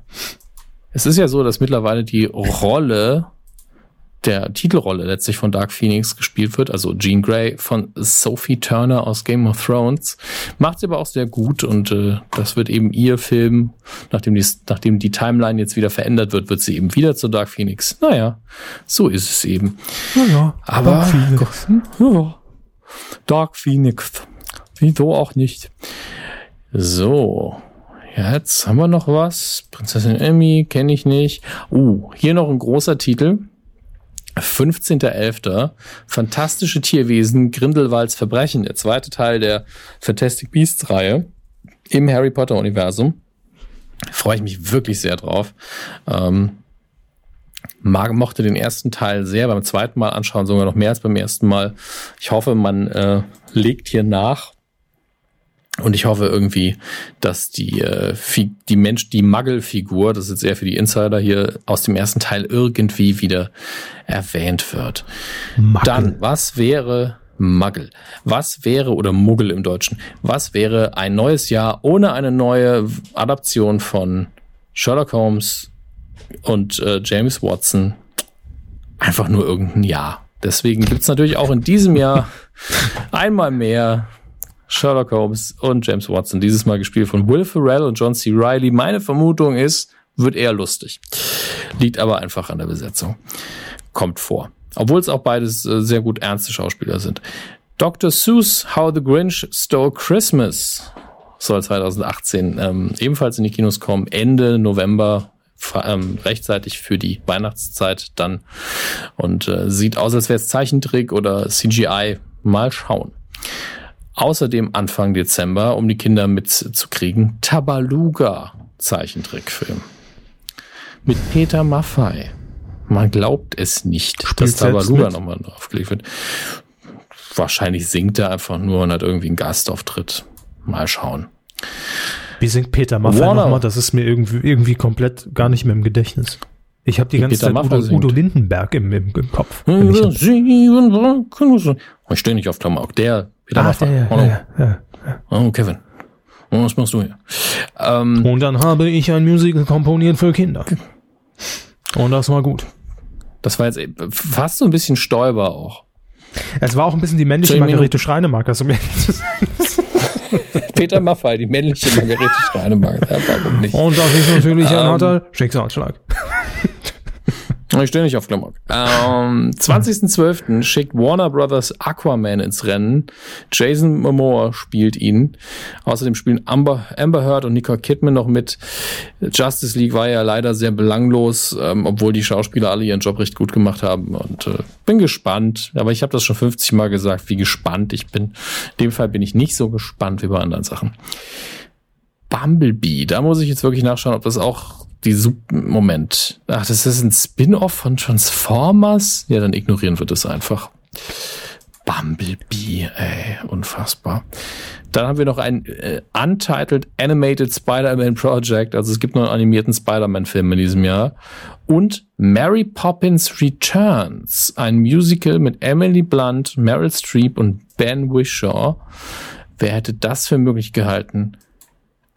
es ist ja so, dass mittlerweile die Rolle der Titelrolle letztlich von Dark Phoenix gespielt wird, also Jean Grey von Sophie Turner aus Game of Thrones. Macht sie aber auch sehr gut und äh, das wird eben ihr Film, nachdem die, nachdem die Timeline jetzt wieder verändert wird, wird sie eben wieder zu Dark Phoenix. Naja, so ist es eben. Naja, aber Dark Phoenix. Ja, Dark Phoenix. Wieso auch nicht. So, Jetzt haben wir noch was. Prinzessin Emmy kenne ich nicht. Uh, hier noch ein großer Titel. 15.11. Fantastische Tierwesen, Grindelwalds Verbrechen. Der zweite Teil der Fantastic Beasts Reihe im Harry Potter Universum. Freue ich mich wirklich sehr drauf. Ähm, mag, mochte den ersten Teil sehr, beim zweiten Mal anschauen sogar noch mehr als beim ersten Mal. Ich hoffe, man äh, legt hier nach und ich hoffe irgendwie, dass die, äh, die Mensch, die Muggle-Figur, das ist jetzt eher für die Insider hier, aus dem ersten Teil irgendwie wieder erwähnt wird. Muggle. Dann, was wäre Muggle? Was wäre, oder Muggel im Deutschen, was wäre ein neues Jahr ohne eine neue Adaption von Sherlock Holmes und äh, James Watson? Einfach nur irgendein Jahr. Deswegen gibt's natürlich auch in diesem Jahr einmal mehr Sherlock Holmes und James Watson. Dieses Mal gespielt von Will Ferrell und John C. Reilly. Meine Vermutung ist, wird eher lustig. Liegt aber einfach an der Besetzung. Kommt vor. Obwohl es auch beides äh, sehr gut ernste Schauspieler sind. Dr. Seuss, How the Grinch Stole Christmas soll 2018 ähm, ebenfalls in die Kinos kommen. Ende November ähm, rechtzeitig für die Weihnachtszeit dann und äh, sieht aus, als wäre es Zeichentrick oder CGI. Mal schauen. Außerdem Anfang Dezember, um die Kinder mitzukriegen, Tabaluga Zeichentrickfilm. Mit Peter Maffei. Man glaubt es nicht, Spielt dass Tabaluga nochmal aufgelegt wird. Wahrscheinlich singt er einfach nur und hat irgendwie einen Gastauftritt. Mal schauen. Wie singt Peter Maffei nochmal? Das ist mir irgendwie, irgendwie komplett gar nicht mehr im Gedächtnis. Ich habe die ganze Peter Zeit Udo, Udo, Lindenberg im, im, im Kopf. Ich stehe nicht auf Klamauk. Der Peter ah, Maffei. Ja, ja, ja, ja, Oh, Kevin. Oh, was machst du hier? Ähm, und dann habe ich ein Musical komponiert für Kinder. Und das war gut. Das war jetzt fast so ein bisschen Stäuber auch. Es war auch ein bisschen die männliche Margarete Schreinemarker, so ehrlich zu Peter Maffei, die männliche Margarete Schreinemarker. Ja, warum nicht? Und das ist natürlich ein ähm, harter Schicksalsschlag. Ich stehe nicht auf Klamauk. Ähm, 20.12. schickt Warner Brothers Aquaman ins Rennen. Jason Momoa spielt ihn. Außerdem spielen Amber, Amber Heard und Nicole Kidman noch mit. Justice League war ja leider sehr belanglos, ähm, obwohl die Schauspieler alle ihren Job recht gut gemacht haben. Und äh, bin gespannt. Aber ich habe das schon 50 Mal gesagt, wie gespannt ich bin. In dem Fall bin ich nicht so gespannt wie bei anderen Sachen. Bumblebee, da muss ich jetzt wirklich nachschauen, ob das auch die Sub Moment. Ach, das ist ein Spin-off von Transformers? Ja, dann ignorieren wir das einfach. Bumblebee, ey, unfassbar. Dann haben wir noch ein äh, Untitled Animated Spider-Man Project, also es gibt noch einen animierten Spider-Man-Film in diesem Jahr. Und Mary Poppins Returns, ein Musical mit Emily Blunt, Meryl Streep und Ben Wishaw. Wer hätte das für möglich gehalten?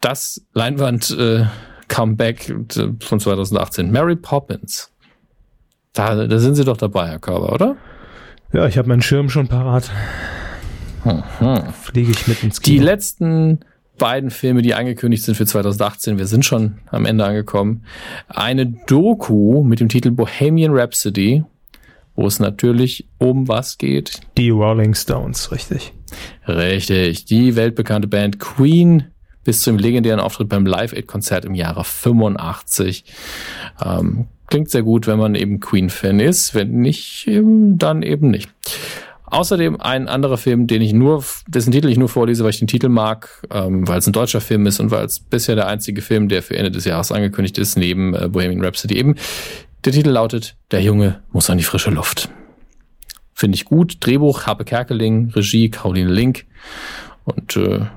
Das Leinwand äh, Comeback von 2018. Mary Poppins. Da, da sind Sie doch dabei, Herr Körber, oder? Ja, ich habe meinen Schirm schon parat. Mhm. Fliege ich mit ins Kino. Die letzten beiden Filme, die angekündigt sind für 2018, wir sind schon am Ende angekommen. Eine Doku mit dem Titel Bohemian Rhapsody, wo es natürlich um was geht. Die Rolling Stones, richtig. Richtig. Die weltbekannte Band Queen bis zum legendären Auftritt beim Live-Aid-Konzert im Jahre 85. Ähm, klingt sehr gut, wenn man eben Queen-Fan ist. Wenn nicht, dann eben nicht. Außerdem ein anderer Film, den ich nur, dessen Titel ich nur vorlese, weil ich den Titel mag, ähm, weil es ein deutscher Film ist und weil es bisher der einzige Film, der für Ende des Jahres angekündigt ist, neben äh, Bohemian Rhapsody eben. Der Titel lautet Der Junge muss an die frische Luft. Finde ich gut. Drehbuch Harpe Kerkeling, Regie Caroline Link und äh,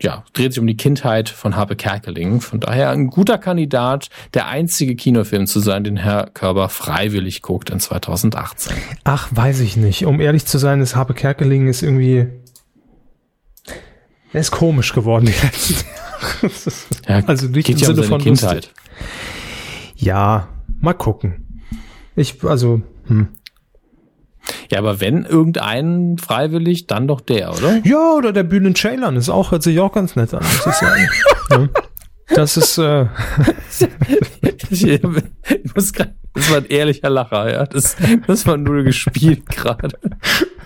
ja, dreht sich um die Kindheit von Harpe Kerkeling. Von daher ein guter Kandidat, der einzige Kinofilm zu sein, den Herr Körber freiwillig guckt in 2018. Ach, weiß ich nicht. Um ehrlich zu sein, ist Harpe Kerkeling ist irgendwie, er ist komisch geworden die letzten Jahre. ja, also nicht im Sinne um von Kindheit. Lustig. Ja, mal gucken. Ich, also, hm. Ja, aber wenn irgendein freiwillig, dann doch der, oder? Ja, oder der Bühnen Ceylan ist auch, hört sich auch ganz nett an, muss ich sagen. ja. Das ist, äh ich, ich muss grad, das war ein ehrlicher Lacher, ja. Das, das war nur gespielt gerade.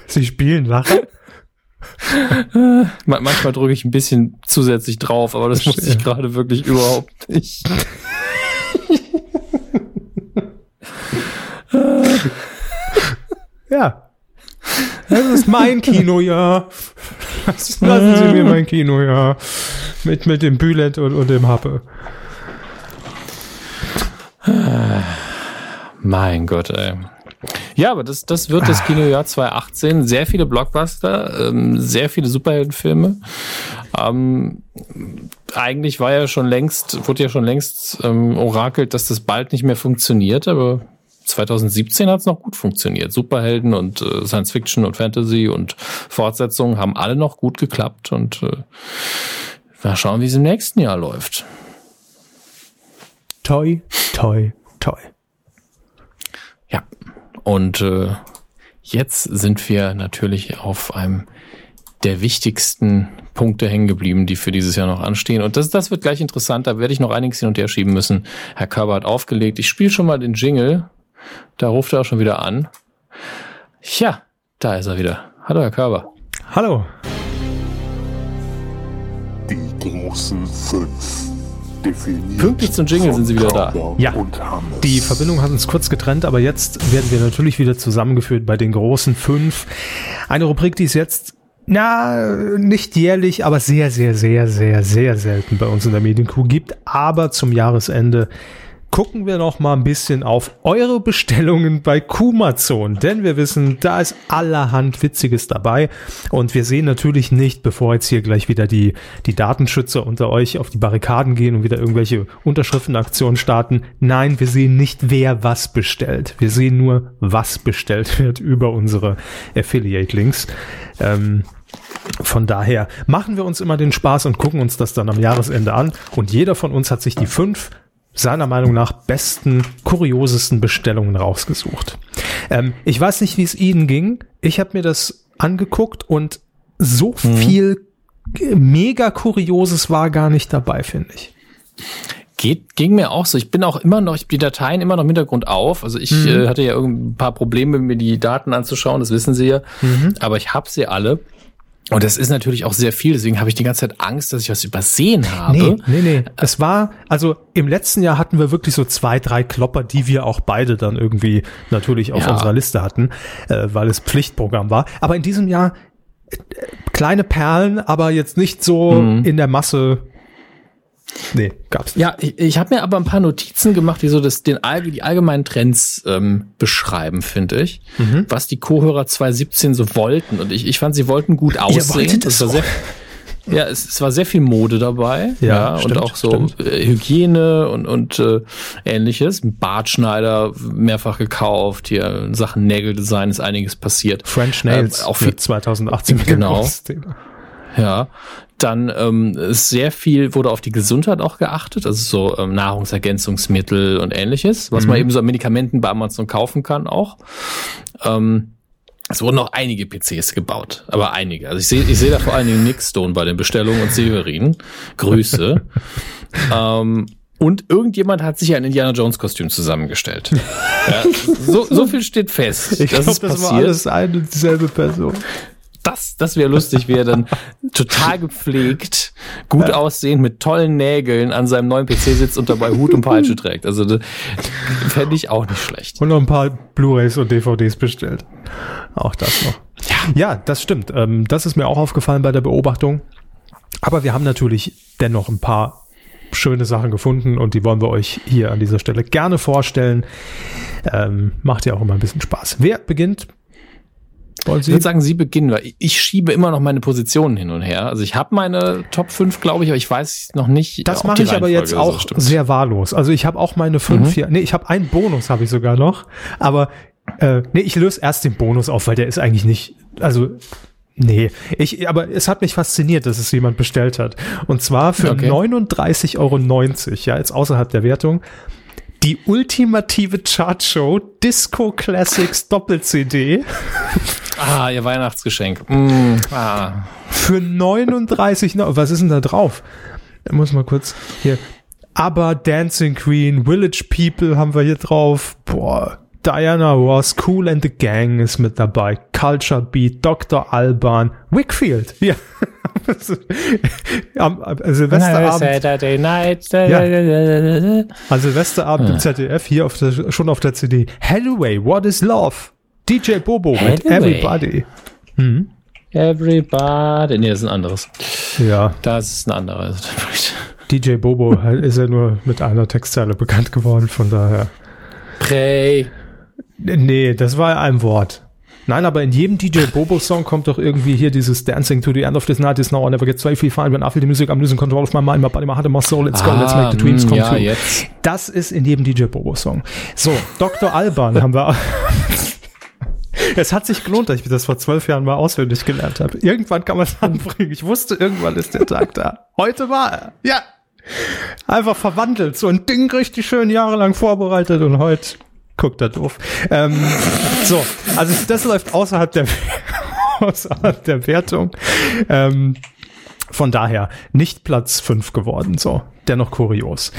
Sie spielen Lacher? Manchmal drücke ich ein bisschen zusätzlich drauf, aber das muss ich gerade wirklich überhaupt nicht. Ja. Das ist mein Kinojahr. Lassen Sie mir mein Kinojahr. Mit, mit dem Bülent und, und dem Happe. Mein Gott, ey. Ja, aber das, das wird das Kinojahr 2018. Sehr viele Blockbuster, ähm, sehr viele Superheldenfilme. Ähm, eigentlich war ja schon längst, wurde ja schon längst ähm, orakelt, dass das bald nicht mehr funktioniert, aber 2017 hat es noch gut funktioniert. Superhelden und äh, Science Fiction und Fantasy und Fortsetzungen haben alle noch gut geklappt und äh, mal schauen, wie es im nächsten Jahr läuft. Toi, toi, toi. Ja, und äh, jetzt sind wir natürlich auf einem der wichtigsten Punkte hängen geblieben, die für dieses Jahr noch anstehen. Und das, das wird gleich interessant. Da werde ich noch einiges hin und her schieben müssen. Herr Körber hat aufgelegt. Ich spiele schon mal den Jingle da ruft er auch schon wieder an. Ja, da ist er wieder. Hallo, Herr Körber. Hallo. Die großen fünf. Pünktlich zum Jingle sind sie wieder da. Ja, die Verbindung hat uns kurz getrennt, aber jetzt werden wir natürlich wieder zusammengeführt bei den großen fünf. Eine Rubrik, die ist jetzt na, nicht jährlich, aber sehr, sehr, sehr, sehr, sehr selten bei uns in der Medienkuh gibt. Aber zum Jahresende gucken wir noch mal ein bisschen auf eure Bestellungen bei Kumazon, denn wir wissen, da ist allerhand Witziges dabei und wir sehen natürlich nicht, bevor jetzt hier gleich wieder die, die Datenschützer unter euch auf die Barrikaden gehen und wieder irgendwelche Unterschriftenaktionen starten. Nein, wir sehen nicht, wer was bestellt. Wir sehen nur, was bestellt wird über unsere Affiliate-Links. Ähm, von daher machen wir uns immer den Spaß und gucken uns das dann am Jahresende an und jeder von uns hat sich die fünf seiner Meinung nach besten, kuriosesten Bestellungen rausgesucht. Ähm, ich weiß nicht, wie es Ihnen ging. Ich habe mir das angeguckt und so mhm. viel mega Kurioses war gar nicht dabei, finde ich. Geht, ging mir auch so. Ich bin auch immer noch, ich die Dateien immer noch im Hintergrund auf. Also ich mhm. äh, hatte ja ein paar Probleme, mir die Daten anzuschauen, das wissen Sie ja. Mhm. Aber ich habe sie alle. Und das ist natürlich auch sehr viel, deswegen habe ich die ganze Zeit Angst, dass ich was übersehen habe. Nee, nee, nee. Es war, also im letzten Jahr hatten wir wirklich so zwei, drei Klopper, die wir auch beide dann irgendwie natürlich auf ja. unserer Liste hatten, äh, weil es Pflichtprogramm war. Aber in diesem Jahr äh, kleine Perlen, aber jetzt nicht so mhm. in der Masse Nee, gab's nicht. Ja, ich, ich habe mir aber ein paar Notizen gemacht, die so das, den, die allgemeinen Trends ähm, beschreiben, finde ich. Mhm. Was die Co-Hörer 2017 so wollten. Und ich, ich fand, sie wollten gut aussehen. Das war sehr, ja, es, es war sehr viel Mode dabei. Ja, ja stimmt, und auch so stimmt. Äh, Hygiene und, und äh, ähnliches. Bartschneider mehrfach gekauft. Hier Sachen Nägeldesign ist einiges passiert. French Nails ähm, auch für 2018 genau. Ja, dann ähm, sehr viel wurde auf die Gesundheit auch geachtet, also so ähm, Nahrungsergänzungsmittel und ähnliches, was mhm. man eben so an Medikamenten bei Amazon kaufen kann auch. Ähm, es wurden auch einige PCs gebaut, aber einige. Also ich sehe ich sehe da vor allen Dingen Nick Stone bei den Bestellungen und Severin. Grüße. ähm, und irgendjemand hat sich ein Indiana Jones Kostüm zusammengestellt. ja, so, so viel steht fest. Ich glaube, das passiert. war alles eine und dieselbe Person das, das wäre lustig, wie er dann total gepflegt, gut aussehend, mit tollen Nägeln an seinem neuen PC sitzt und dabei Hut und Peitsche trägt. Also fände ich auch nicht schlecht. Und noch ein paar Blu-rays und DVDs bestellt. Auch das noch. Ja, ja das stimmt. Ähm, das ist mir auch aufgefallen bei der Beobachtung. Aber wir haben natürlich dennoch ein paar schöne Sachen gefunden und die wollen wir euch hier an dieser Stelle gerne vorstellen. Ähm, macht ja auch immer ein bisschen Spaß. Wer beginnt? Wollen Sie? Ich würde sagen, Sie beginnen, weil ich schiebe immer noch meine Positionen hin und her. Also ich habe meine Top 5, glaube ich, aber ich weiß noch nicht. Das mache ich aber jetzt auch so sehr wahllos. Also ich habe auch meine 5 mhm. hier. Nee, ich habe einen Bonus, habe ich sogar noch. Aber äh, nee, ich löse erst den Bonus auf, weil der ist eigentlich nicht. Also Nee, ich, aber es hat mich fasziniert, dass es jemand bestellt hat. Und zwar für okay. 39,90 Euro, ja, jetzt außerhalb der Wertung, die ultimative Chartshow Disco Classics Doppel-CD. Ah, ihr Weihnachtsgeschenk. Mm, ah. Für 39, was ist denn da drauf? Ich muss mal kurz hier. Aber Dancing Queen, Village People haben wir hier drauf. Boah, Diana Ross, Cool and the Gang ist mit dabei. Culture Beat, Dr. Alban, Wickfield. Ja. am, am Silvesterabend. Saturday night. Ja. Am Silvesterabend im ZDF hier auf der, schon auf der CD. Halloway, What is Love? DJ Bobo Hathaway. mit Everybody. Hm. Everybody. Nee, das ist ein anderes. Ja. Das ist ein anderes. DJ Bobo ist ja nur mit einer Textzeile bekannt geworden, von daher. Pray. Nee, das war ein Wort. Nein, aber in jedem DJ Bobo Song kommt doch irgendwie hier dieses Dancing to the end of this night is now I never get so feel fine when I feel the music I'm losing control of my mind my body my heart my soul let's go ah, let's make the dreams come ja, true. Jetzt. Das ist in jedem DJ Bobo Song. So, Dr. Alban haben wir Es hat sich gelohnt, dass ich das vor zwölf Jahren mal auswendig gelernt habe. Irgendwann kann man es anbringen. Ich wusste, irgendwann ist der Tag da. Heute war er. Ja. Einfach verwandelt. So ein Ding richtig schön jahrelang vorbereitet und heute guckt er doof. Ähm, so, also das läuft außerhalb der, außerhalb der Wertung. Ähm, von daher nicht Platz fünf geworden. So, dennoch kurios.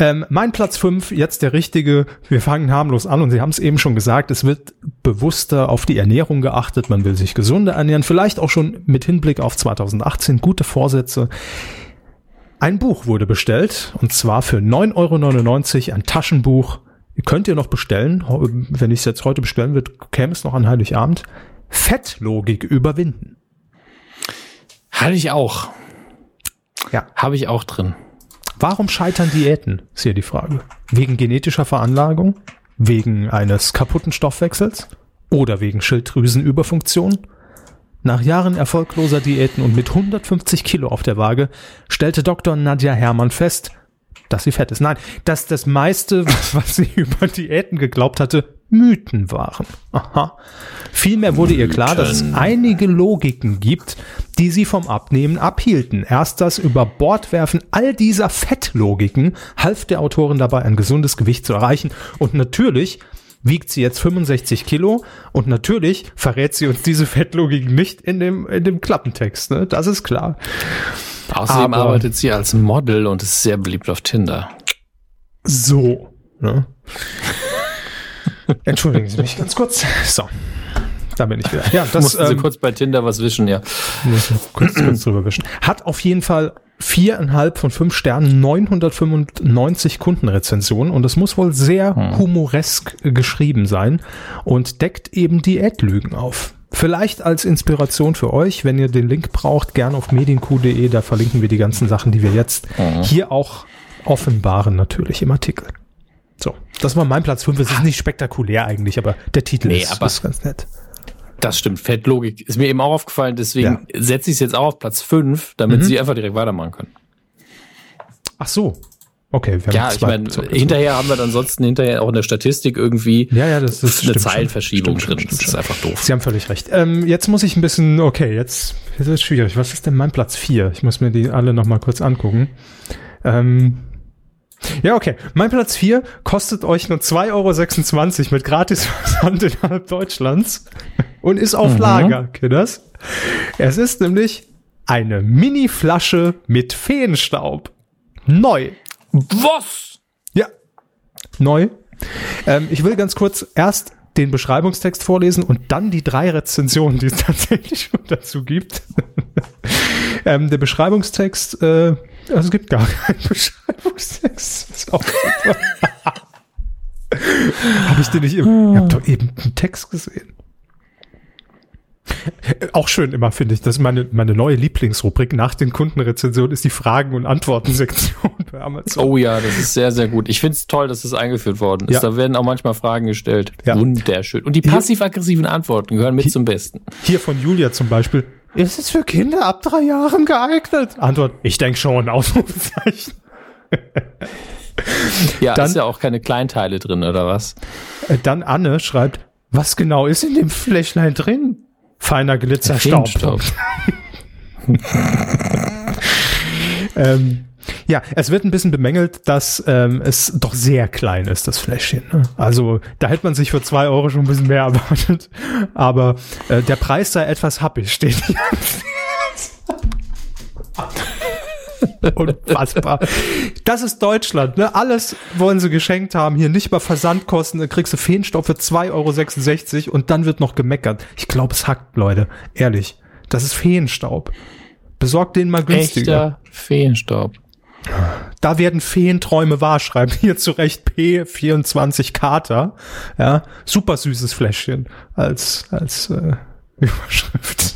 Ähm, mein Platz 5, jetzt der richtige. Wir fangen harmlos an und Sie haben es eben schon gesagt, es wird bewusster auf die Ernährung geachtet. Man will sich gesunder ernähren, vielleicht auch schon mit Hinblick auf 2018 gute Vorsätze. Ein Buch wurde bestellt und zwar für 9,99 Euro ein Taschenbuch. Könnt ihr noch bestellen. Wenn ich es jetzt heute bestellen würde, käme es noch an Heiligabend. Fettlogik überwinden. Hatte ich auch. Ja. Habe ich auch drin. Warum scheitern Diäten? Ist hier die Frage. Wegen genetischer Veranlagung? Wegen eines kaputten Stoffwechsels? Oder wegen Schilddrüsenüberfunktion? Nach Jahren erfolgloser Diäten und mit 150 Kilo auf der Waage stellte Dr. Nadja Hermann fest, dass sie fett ist. Nein, dass das meiste, was sie über Diäten geglaubt hatte, Mythen waren. Aha. Vielmehr wurde ihr klar, dass es einige Logiken gibt, die sie vom Abnehmen abhielten. Erst das Überbordwerfen all dieser Fettlogiken half der Autorin dabei, ein gesundes Gewicht zu erreichen. Und natürlich wiegt sie jetzt 65 Kilo und natürlich verrät sie uns diese Fettlogik nicht in dem, in dem Klappentext. Ne? Das ist klar. Außerdem Aber- arbeitet sie als Model und ist sehr beliebt auf Tinder. So. Ne? Entschuldigen Sie mich ganz kurz. So. Da bin ich wieder. Ja, das Mussten sie ähm, kurz bei Tinder was wischen, ja. muss kurz, kurz drüber wischen. Hat auf jeden Fall viereinhalb von fünf Sternen, 995 Kundenrezensionen und es muss wohl sehr humoresk äh, geschrieben sein und deckt eben Diätlügen auf. Vielleicht als Inspiration für euch, wenn ihr den Link braucht, gern auf medienq.de, da verlinken wir die ganzen Sachen, die wir jetzt hier auch offenbaren, natürlich im Artikel. So, das war mein Platz 5. Es ist nicht spektakulär eigentlich, aber der Titel Nee, ist, ist ganz nett. Das stimmt. Fettlogik ist mir eben auch aufgefallen, deswegen setze ich es jetzt auch auf Platz 5, damit sie einfach direkt weitermachen können. Ach so. Okay, wir haben Ja, ich meine, hinterher haben wir dann ansonsten hinterher auch in der Statistik irgendwie Ja, ja, das ist eine stimmt. Zeilenverschiebung Stimmt drin. stimmt das ist einfach doof. Sie haben völlig recht. Ähm, jetzt muss ich ein bisschen, okay, jetzt, jetzt ist es schwierig. Was ist denn mein Platz 4? Ich muss mir die alle noch mal kurz angucken. Ähm, ja, okay. Mein Platz 4 kostet euch nur 2,26 Euro mit Gratisversand innerhalb Deutschlands und ist auf Lager, Kinders. Es ist nämlich eine Mini-Flasche mit Feenstaub. Neu. Was? Ja, neu. Ähm, ich will ganz kurz erst den Beschreibungstext vorlesen und dann die drei Rezensionen, die es tatsächlich schon dazu gibt. ähm, der Beschreibungstext, äh, also es gibt gar keinen Beschreibungstext. Ist. Habe ich den nicht eben, ich habe doch eben einen Text gesehen. Auch schön immer, finde ich. Das ist meine, meine neue Lieblingsrubrik nach den Kundenrezensionen ist die Fragen- und Antworten-Sektion bei Amazon. Oh ja, das ist sehr, sehr gut. Ich finde es toll, dass das eingeführt worden ist. Ja. Da werden auch manchmal Fragen gestellt. Ja. Wunderschön. Und die passiv-aggressiven Antworten gehören mit zum Besten. Hier von Julia zum Beispiel. Ist es für Kinder ab drei Jahren geeignet? Antwort, ich denke schon, Ausrufezeichen. Ja, Dann- ist ja auch keine Kleinteile drin, oder was? Äh, Dann Anne schreibt, was genau ist in dem Fläschlein drin? Feiner Glitzerstaub. Feenstaub. ähm, ja, es wird ein bisschen bemängelt, dass ähm, es doch sehr klein ist, das Fläschchen. Ne? Also da hätte man sich für zwei Euro schon ein bisschen mehr erwartet. Aber äh, der Preis sei etwas happig, steht hier. Unfassbar. Das ist Deutschland, ne? Alles wollen sie geschenkt haben. Hier nicht mal Versandkosten. Da kriegst du Feenstaub für 2,66 Euro und dann wird noch gemeckert. Ich glaube, es hackt, Leute. Ehrlich. Das ist Feenstaub. Besorgt den mal günstiger. Echter Feenstaub. Da werden Feenträume wahr, schreiben hier zu Recht P24 Kater. Ja, super süßes Fläschchen als, als äh, Überschrift.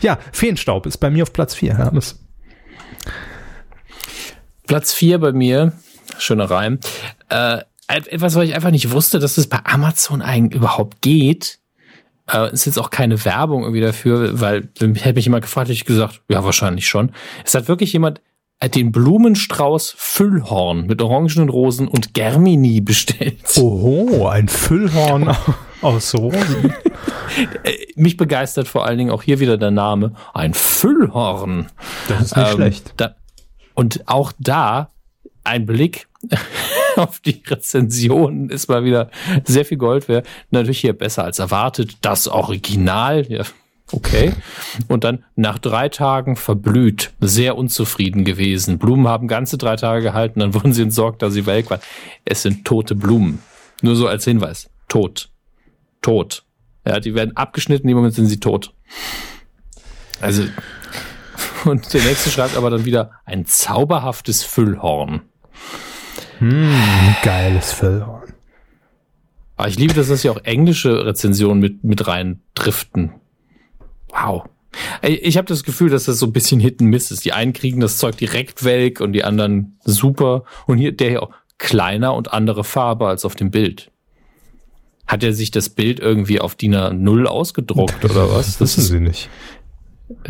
ja, Feenstaub ist bei mir auf Platz 4, Hermes. Platz 4 bei mir, schöner Reim. Äh, etwas, was ich einfach nicht wusste, dass es bei Amazon eigentlich überhaupt geht. Äh, ist jetzt auch keine Werbung irgendwie dafür, weil hätte mich jemand gefragt, hätte ich gesagt, ja, wahrscheinlich schon. Es hat wirklich jemand äh, den Blumenstrauß Füllhorn mit orangenen Rosen und Germini bestellt. Oho, ein Füllhorn aus Rosen. Mich begeistert vor allen Dingen auch hier wieder der Name. Ein Füllhorn. Das ist nicht Ähm, schlecht. Da, und auch da ein Blick auf die Rezensionen ist mal wieder sehr viel Gold wert. Natürlich hier besser als erwartet. Das Original, ja, okay. Und dann nach drei Tagen verblüht, sehr unzufrieden gewesen. Blumen haben ganze drei Tage gehalten, dann wurden sie entsorgt, da sie welk waren. Es sind tote Blumen. Nur so als Hinweis. Tot. Tot. Ja, die werden abgeschnitten, im Moment sind sie tot. Also, und der nächste schreibt aber dann wieder ein zauberhaftes Füllhorn. Geiles Füllhorn. Aber ich liebe, dass das ja auch englische Rezensionen mit, mit rein driften. Wow. Ich habe das Gefühl, dass das so ein bisschen Hit and Miss ist. Die einen kriegen das Zeug direkt weg und die anderen super. Und hier der hier auch kleiner und andere Farbe als auf dem Bild. Hat er sich das Bild irgendwie auf DIN A0 ausgedruckt oder was? Das wissen sie nicht.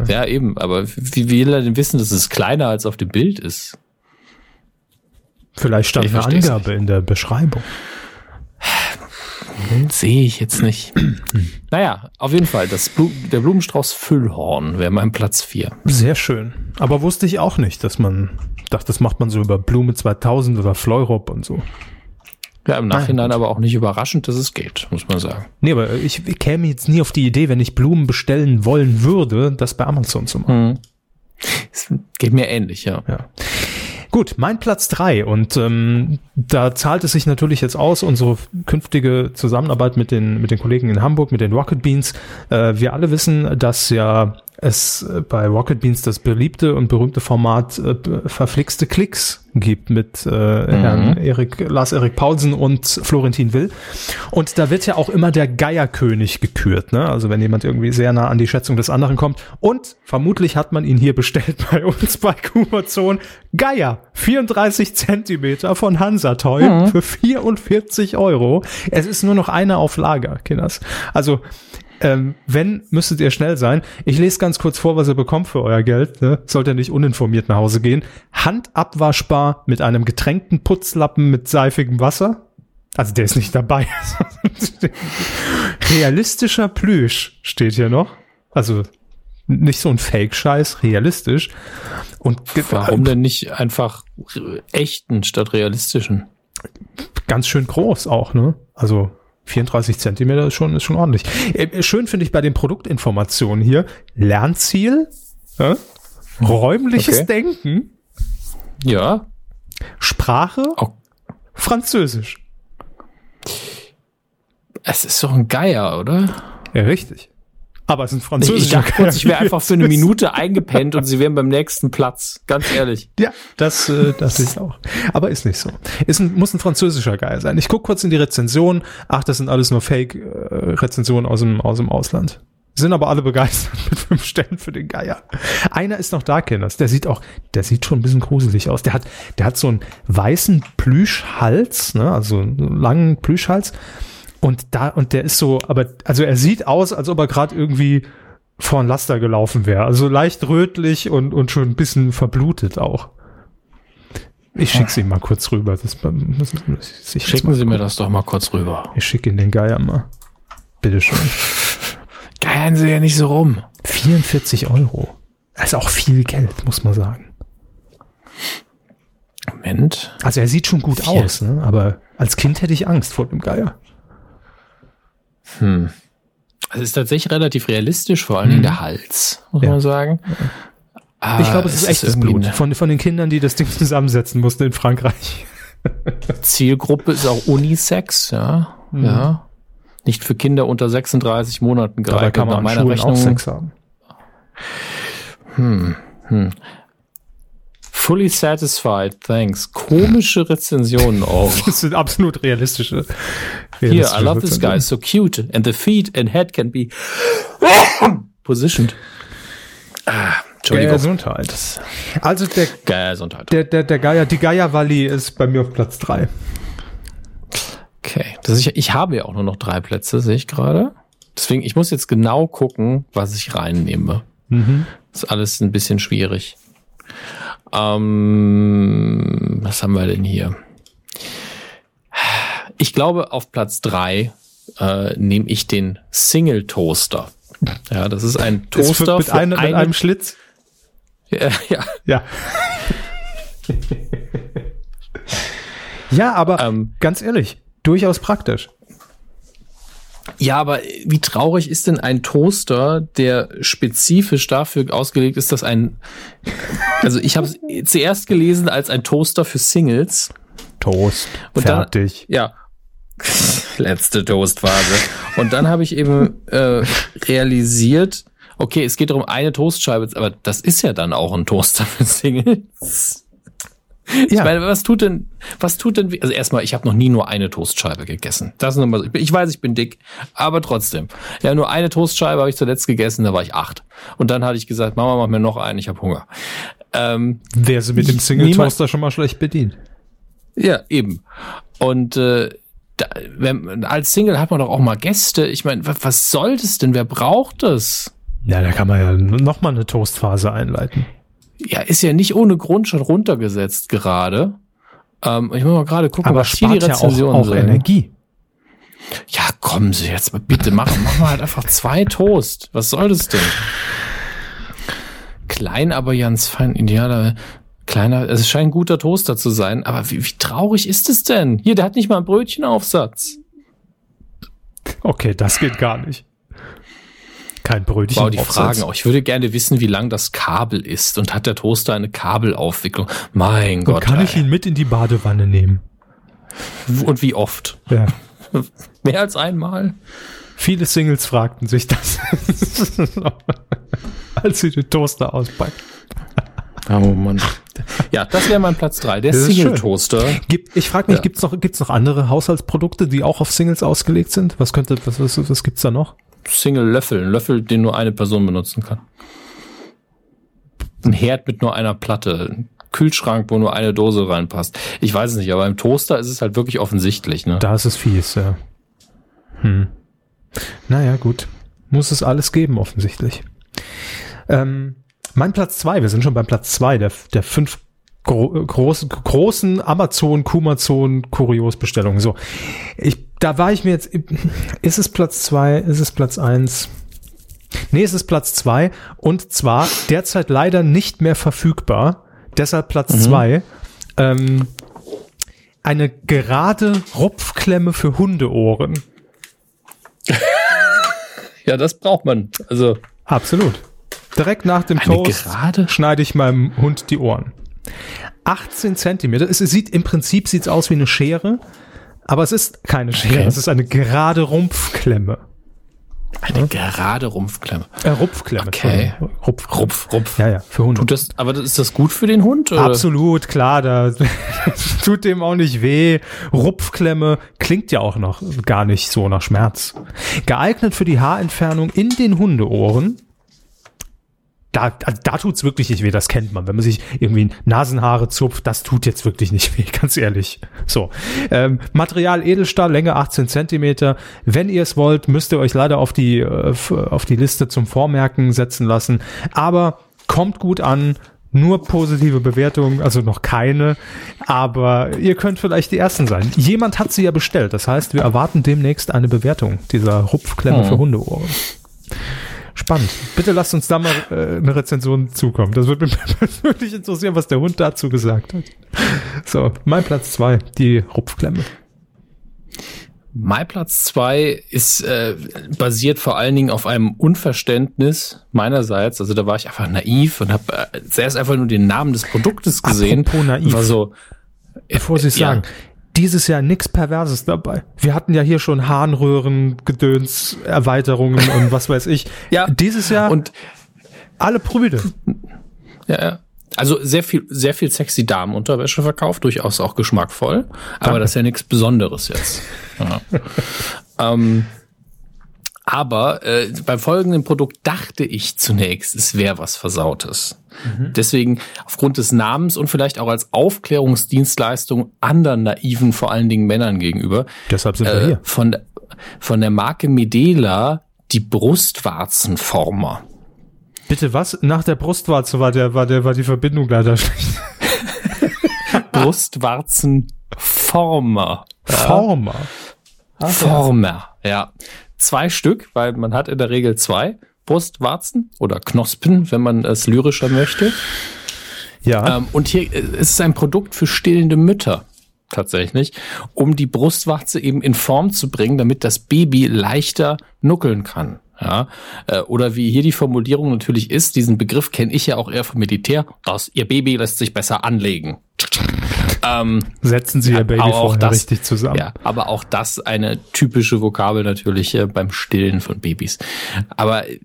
Ja, eben. Aber wie will er denn wissen, dass es kleiner als auf dem Bild ist? Vielleicht stand eine Angabe in der Beschreibung. Sehe ich jetzt nicht. naja, auf jeden Fall, das Blu der Blumenstrauß Füllhorn wäre mein Platz 4. Sehr schön. Aber wusste ich auch nicht, dass man, dachte, das macht man so über Blume 2000 oder Fleurop und so. Ja, im Nachhinein Nein. aber auch nicht überraschend, dass es geht, muss man sagen. Nee, aber ich, ich käme jetzt nie auf die Idee, wenn ich Blumen bestellen wollen würde, das bei Amazon zu machen. Hm. Es geht mir ähnlich, ja. ja. Gut, mein Platz drei und ähm, da zahlt es sich natürlich jetzt aus, unsere künftige Zusammenarbeit mit den, mit den Kollegen in Hamburg, mit den Rocket Beans. Äh, wir alle wissen, dass ja es äh, bei Rocket Beans das beliebte und berühmte Format äh, verflixte Klicks gibt mit äh, mhm. Herrn Erik, Lars Erik Paulsen und Florentin Will. Und da wird ja auch immer der Geierkönig gekürt, ne? Also wenn jemand irgendwie sehr nah an die Schätzung des anderen kommt. Und vermutlich hat man ihn hier bestellt bei uns bei Kumazon. Geier, 34 Zentimeter von Hansa Toy mhm. für 44 Euro. Es ist nur noch eine auf Lager, Kinders. Also ähm, wenn, müsstet ihr schnell sein. Ich lese ganz kurz vor, was ihr bekommt für euer Geld. Ne? Sollt ihr nicht uninformiert nach Hause gehen. Handabwaschbar mit einem getränkten Putzlappen mit seifigem Wasser. Also der ist nicht dabei. Realistischer Plüsch steht hier noch. Also nicht so ein Fake-Scheiß, realistisch. Und warum denn nicht einfach echten statt realistischen? Ganz schön groß auch, ne? Also 34 Zentimeter ist schon, ist schon ordentlich. Äh, schön finde ich bei den Produktinformationen hier Lernziel, äh, räumliches okay. Denken, ja, Sprache, oh. Französisch. Es ist doch ein Geier, oder? Ja, richtig. Aber es sind französische. Ich dachte kurz, ich wäre einfach für eine Minute eingepennt und sie wären beim nächsten Platz. Ganz ehrlich. Ja, das äh, das ist auch. Aber ist nicht so. Ist ein, muss ein französischer Geil sein. Ich guck kurz in die Rezension. Ach, das sind alles nur Fake-Rezensionen äh, aus dem, aus dem Ausland. Sind aber alle begeistert mit fünf Sternen für den Geier. Einer ist noch da, Kenners. Der sieht auch, der sieht schon ein bisschen gruselig aus. Der hat, der hat so einen weißen Plüschhals, ne, also einen langen Plüschhals und da, und der ist so, aber, also er sieht aus, als ob er gerade irgendwie vor ein Laster gelaufen wäre. Also leicht rötlich und, und schon ein bisschen verblutet auch. Ich schick's ihm mal kurz rüber. Das, das, das Schicken Sie mir das doch mal kurz rüber. Ich schicke ihn den Geier mal. Bitteschön. Geiern Sie ja nicht so rum. 44 Euro. Das ist auch viel Geld, muss man sagen. Moment. Also er sieht schon gut Vier. aus, ne? aber als Kind hätte ich Angst vor dem Geier. Hm. Es ist tatsächlich relativ realistisch, vor allen Dingen hm. der Hals, muss ja. man sagen. Ah, ich glaube, es ist echtes Blut. Von, von den Kindern, die das Ding zusammensetzen mussten in Frankreich. Zielgruppe ist auch Unisex, ja. Mhm. Ja. Nicht für Kinder unter 36 Monaten geeignet. Dabei kann man nach meiner Rechnung. auch Sex haben. Hm. Hm. Fully satisfied, thanks. Komische Rezensionen auch. das sind absolut realistische. realistische Here, I love this guy, so cute. And the feet and head can be positioned. Ah, Entschuldigung. Gesundheit. Also der, Gesundheit. Der, der, der Geier, die Geier Valley ist bei mir auf Platz drei. Okay. Das ich, ich habe ja auch nur noch drei Plätze, sehe ich gerade. Deswegen, ich muss jetzt genau gucken, was ich reinnehme. Mhm. Das ist alles ein bisschen schwierig. Ähm, was haben wir denn hier? Ich glaube, auf Platz drei äh, nehme ich den Single Toaster. Ja, das ist ein Toaster mit, einem, mit einem Schlitz. Ja, ja. Ja, ja aber ähm, ganz ehrlich, durchaus praktisch. Ja, aber wie traurig ist denn ein Toaster, der spezifisch dafür ausgelegt ist, dass ein, also ich habe es zuerst gelesen als ein Toaster für Singles. Toast. Und fertig. Dann, ja. Letzte Toastphase. Und dann habe ich eben äh, realisiert, okay, es geht darum eine Toastscheibe, aber das ist ja dann auch ein Toaster für Singles. Ich ja. meine, was tut denn, was tut denn, also erstmal, ich habe noch nie nur eine Toastscheibe gegessen. Das ist nochmal, ich weiß, ich bin dick, aber trotzdem. Ja, nur eine Toastscheibe habe ich zuletzt gegessen, da war ich acht. Und dann hatte ich gesagt, Mama, mach mir noch einen, ich habe Hunger. Ähm, Wäre sie mit dem Single Toaster schon mal schlecht bedient. Ja, eben. Und äh, da, wenn, als Single hat man doch auch mal Gäste. Ich meine, was, was soll das denn? Wer braucht das? Ja, da kann man ja noch mal eine Toastphase einleiten. Ja, ist ja nicht ohne Grund schon runtergesetzt gerade. Ähm, ich muss mal gerade gucken, Aber was hier die Rezensionen ja auch, auch Energie. Ja, kommen Sie jetzt bitte, machen, machen wir halt einfach zwei Toast. Was soll das denn? Klein, aber ganz fein, idealer, kleiner, es scheint ein guter Toaster zu sein, aber wie, wie traurig ist es denn? Hier, der hat nicht mal einen Brötchenaufsatz. Okay, das geht gar nicht. Kein Brötchen. Wow, die Fragen auch. Ich würde gerne wissen, wie lang das Kabel ist und hat der Toaster eine Kabelaufwicklung? Mein und Gott. Kann ey. ich ihn mit in die Badewanne nehmen? Und wie oft? Ja. Mehr als einmal? Viele Singles fragten sich das, als sie den Toaster auspacken. Oh Mann. Ja, das wäre mein Platz drei, der Single-Toaster. Ich frage mich, ja. gibt's noch, gibt's noch andere Haushaltsprodukte, die auch auf Singles ausgelegt sind? Was könnte, was, was, was gibt's da noch? Single-Löffel, ein Löffel, den nur eine Person benutzen kann. Ein Herd mit nur einer Platte, ein Kühlschrank, wo nur eine Dose reinpasst. Ich weiß es nicht, aber im Toaster ist es halt wirklich offensichtlich. Ne? Da ist es fies, ja. Hm. Naja, gut. Muss es alles geben, offensichtlich. Ähm, mein Platz zwei, wir sind schon beim Platz zwei der, der fünf gro groß, großen Amazon, Kumazon, Kuriosbestellungen. So, ich, da war ich mir jetzt, ist es Platz zwei, ist es Platz eins? Nee, es ist Platz zwei und zwar derzeit leider nicht mehr verfügbar. Deshalb Platz mhm. zwei. Ähm, eine gerade Rupfklemme für Hundeohren. ja, das braucht man. Also absolut. Direkt nach dem Toast gerade? schneide ich meinem Hund die Ohren. 18 Zentimeter. Es sieht im Prinzip sieht's aus wie eine Schere, aber es ist keine Schere. Okay. Es ist eine gerade Rumpfklemme. Eine hm? gerade Rumpfklemme. Äh, Rupfklemme. Okay. Rupf, Rupf, Rupf. Ja, ja, für Hunde. Tut das, aber ist das gut für den Hund? Oder? Absolut, klar. Da tut dem auch nicht weh. Rupfklemme klingt ja auch noch gar nicht so nach Schmerz. Geeignet für die Haarentfernung in den Hundeohren da, also da tut's wirklich nicht weh, das kennt man. Wenn man sich irgendwie Nasenhaare zupft, das tut jetzt wirklich nicht weh, ganz ehrlich. So. Ähm, Material Edelstahl, Länge 18 Zentimeter. Wenn ihr es wollt, müsst ihr euch leider auf die, äh, auf die Liste zum Vormerken setzen lassen. Aber kommt gut an, nur positive Bewertungen, also noch keine, aber ihr könnt vielleicht die Ersten sein. Jemand hat sie ja bestellt, das heißt, wir erwarten demnächst eine Bewertung dieser Rupfklemme hm. für Hundeohren. Spannend. Bitte lasst uns da mal äh, eine Rezension zukommen. Das würde mich wirklich interessieren, was der Hund dazu gesagt hat. So, mein Platz zwei, die Rupfklemme. Mein Platz zwei ist äh, basiert vor allen Dingen auf einem Unverständnis meinerseits. Also da war ich einfach naiv und habe äh, zuerst einfach nur den Namen des Produktes gesehen. Apropos naiv. War so, Bevor Sie es ja. sagen, dieses Jahr nichts Perverses dabei. Wir hatten ja hier schon Harnröhren, Gedöns, Erweiterungen und was weiß ich. Ja. Dieses Jahr und alle Brüder. Ja, ja. Also sehr viel, sehr viel sexy Damenunterwäsche verkauft, durchaus auch geschmackvoll. Aber Danke. das ist ja nichts Besonderes jetzt. Ja. ähm, aber äh, beim folgenden Produkt dachte ich zunächst, es wäre was Versautes. Mhm. Deswegen aufgrund des Namens und vielleicht auch als Aufklärungsdienstleistung anderen naiven, vor allen Dingen Männern gegenüber. Deshalb sind wir äh, hier. Von, von der Marke Medela die Brustwarzenformer. Bitte was? Nach der Brustwarze war der, war der, war die Verbindung leider schlecht. Brustwarzenformer. Former. Former, ja. Zwei Stück, weil man hat in der Regel zwei. Brustwarzen oder Knospen, wenn man es lyrischer möchte. Ja. Ähm, und hier äh, ist es ein Produkt für stillende Mütter tatsächlich, um die Brustwarze eben in Form zu bringen, damit das Baby leichter nuckeln kann. Ja, äh, oder wie hier die Formulierung natürlich ist, diesen Begriff kenne ich ja auch eher vom Militär, dass ihr Baby lässt sich besser anlegen. Ähm, Setzen Sie Ihr Baby vorher das, richtig zusammen. Ja, aber auch das eine typische Vokabel natürlich äh, beim Stillen von Babys. Aber äh,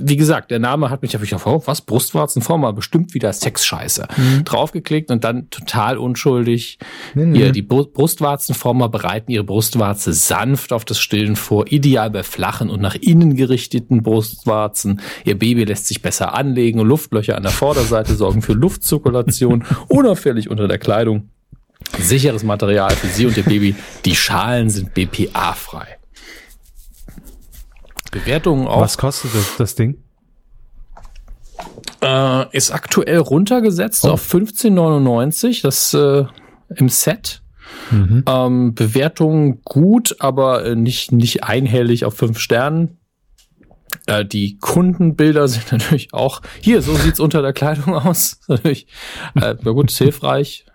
wie gesagt, der Name hat mich, habe ich gedacht, was, Brustwarzenformer, bestimmt wieder Sexscheiße. Mhm. Draufgeklickt und dann total unschuldig. Nee, nee. Hier, die Brustwarzenformer bereiten ihre Brustwarze sanft auf das Stillen vor, ideal bei flachen und nach innen gerichteten Brustwarzen. Ihr Baby lässt sich besser anlegen und Luftlöcher an der Vorderseite sorgen für Luftzirkulation, unauffällig unter der Kleidung. Sicheres Material für Sie und Ihr Baby. Die Schalen sind BPA-frei. Bewertungen auch. Was kostet das, das Ding? Äh, ist aktuell runtergesetzt oh. auf 15,99. Das äh, im Set. Mhm. Ähm, Bewertungen gut, aber äh, nicht, nicht einhellig auf fünf Sternen. Äh, die Kundenbilder sind natürlich auch hier, so sieht's unter der Kleidung aus. natürlich, äh, na gut, ist hilfreich.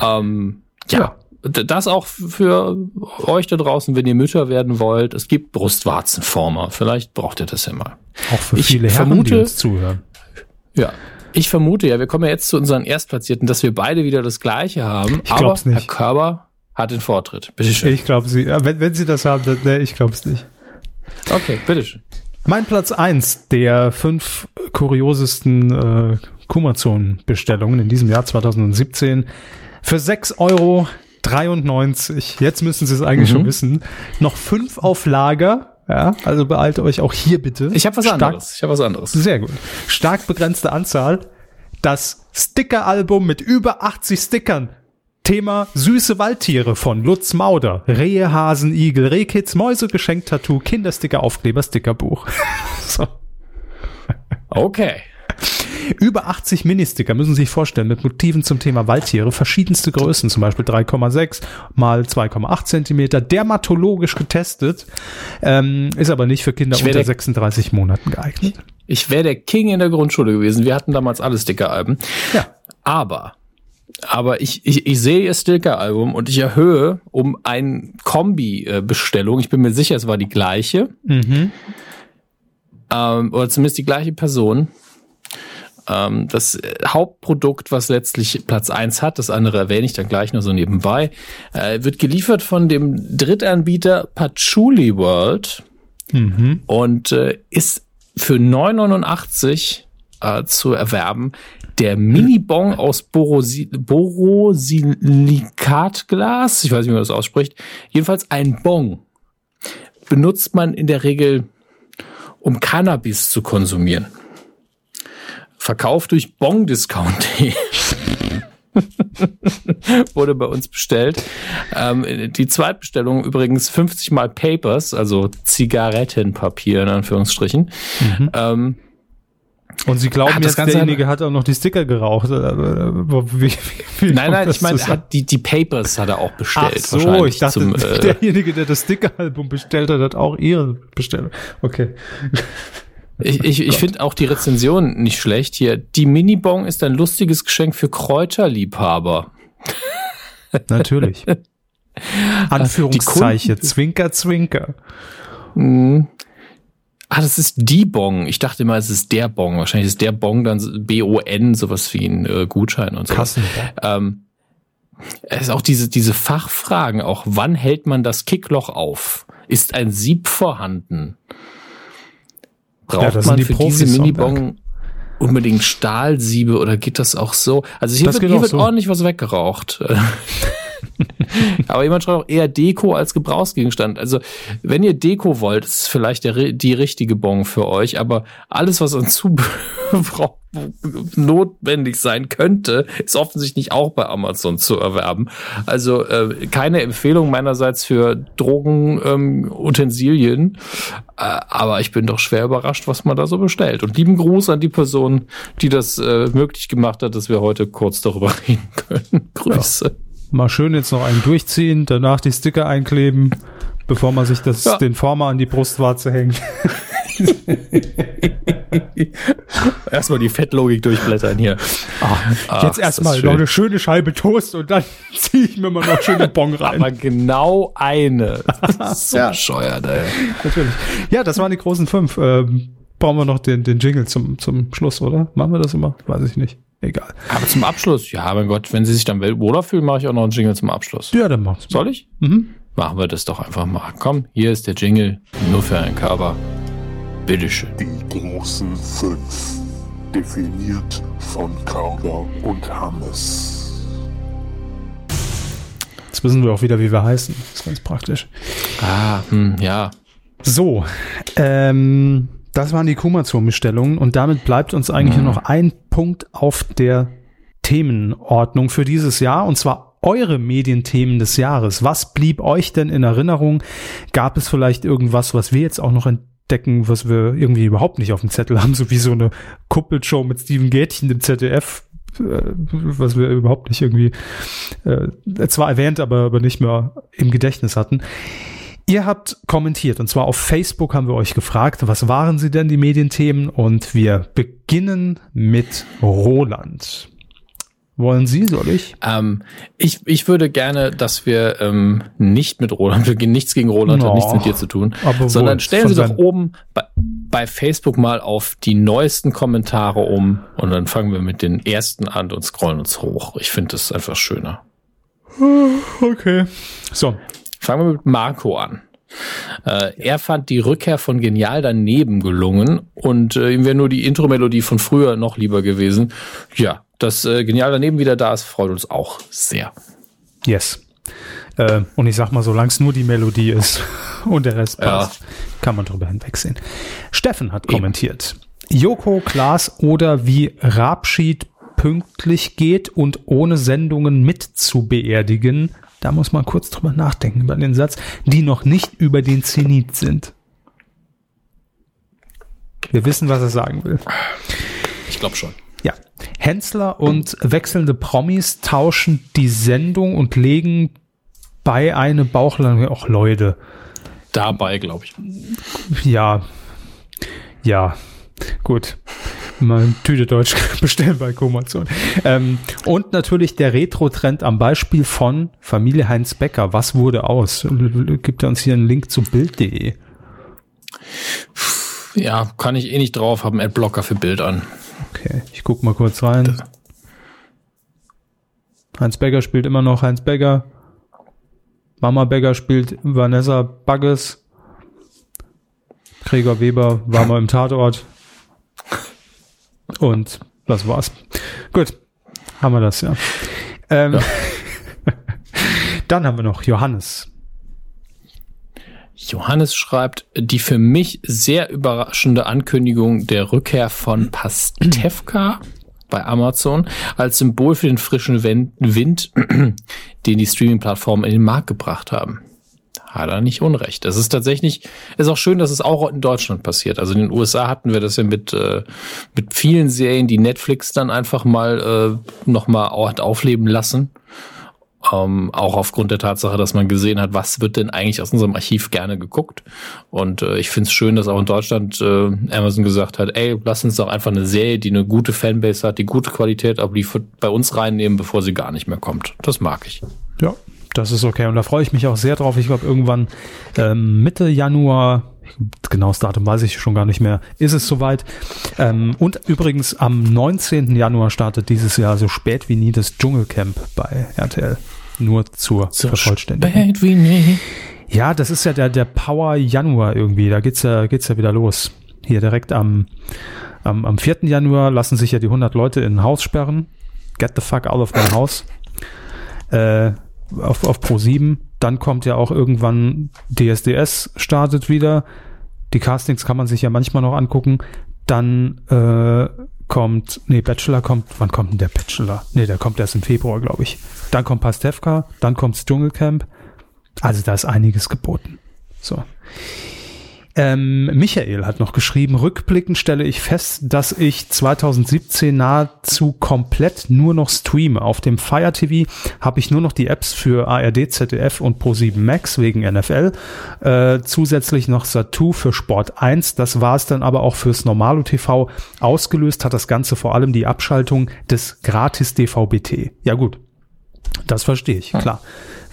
Ähm, ja. ja das auch für euch da draußen, wenn ihr Mütter werden wollt. Es gibt Brustwarzenformer. Vielleicht braucht ihr das ja mal. Auch für ich viele Herren, vermute, die uns zuhören. Ja. Ich vermute ja, wir kommen ja jetzt zu unseren Erstplatzierten, dass wir beide wieder das Gleiche haben. Ich aber nicht. Herr Körber hat den Vortritt. Bitte schön. Ich glaube Sie. Wenn, wenn Sie das haben, dann, nee, ich glaube es nicht. Okay, bitteschön. Mein Platz eins der fünf kuriosesten äh, Kumazon-Bestellungen in diesem Jahr 2017 für sechs Euro 93. Jetzt müssen Sie es eigentlich mhm. schon wissen. Noch fünf auf Lager. Ja, also beeilt euch auch hier bitte. Ich habe was Stark, anderes. Ich habe was anderes. Sehr gut. Stark begrenzte Anzahl. Das Sticker-Album mit über 80 Stickern. Thema süße Waldtiere von Lutz Mauder. Rehe, Hasen, Igel, Rehkitz, Mäuse, Geschenk-Tattoo, Kindersticker, Aufkleber, Stickerbuch. so. Okay. Über 80 Ministicker müssen Sie sich vorstellen, mit Motiven zum Thema Waldtiere, verschiedenste Größen, zum Beispiel 3,6 mal 2,8 Zentimeter, dermatologisch getestet, ähm, ist aber nicht für Kinder unter 36 Monaten geeignet. Ich wäre der King in der Grundschule gewesen. Wir hatten damals alle Stickeralben. Ja. Aber aber ich, ich, ich sehe ihr Sticker-Album und ich erhöhe um ein Kombi-Bestellung. Ich bin mir sicher, es war die gleiche. Mhm. Ähm, oder zumindest die gleiche Person. Ähm, das Hauptprodukt, was letztlich Platz eins hat, das andere erwähne ich dann gleich nur so nebenbei, äh, wird geliefert von dem Drittanbieter Patchouli World mhm. und äh, ist für 9,89 äh, zu erwerben. Der Mini-Bong aus Borosi Borosilikatglas, ich weiß nicht, wie man das ausspricht, jedenfalls ein Bong benutzt man in der Regel, um Cannabis zu konsumieren. Verkauf durch Bongdiscount.de. wurde bei uns bestellt. Ähm, die Zweitbestellung übrigens 50 mal Papers, also Zigarettenpapier in Anführungsstrichen. Mhm. Ähm, und Sie glauben, jetzt derjenige hat auch noch die Sticker geraucht? Wie, wie, wie nein, nein, ich meine, hat die, die Papers hat er auch bestellt. Ach so, ich dachte, zum, äh, derjenige, der das Sticker-Album bestellt hat, hat auch Ihre Bestellung. Okay. Ich, ich, ich finde auch die Rezension nicht schlecht hier. Die Minibong ist ein lustiges Geschenk für Kräuterliebhaber. Natürlich. Anführungszeichen. Zwinker, Zwinker. Mhm. Ah, das ist die Bong. Ich dachte immer, es ist der Bong. Wahrscheinlich ist der Bong dann B-O-N, sowas wie ein äh, Gutschein und so. Ähm, es ist auch diese, diese Fachfragen, auch wann hält man das Kickloch auf? Ist ein Sieb vorhanden? Braucht ja, man für Profis diese Minibong unbedingt Stahlsiebe oder geht das auch so? Also hier das wird, hier wird ordentlich was weggeraucht. Aber jemand schreibt auch eher Deko als Gebrauchsgegenstand. Also, wenn ihr Deko wollt, ist es vielleicht der, die richtige Bon für euch. Aber alles, was an Zubehör notwendig sein könnte, ist offensichtlich auch bei Amazon zu erwerben. Also äh, keine Empfehlung meinerseits für Drogenutensilien. Ähm, äh, aber ich bin doch schwer überrascht, was man da so bestellt. Und lieben Gruß an die Person, die das äh, möglich gemacht hat, dass wir heute kurz darüber reden können. Grüße. Ja mal schön jetzt noch einen durchziehen, danach die Sticker einkleben, bevor man sich das, ja. den Former an die Brustwarze hängt. erstmal die Fettlogik durchblettern hier. Ach, jetzt erstmal noch eine schöne Scheibe Toast und dann ziehe ich mir mal noch schöne Bon rein. Aber genau eine. so ja. bescheuert, ey. Natürlich. Ja, das waren die großen fünf. Ähm, brauchen wir noch den, den Jingle zum, zum Schluss, oder? Machen wir das immer? Weiß ich nicht. Egal. Aber zum Abschluss, ja, mein Gott, wenn Sie sich dann wohler fühlen, mache ich auch noch einen Jingle zum Abschluss. Ja, dann mach's. Soll ich? Mhm. Machen wir das doch einfach mal. Komm, hier ist der Jingle, nur für einen Körper. Bitteschön. Die Die großen fünf. Definiert von Kauder und Hammes. Jetzt wissen wir auch wieder, wie wir heißen. Das ist ganz praktisch. Ah, hm, ja. So, ähm, das waren die Kumazon-Bestellungen und damit bleibt uns eigentlich Mhm. nur noch ein Punkt auf der Themenordnung für dieses Jahr und zwar eure Medienthemen des Jahres. Was blieb euch denn in Erinnerung? Gab es vielleicht irgendwas, was wir jetzt auch noch entdecken, was wir irgendwie überhaupt nicht auf dem Zettel haben, so wie so eine Kuppelshow mit Steven Gätchen im ZDF, äh, was wir überhaupt nicht irgendwie äh, zwar erwähnt, aber, aber nicht mehr im Gedächtnis hatten. Ihr habt kommentiert und zwar auf Facebook haben wir euch gefragt, was waren sie denn die Medienthemen und wir beginnen mit Roland. Wollen Sie, soll ich? Ähm, ich, ich würde gerne, dass wir ähm, nicht mit Roland, wir gehen nichts gegen Roland, hat Oh, nichts mit dir zu tun, sondern stellen Sie doch oben bei, bei Facebook mal auf die neuesten Kommentare um und dann fangen wir mit den ersten an und scrollen uns hoch. Ich finde das einfach schöner. Okay. So, Fangen wir mit Marco an. Äh, er fand die Rückkehr von Genial daneben gelungen und äh, ihm wäre nur die Intro-Melodie von früher noch lieber gewesen. Ja, dass äh, Genial daneben wieder da ist, freut uns auch sehr. yes. Äh, und ich sag mal, solange es nur die Melodie ist und der Rest Ja. passt, kann man drüber hinwegsehen. Steffen hat kommentiert. Joko, Klaas oder wie Rabschied pünktlich geht und ohne Sendungen mit zu beerdigen. Da muss man kurz drüber nachdenken über den Satz, die noch nicht über den Zenit sind. Wir wissen, was er sagen will. Ich glaube schon. Ja. Hensler und wechselnde Promis tauschen die Sendung und legen bei eine Bauchlange auch Leute. Dabei, glaube ich. Ja. Ja. Gut. Mal eine Tüte Deutsch bestellen bei Komation. Ähm, und natürlich der Retro-Trend am Beispiel von Familie Heinz Becker. Was wurde aus? Gibt er uns hier einen Link zu Bild.de? Ja, kann ich eh nicht drauf, habe einen Adblocker für Bild an. Okay, ich guck mal kurz rein. Heinz Becker spielt immer noch Heinz Becker. Mama Becker spielt Vanessa Bagges. Gregor Weber war mal im Tatort. Und das war's. Gut, haben wir das ja. Ähm, Dann haben wir noch Johannes. Johannes schreibt, die für mich sehr überraschende Ankündigung der Rückkehr von Pastewka bei Amazon als Symbol für den frischen Wind, den die Streaming-Plattformen in den Markt gebracht haben. Hat er nicht unrecht. Das ist tatsächlich, ist auch schön, dass es auch in Deutschland passiert. Also in den USA hatten wir das ja mit, äh, mit vielen Serien, die Netflix dann einfach mal äh, nochmal hat aufleben lassen. Ähm, auch aufgrund der Tatsache, dass man gesehen hat, was wird denn eigentlich aus unserem Archiv gerne geguckt. Und äh, ich finde es schön, dass auch in Deutschland äh, Amazon gesagt hat, ey, lass uns doch einfach eine Serie, die eine gute Fanbase hat, die gute Qualität abliefert, bei uns reinnehmen, bevor sie gar nicht mehr kommt. Das mag ich. Ja, das ist okay. Und da freue ich mich auch sehr drauf. Ich glaube, irgendwann ähm, Mitte Januar, genaues Datum weiß ich schon gar nicht mehr, ist es soweit. Ähm, und übrigens am 19. Januar startet dieses Jahr so spät wie nie das Dschungelcamp bei RTL. Nur zur Vervollständigung. Spät wie nie. Ja, das ist ja der, der Power Januar irgendwie. Da geht's ja, geht's ja wieder los. Hier direkt am, am, am 4. Januar lassen sich ja die 100 Leute in ein Haus sperren. Get the fuck out of my house. Äh, auf, auf Pro 7. Dann kommt ja auch irgendwann DSDS startet wieder. Die Castings kann man sich ja manchmal noch angucken. Dann äh, kommt, nee, Bachelor kommt, wann kommt denn der Bachelor? Nee, der kommt erst im Februar, glaube ich. Dann kommt Pastewka, dann kommt's Dschungelcamp. Also da ist einiges geboten. So. Ähm, Michael hat noch geschrieben, rückblickend stelle ich fest, dass ich 2017 nahezu komplett nur noch streame. Auf dem Fire TV habe ich nur noch die Apps für ARD, ZDF und Pro7 Max wegen NFL. Äh, zusätzlich noch Satu für Sport 1. Das war es dann aber auch fürs Normalo TV. Ausgelöst hat das Ganze vor allem die Abschaltung des gratis DVB-T. Ja gut, das verstehe ich, klar.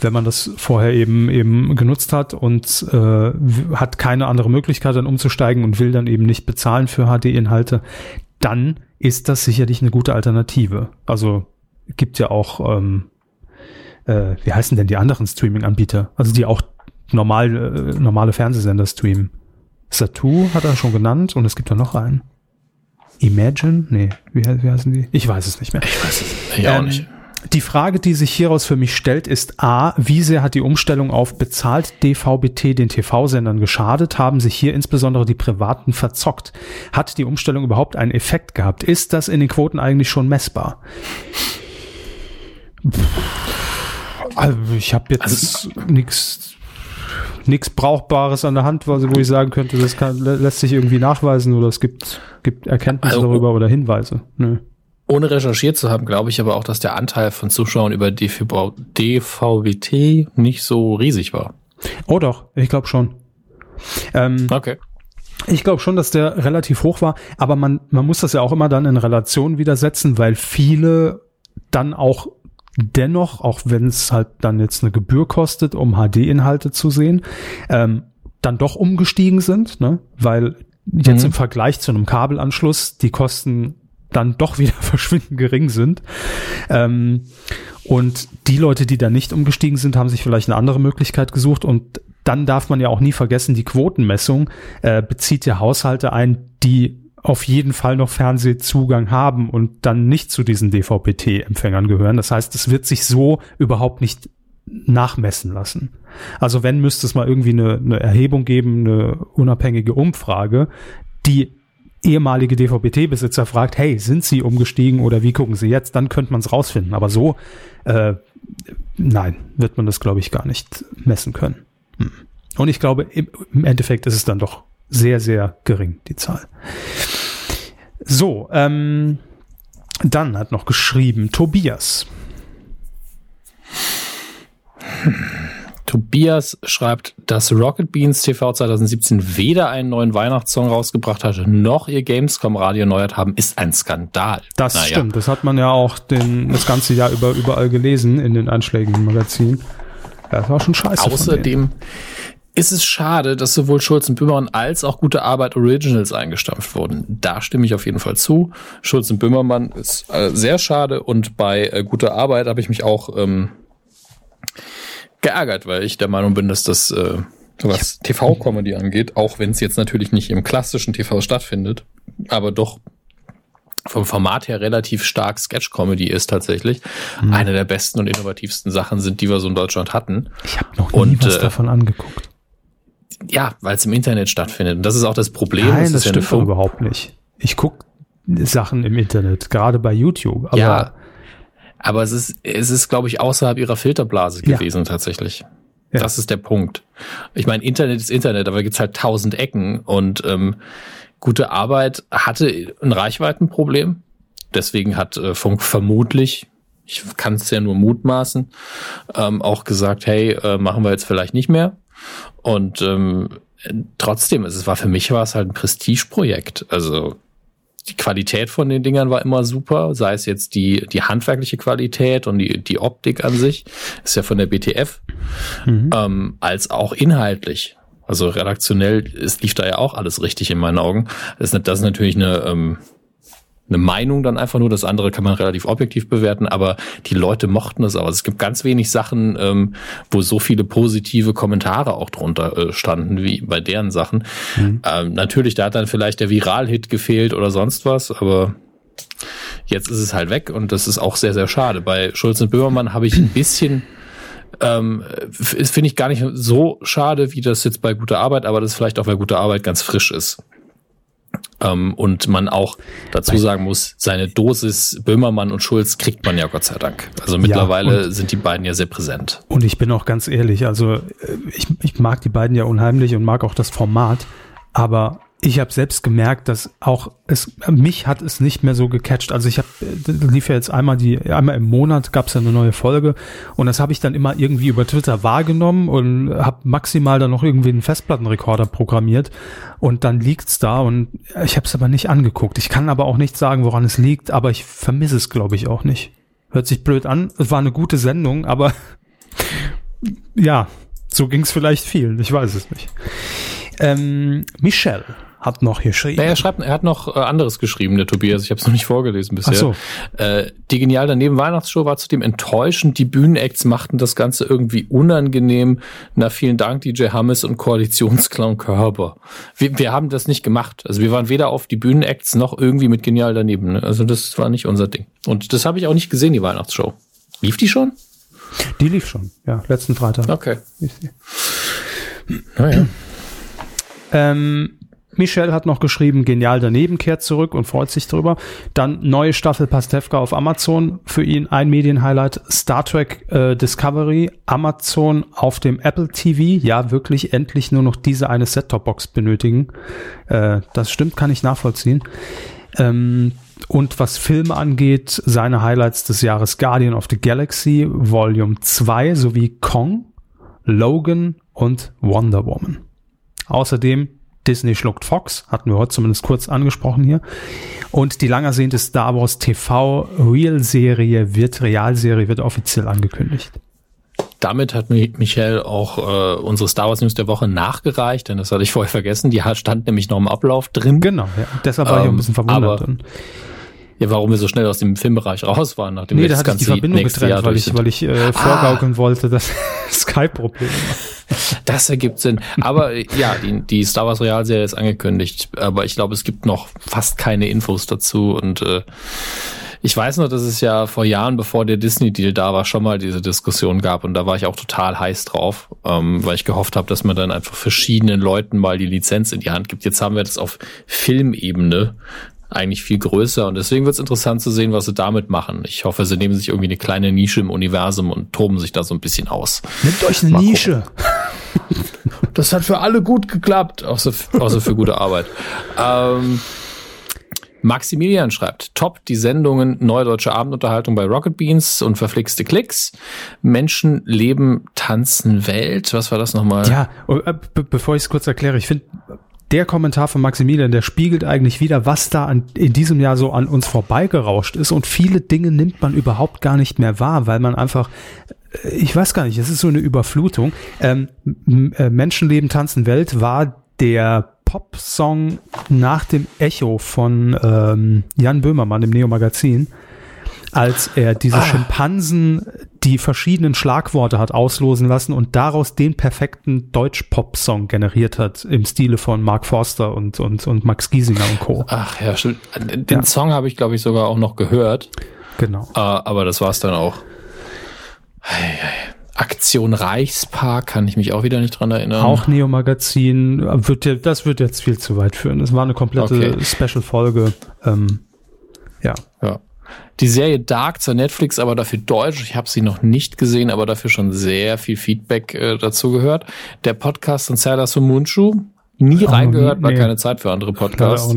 Wenn man das vorher eben eben genutzt hat und äh, hat keine andere Möglichkeit dann umzusteigen und will dann eben nicht bezahlen für HD-Inhalte, dann ist das sicherlich eine gute Alternative. Also gibt ja auch, ähm, äh, wie heißen denn die anderen Streaming-Anbieter? Also die auch normal, äh, normale Fernsehsender streamen. Satu hat er schon genannt und es gibt da noch einen. Imagine? Nee, wie, wie heißen die? Ich weiß es nicht mehr. Ich weiß es ich auch ähm, nicht. Die Frage, die sich hieraus für mich stellt, ist A, wie sehr hat die Umstellung auf bezahlt DVB-T den TV-Sendern geschadet? Haben sich hier insbesondere die Privaten verzockt? Hat die Umstellung überhaupt einen Effekt gehabt? Ist das in den Quoten eigentlich schon messbar? Also ich habe jetzt also, nichts nichts Brauchbares an der Hand, wo ich sagen könnte, das kann, lässt sich irgendwie nachweisen oder es gibt, gibt Erkenntnisse also, darüber oder Hinweise. Nö ohne recherchiert zu haben, glaube ich aber auch, dass der Anteil von Zuschauern über DVB, DVBT nicht so riesig war. Oh doch, ich glaube schon. Ähm, okay. Ich glaube schon, dass der relativ hoch war, aber man, man muss das ja auch immer dann in Relation wieder setzen, weil viele dann auch dennoch, auch wenn es halt dann jetzt eine Gebühr kostet, um HD-Inhalte zu sehen, ähm, dann doch umgestiegen sind, ne? weil jetzt mhm. im Vergleich zu einem Kabelanschluss die Kosten dann doch wieder verschwindend gering sind. Ähm, und die Leute, die da nicht umgestiegen sind, haben sich vielleicht eine andere Möglichkeit gesucht. Und dann darf man ja auch nie vergessen, die Quotenmessung äh, bezieht ja Haushalte ein, die auf jeden Fall noch Fernsehzugang haben und dann nicht zu diesen DVB-T-Empfängern gehören. Das heißt, es wird sich so überhaupt nicht nachmessen lassen. Also wenn müsste es mal irgendwie eine, eine Erhebung geben, eine unabhängige Umfrage, die ehemalige DVB-T-Besitzer fragt, hey, sind Sie umgestiegen oder wie gucken Sie jetzt? Dann könnte man es rausfinden. Aber so, äh, nein, wird man das, glaube ich, gar nicht messen können. Hm. Und ich glaube, im, Endeffekt ist es dann doch sehr, sehr gering, die Zahl. So, ähm, dann hat noch geschrieben Tobias. Hm. Tobias schreibt, dass Rocket Beans TV 2017 weder einen neuen Weihnachtssong rausgebracht hat, noch ihr Gamescom-Radio erneuert haben, ist ein Skandal. Das naja. stimmt. Das hat man ja auch den, das ganze Jahr über überall gelesen in den einschlägigen Magazinen. Das war schon scheiße. Außerdem ist es schade, dass sowohl Schulz und Böhmermann als auch Gute Arbeit Originals eingestampft wurden. Da stimme ich auf jeden Fall zu. Schulz und Böhmermann ist äh, sehr schade und bei äh, Gute Arbeit habe ich mich auch ähm, geärgert, weil ich der Meinung bin, dass das äh, was TV-Comedy angeht, auch wenn es jetzt natürlich nicht im klassischen TV stattfindet, aber doch vom Format her relativ stark Sketch-Comedy ist tatsächlich. Mhm. Eine der besten und innovativsten Sachen sind, die wir so in Deutschland hatten. Ich habe noch nie und, was äh, davon angeguckt. Ja, weil es im Internet stattfindet. Und das ist auch das Problem. Nein, das, das stimmt ja überhaupt nicht. Ich guck Sachen im Internet, gerade bei YouTube. Aber ja, aber es ist, es ist, glaube ich, außerhalb ihrer Filterblase gewesen ja. tatsächlich. Ja. Das ist der Punkt. Ich meine, Internet ist Internet, aber gibt's halt tausend Ecken und ähm, gute Arbeit hatte ein Reichweitenproblem. Deswegen hat äh, Funk vermutlich, ich kann es ja nur mutmaßen, ähm, auch gesagt, hey, äh, machen wir jetzt vielleicht nicht mehr. Und ähm, trotzdem, es war für mich war es halt ein Prestigeprojekt. Also die Qualität von den Dingern war immer super, sei es jetzt die, die handwerkliche Qualität und die, die Optik an sich, ist ja von der BTF, mhm. ähm, als auch inhaltlich. Also redaktionell es lief da ja auch alles richtig in meinen Augen. Das ist, das ist natürlich eine, ähm, eine Meinung dann einfach nur. Das andere kann man relativ objektiv bewerten, aber die Leute mochten es auch. Also es gibt ganz wenig Sachen, ähm, wo so viele positive Kommentare auch drunter äh, standen, wie bei deren Sachen. Mhm. Ähm, natürlich, da hat dann vielleicht der Viral-Hit gefehlt oder sonst was, aber jetzt ist es halt weg und das ist auch sehr, sehr schade. Bei Schulz und Böhmermann habe ich ein bisschen ähm, finde ich gar nicht so schade, wie das jetzt bei guter Arbeit, aber das ist vielleicht auch, weil gute Arbeit ganz frisch ist. Ähm, und man auch dazu sagen muss, seine Dosis Böhmermann und Schulz kriegt man ja Gott sei Dank. Also mittlerweile ja, sind die beiden ja sehr präsent. Und ich bin auch ganz ehrlich, also äh, ich, ich mag die beiden ja unheimlich und mag auch das Format, aber ich habe selbst gemerkt, dass auch es mich hat es nicht mehr so gecatcht. Also ich habe lief ja jetzt einmal die einmal im Monat gab es ja eine neue Folge und das habe ich dann immer irgendwie über Twitter wahrgenommen und habe maximal dann noch irgendwie einen Festplattenrekorder programmiert und dann liegt's da und ich habe es aber nicht angeguckt. Ich kann aber auch nicht sagen, woran es liegt, aber ich vermisse es glaube ich auch nicht. Hört sich blöd an. Es war eine gute Sendung, aber ja, so ging's vielleicht vielen. Ich weiß es nicht. Ähm, Michelle hat noch geschrieben. Naja, er, schreibt, er hat noch äh, anderes geschrieben, der Tobias. Ich habe es noch nicht vorgelesen bisher. Ach so. Äh, die genial daneben Weihnachtsshow war zudem enttäuschend. Die Bühnenacts machten das Ganze irgendwie unangenehm. Na, vielen Dank, DJ Hammes und Koalitionsclown Körper. Wir, wir haben das nicht gemacht. Also wir waren weder auf die Bühnenacts noch irgendwie mit genial daneben. Ne? Also das war nicht unser Ding. Und das habe ich auch nicht gesehen, die Weihnachtsshow. Lief die schon? Die lief schon, ja, letzten Freitag. Okay. Naja. Ähm, Michelle hat noch geschrieben, genial daneben kehrt zurück und freut sich drüber. Dann neue Staffel Pastewka auf Amazon, für ihn ein Medienhighlight. Star Trek äh, Discovery, Amazon auf dem Apple TV. Ja, wirklich endlich nur noch diese eine Set-Top-Box benötigen. Äh, das stimmt, kann ich nachvollziehen. Ähm, und was Filme angeht, seine Highlights des Jahres Guardian of the Galaxy Volume 2 sowie Kong, Logan und Wonder Woman. Außerdem Disney schluckt Fox, hatten wir heute zumindest kurz angesprochen hier. Und die lang ersehnte Star Wars TV Real-Serie wird, Realserie wird offiziell angekündigt. Damit hat Michelle auch äh, unsere Star Wars News der Woche nachgereicht, denn das hatte ich vorher vergessen. Die stand nämlich noch im Ablauf drin. Genau, ja. deshalb war ähm, ich auch ein bisschen verwundert. Aber, ja, warum wir so schnell aus dem Filmbereich raus waren, nachdem nee, wir das da ich die Verbindung getrennt, Jahr weil ich, weil ich äh, vorgaukeln ah. wollte, dass Skype-Probleme Das ergibt Sinn. Aber ja, die, die Star Wars Realserie ist angekündigt, aber ich glaube, es gibt noch fast keine Infos dazu und äh, ich weiß noch, dass es ja vor Jahren, bevor der Disney-Deal da war, schon mal diese Diskussion gab und da war ich auch total heiß drauf, ähm, weil ich gehofft habe, dass man dann einfach verschiedenen Leuten mal die Lizenz in die Hand gibt. Jetzt haben wir das auf Filmebene eigentlich viel größer und deswegen wird es interessant zu sehen, was sie damit machen. Ich hoffe, sie nehmen sich irgendwie eine kleine Nische im Universum und toben sich da so ein bisschen aus. Nehmt euch eine Mal Nische. das hat für alle gut geklappt, außer, außer für gute Arbeit. Ähm, Maximilian schreibt, top, die Sendungen Neue Deutsche Abendunterhaltung bei Rocket Beans und verflixte Klicks. Menschen leben, tanzen, Welt. Was war das nochmal? Ja, oh, äh, bevor ich es kurz erkläre, ich finde, der Kommentar von Maximilian, der spiegelt eigentlich wieder, was da an, in diesem Jahr so an uns vorbeigerauscht ist. Und viele Dinge nimmt man überhaupt gar nicht mehr wahr, weil man einfach, äh, ich weiß gar nicht, es ist so eine Überflutung. Ähm, äh, Menschenleben tanzen Welt war der Pop-Song nach dem Echo von ähm, Jan Böhmermann im Neo-Magazin als er diese ah. Schimpansen die verschiedenen Schlagworte hat auslosen lassen und daraus den perfekten Deutsch-Pop-Song generiert hat im Stile von Mark Forster und, und, und Max Giesinger und Co. Ach ja, stimmt. Den ja. Song habe ich, glaube ich, sogar auch noch gehört. Genau. Uh, aber das war's dann auch. Hey, hey. Aktion Reichspark kann ich mich auch wieder nicht dran erinnern. Auch Neo Magazin wird das wird jetzt viel zu weit führen. Es war eine komplette okay. Special Folge. Ähm, ja. Ja. Die Serie Dark zur Netflix, aber dafür deutsch. Ich habe sie noch nicht gesehen, aber dafür schon sehr viel Feedback äh, dazu gehört. Der Podcast von Serdar Sumunchu, nie oh, reingehört, war nee. keine Zeit für andere Podcasts.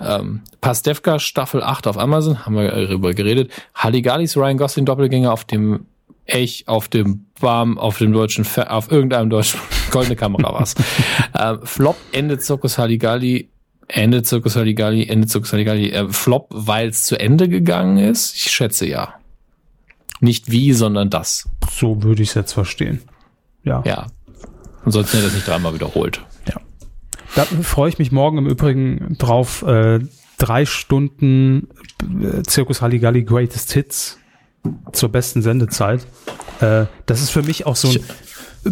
Ähm, Pastewka Staffel 8 auf Amazon, haben wir darüber geredet. Halligallis Ryan Gosling Doppelgänger auf dem Ech, auf dem Bam, auf dem deutschen, Fer auf irgendeinem deutschen goldene Kamera war's. ähm, Flop endet Zirkus Halligalli Ende Zirkus Halligalli, Ende Zirkus Halligalli, äh, Flop, weil es zu Ende gegangen ist? Ich schätze ja. Nicht wie, sondern das. So würde ich es jetzt verstehen. Ja. Ja. Ansonsten hätte er das nicht dreimal wiederholt. Ja. Da freue ich mich morgen im Übrigen drauf, äh, drei Stunden äh, Zirkus Halligalli Greatest Hits zur besten Sendezeit. Äh, das ist für mich auch so ein,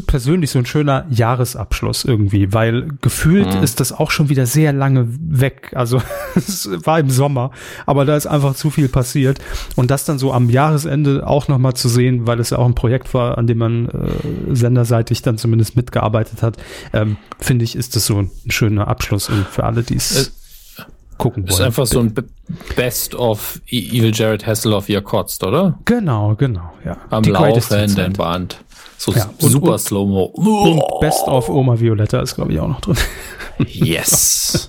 persönlich so ein schöner Jahresabschluss irgendwie, weil gefühlt mhm. ist das auch schon wieder sehr lange weg. Also es war im Sommer, aber da ist einfach zu viel passiert. Und das dann so am Jahresende auch nochmal zu sehen, weil es ja auch ein Projekt war, an dem man äh, senderseitig dann zumindest mitgearbeitet hat, ähm, finde ich, ist das so ein schöner Abschluss für alle, die es äh, gucken wollen. Ist einfach so ein Best of e- Evil Jared Hasselhoff, wie er kotzt, oder? Genau, genau, ja. Am die laufenden Band. So ja, super Slow-Mo. Und Best of Oma Violetta ist, glaube ich, auch noch drin. Yes.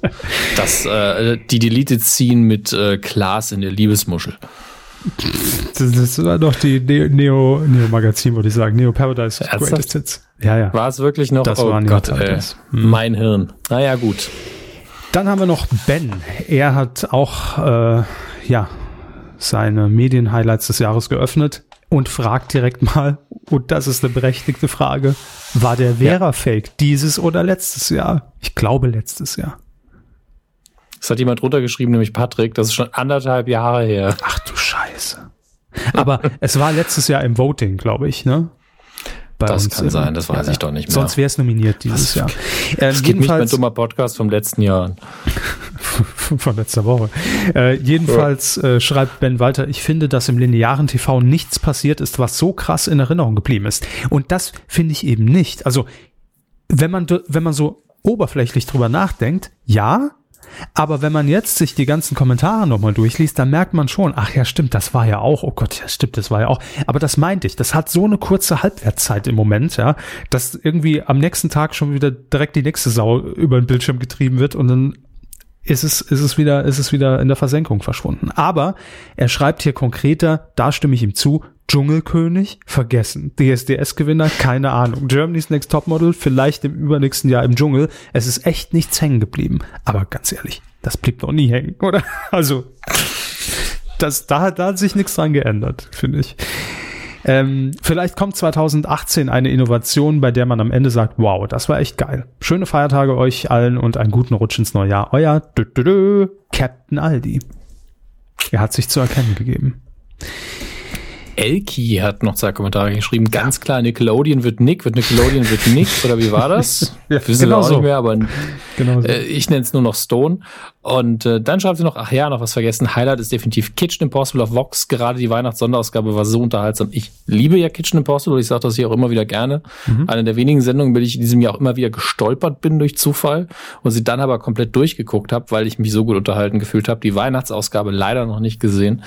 das, äh, die Deleted Scene mit äh, Klaas in der Liebesmuschel. Das, das war doch die Neo, Neo Magazin, würde ich sagen. Neo Paradise Greatest Hits. Ja, ja. War es wirklich noch? Das oh war Gott, ey. Hm. Mein Hirn. Naja, gut. Dann haben wir noch Ben. Er hat auch, äh, ja, seine Medien-Highlights des Jahres geöffnet und fragt direkt mal, und das ist eine berechtigte Frage, war der Vera-Fake dieses oder letztes Jahr? Ich glaube letztes Jahr. Das hat jemand runtergeschrieben, nämlich Patrick. Das ist schon anderthalb Jahre her. Ach du Scheiße. Aber es war letztes Jahr im Voting, glaube ich, ne? Bei das kann sein, das weiß ja, ich doch nicht mehr. Sonst wäre es nominiert dieses Was, Jahr. Ähm, das geht mich mein dummer Podcast vom letzten Jahr. von letzter Woche. Äh, jedenfalls äh, schreibt Ben Walter, ich finde, dass im linearen TV nichts passiert ist, was so krass in Erinnerung geblieben ist. Und das finde ich eben nicht. Also, wenn man, wenn man so oberflächlich drüber nachdenkt, ja, aber wenn man jetzt sich die ganzen Kommentare nochmal durchliest, dann merkt man schon, ach ja, stimmt, das war ja auch, oh Gott, ja, stimmt, das war ja auch. Aber das meinte ich, das hat so eine kurze Halbwertszeit im Moment, ja, dass irgendwie am nächsten Tag schon wieder direkt die nächste Sau über den Bildschirm getrieben wird und dann ist es, ist es wieder, ist es wieder in der Versenkung verschwunden. Aber er schreibt hier konkreter, da stimme ich ihm zu, Dschungelkönig, vergessen. DSDS-Gewinner, keine Ahnung. Germany's Next Topmodel, vielleicht im übernächsten Jahr im Dschungel. Es ist echt nichts hängen geblieben. Aber ganz ehrlich, das blieb noch nie hängen, oder? Also, das, da, da hat sich nichts dran geändert, finde ich. Ähm, vielleicht kommt 2018 eine Innovation, bei der man am Ende sagt, wow, das war echt geil. Schöne Feiertage euch allen und einen guten Rutsch ins neue Jahr. Euer dü -dü -dü, Captain Aldi. Er hat sich zu erkennen gegeben. Elki hat noch zwei Kommentare geschrieben. Ganz klar, Nickelodeon wird Nick, wird Nickelodeon wird Nick, oder wie war das? ja, Wissen genau wir auch so. nicht mehr, aber genau so. äh, ich nenne es nur noch Stone. Und äh, dann schreibt sie noch, ach ja, noch was vergessen. Highlight ist definitiv Kitchen Impossible auf Vox. Gerade die Weihnachtssonderausgabe war so unterhaltsam. Ich liebe ja Kitchen Impossible. Ich sage das hier auch immer wieder gerne. Mhm. Eine der wenigen Sendungen, über die ich in diesem Jahr auch immer wieder gestolpert bin durch Zufall und sie dann aber komplett durchgeguckt habe, weil ich mich so gut unterhalten gefühlt habe. Die Weihnachtsausgabe leider noch nicht gesehen,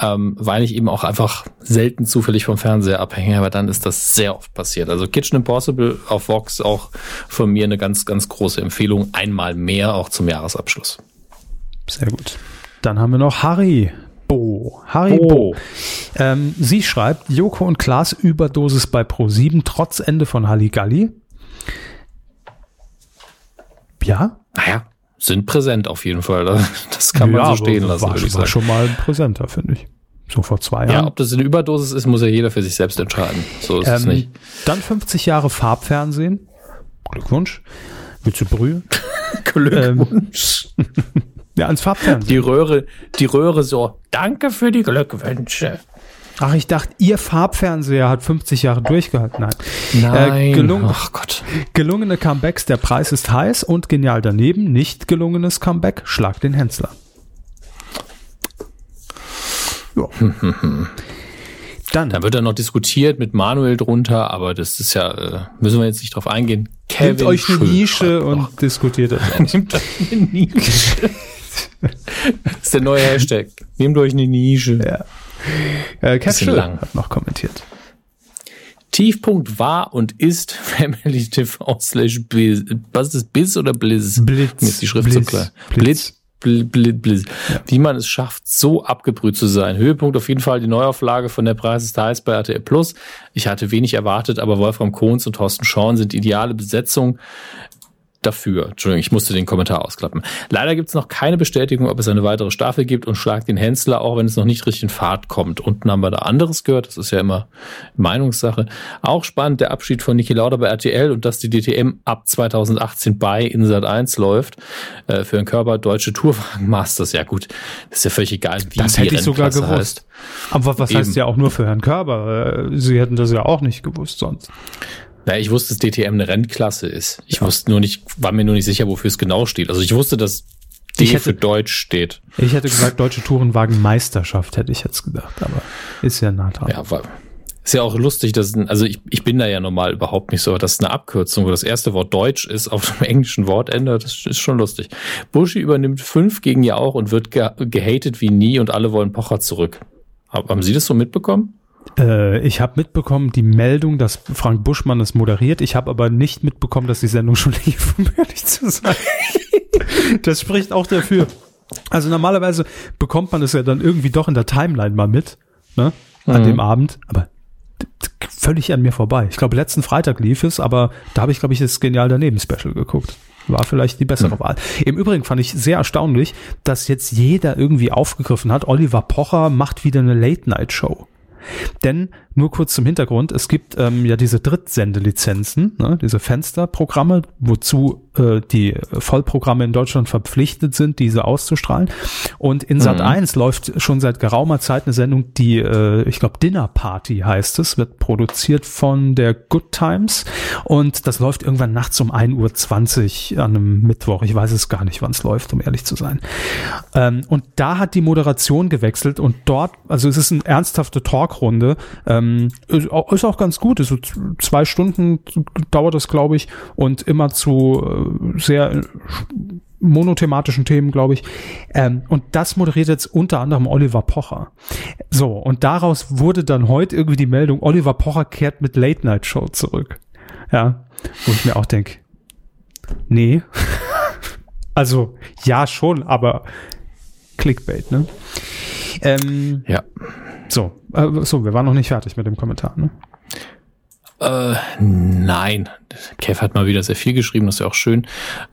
ähm, weil ich eben auch einfach selten zufällig vom Fernseher abhänge. Aber dann ist das sehr oft passiert. Also Kitchen Impossible auf Vox auch von mir eine ganz, ganz große Empfehlung. Einmal mehr auch zum Jahresabschluss. Sehr gut. Dann haben wir noch Harry. Bo. Harry Bo. Bo. Ähm, sie schreibt, Joko und Klaas Überdosis bei Pro7 trotz Ende von Halligalli. Ja? Naja, sind präsent auf jeden Fall. Das kann man ja, so stehen lassen, war, würde ich sagen. schon mal präsenter, finde ich. So vor zwei Jahren. Ja, ob das eine Überdosis ist, muss ja jeder für sich selbst entscheiden. So ist ähm, es nicht. Dann 50 Jahre Farbfernsehen. Glückwunsch. Willst du Brühe? Glückwunsch. Ähm, Ja, ans Farbfernsehen. Die Röhre, die Röhre so, danke für die Glückwünsche. Ach, ich dachte, ihr Farbfernseher hat 50 Jahre durchgehalten. Nein. Nein. Äh, gelung Ach Gott. Gelungene Comebacks, der Preis ist heiß und genial daneben. Nicht gelungenes Comeback, schlag den Hensler. Ja. Dann. Da wird dann noch diskutiert mit Manuel drunter, aber das ist ja, äh, müssen wir jetzt nicht drauf eingehen. Kevin Nehmt euch eine Nische und diskutiert das. Nehmt euch eine Nische. Das ist der neue Hashtag. Nehmt euch eine Nische. Ja. Äh, Capsule lang. hat noch kommentiert. Tiefpunkt war und ist Family TV slash Biz. Was ist das? Biz oder Blizz? Blitz. Mir ist die Schrift Blitz. so klar. Blitz. Blitz. Blitz. Blitz. Ja. Wie man es schafft, so abgebrüht zu sein. Höhepunkt auf jeden Fall die Neuauflage von der Preis ist heiß bei RTL Plus. Ich hatte wenig erwartet, aber Wolfram Kohns und Thorsten Schorn sind ideale Besetzung dafür. Entschuldigung, ich musste den Kommentar ausklappen. Leider gibt es noch keine Bestätigung, ob es eine weitere Staffel gibt und schlag den Hensler, auch wenn es noch nicht richtig in Fahrt kommt. Unten haben wir da anderes gehört, das ist ja immer Meinungssache. Auch spannend der Abschied von Niki Lauda bei RTL und dass die DTM ab 2018 bei Insat 1 läuft. Äh, für den Körper Deutsche Tourwagen Masters. Ja gut, das ist ja völlig egal, wie das hätte ich sogar gewusst. Heißt. Aber was Eben. heißt ja auch nur für Herrn Körber? Äh, Sie hätten das ja auch nicht gewusst sonst. Ja, ich wusste, dass DTM eine Rennklasse ist. Ich ja. wusste nur nicht, war mir nur nicht sicher, wofür es genau steht. Also ich wusste, dass D hätte, für Deutsch steht. Ich hätte gesagt, Deutsche Tourenwagenmeisterschaft, hätte ich jetzt gedacht, aber ist ja nah dran. Ja, war, ist ja auch lustig, dass, also ich, ich bin da ja normal überhaupt nicht so, dass eine Abkürzung, wo das erste Wort Deutsch ist, auf dem englischen Wort ändert, das ist schon lustig. Buschi übernimmt fünf gegen Jauch und wird ge gehatet wie nie und alle wollen Pocher zurück. Haben Sie das so mitbekommen? Äh, ich habe mitbekommen die Meldung, dass Frank Buschmann es moderiert. Ich habe aber nicht mitbekommen, dass die Sendung schon lief, um ehrlich zu sein. das spricht auch dafür. Also normalerweise bekommt man es ja dann irgendwie doch in der Timeline mal mit, ne? An mhm. dem Abend. Aber völlig an mir vorbei. Ich glaube, letzten Freitag lief es, aber da habe ich, glaube ich, das Genial daneben Special geguckt. War vielleicht die bessere mhm. Wahl. Im Übrigen fand ich sehr erstaunlich, dass jetzt jeder irgendwie aufgegriffen hat, Oliver Pocher macht wieder eine Late-Night-Show. Denn nur kurz zum Hintergrund. Es gibt ähm, ja diese Drittsendelizenzen, ne, diese Fensterprogramme, wozu äh, die Vollprogramme in Deutschland verpflichtet sind, diese auszustrahlen. Und in Sat 1 mhm. läuft schon seit geraumer Zeit eine Sendung, die, äh, ich glaube, Dinner Party heißt es, wird produziert von der Good Times. Und das läuft irgendwann nachts um 1.20 Uhr an einem Mittwoch. Ich weiß es gar nicht, wann es läuft, um ehrlich zu sein. Ähm, und da hat die Moderation gewechselt und dort, also es ist eine ernsthafte Talkrunde, ähm, ist, auch, ganz gut. Also zwei Stunden dauert das, glaube ich, und immer zu äh, sehr monothematischen Themen, glaube ich. Ähm, und das moderiert jetzt unter anderem Oliver Pocher. So, und daraus wurde dann heute irgendwie die Meldung, Oliver Pocher kehrt mit Late Night Show zurück. Ja, wo ich mir auch denke, nee. also, ja, schon, aber Clickbait, ne? Ähm, ja. So, äh, so, wir waren noch nicht fertig mit dem Kommentar, ne? Äh, nein. Kev hat mal wieder sehr viel geschrieben, das ist ja auch schön.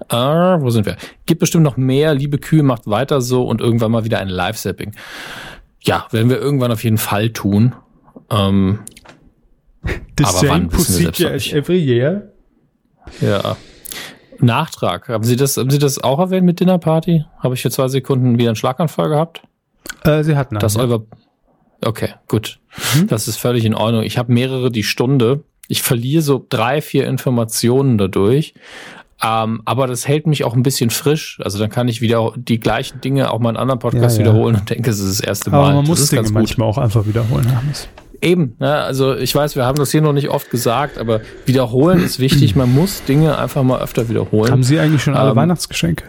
Äh, wo sind wir? Gibt bestimmt noch mehr. Liebe Kühe, macht weiter so und irgendwann mal wieder ein Live-Sapping. Ja, werden wir irgendwann auf jeden Fall tun. Ähm, The aber same wann, procedure as every year. Ja. Nachtrag. Haben Sie das, haben Sie das auch erwähnt mit Dinner Party? Habe ich für zwei Sekunden wieder einen Schlaganfall gehabt? Äh, Sie hatten einen. Das ja. Euer Okay, gut. Mhm. Das ist völlig in Ordnung. Ich habe mehrere die Stunde. Ich verliere so drei, vier Informationen dadurch. Ähm, aber das hält mich auch ein bisschen frisch. Also dann kann ich wieder die gleichen Dinge auch mal in anderen Podcasts ja, ja. wiederholen und denke, es ist das erste Mal. Aber man muss das Dinge manchmal auch einfach wiederholen. Eben, ne? also ich weiß, wir haben das hier noch nicht oft gesagt, aber wiederholen ist wichtig. Man muss Dinge einfach mal öfter wiederholen. Haben Sie eigentlich schon alle ähm, Weihnachtsgeschenke?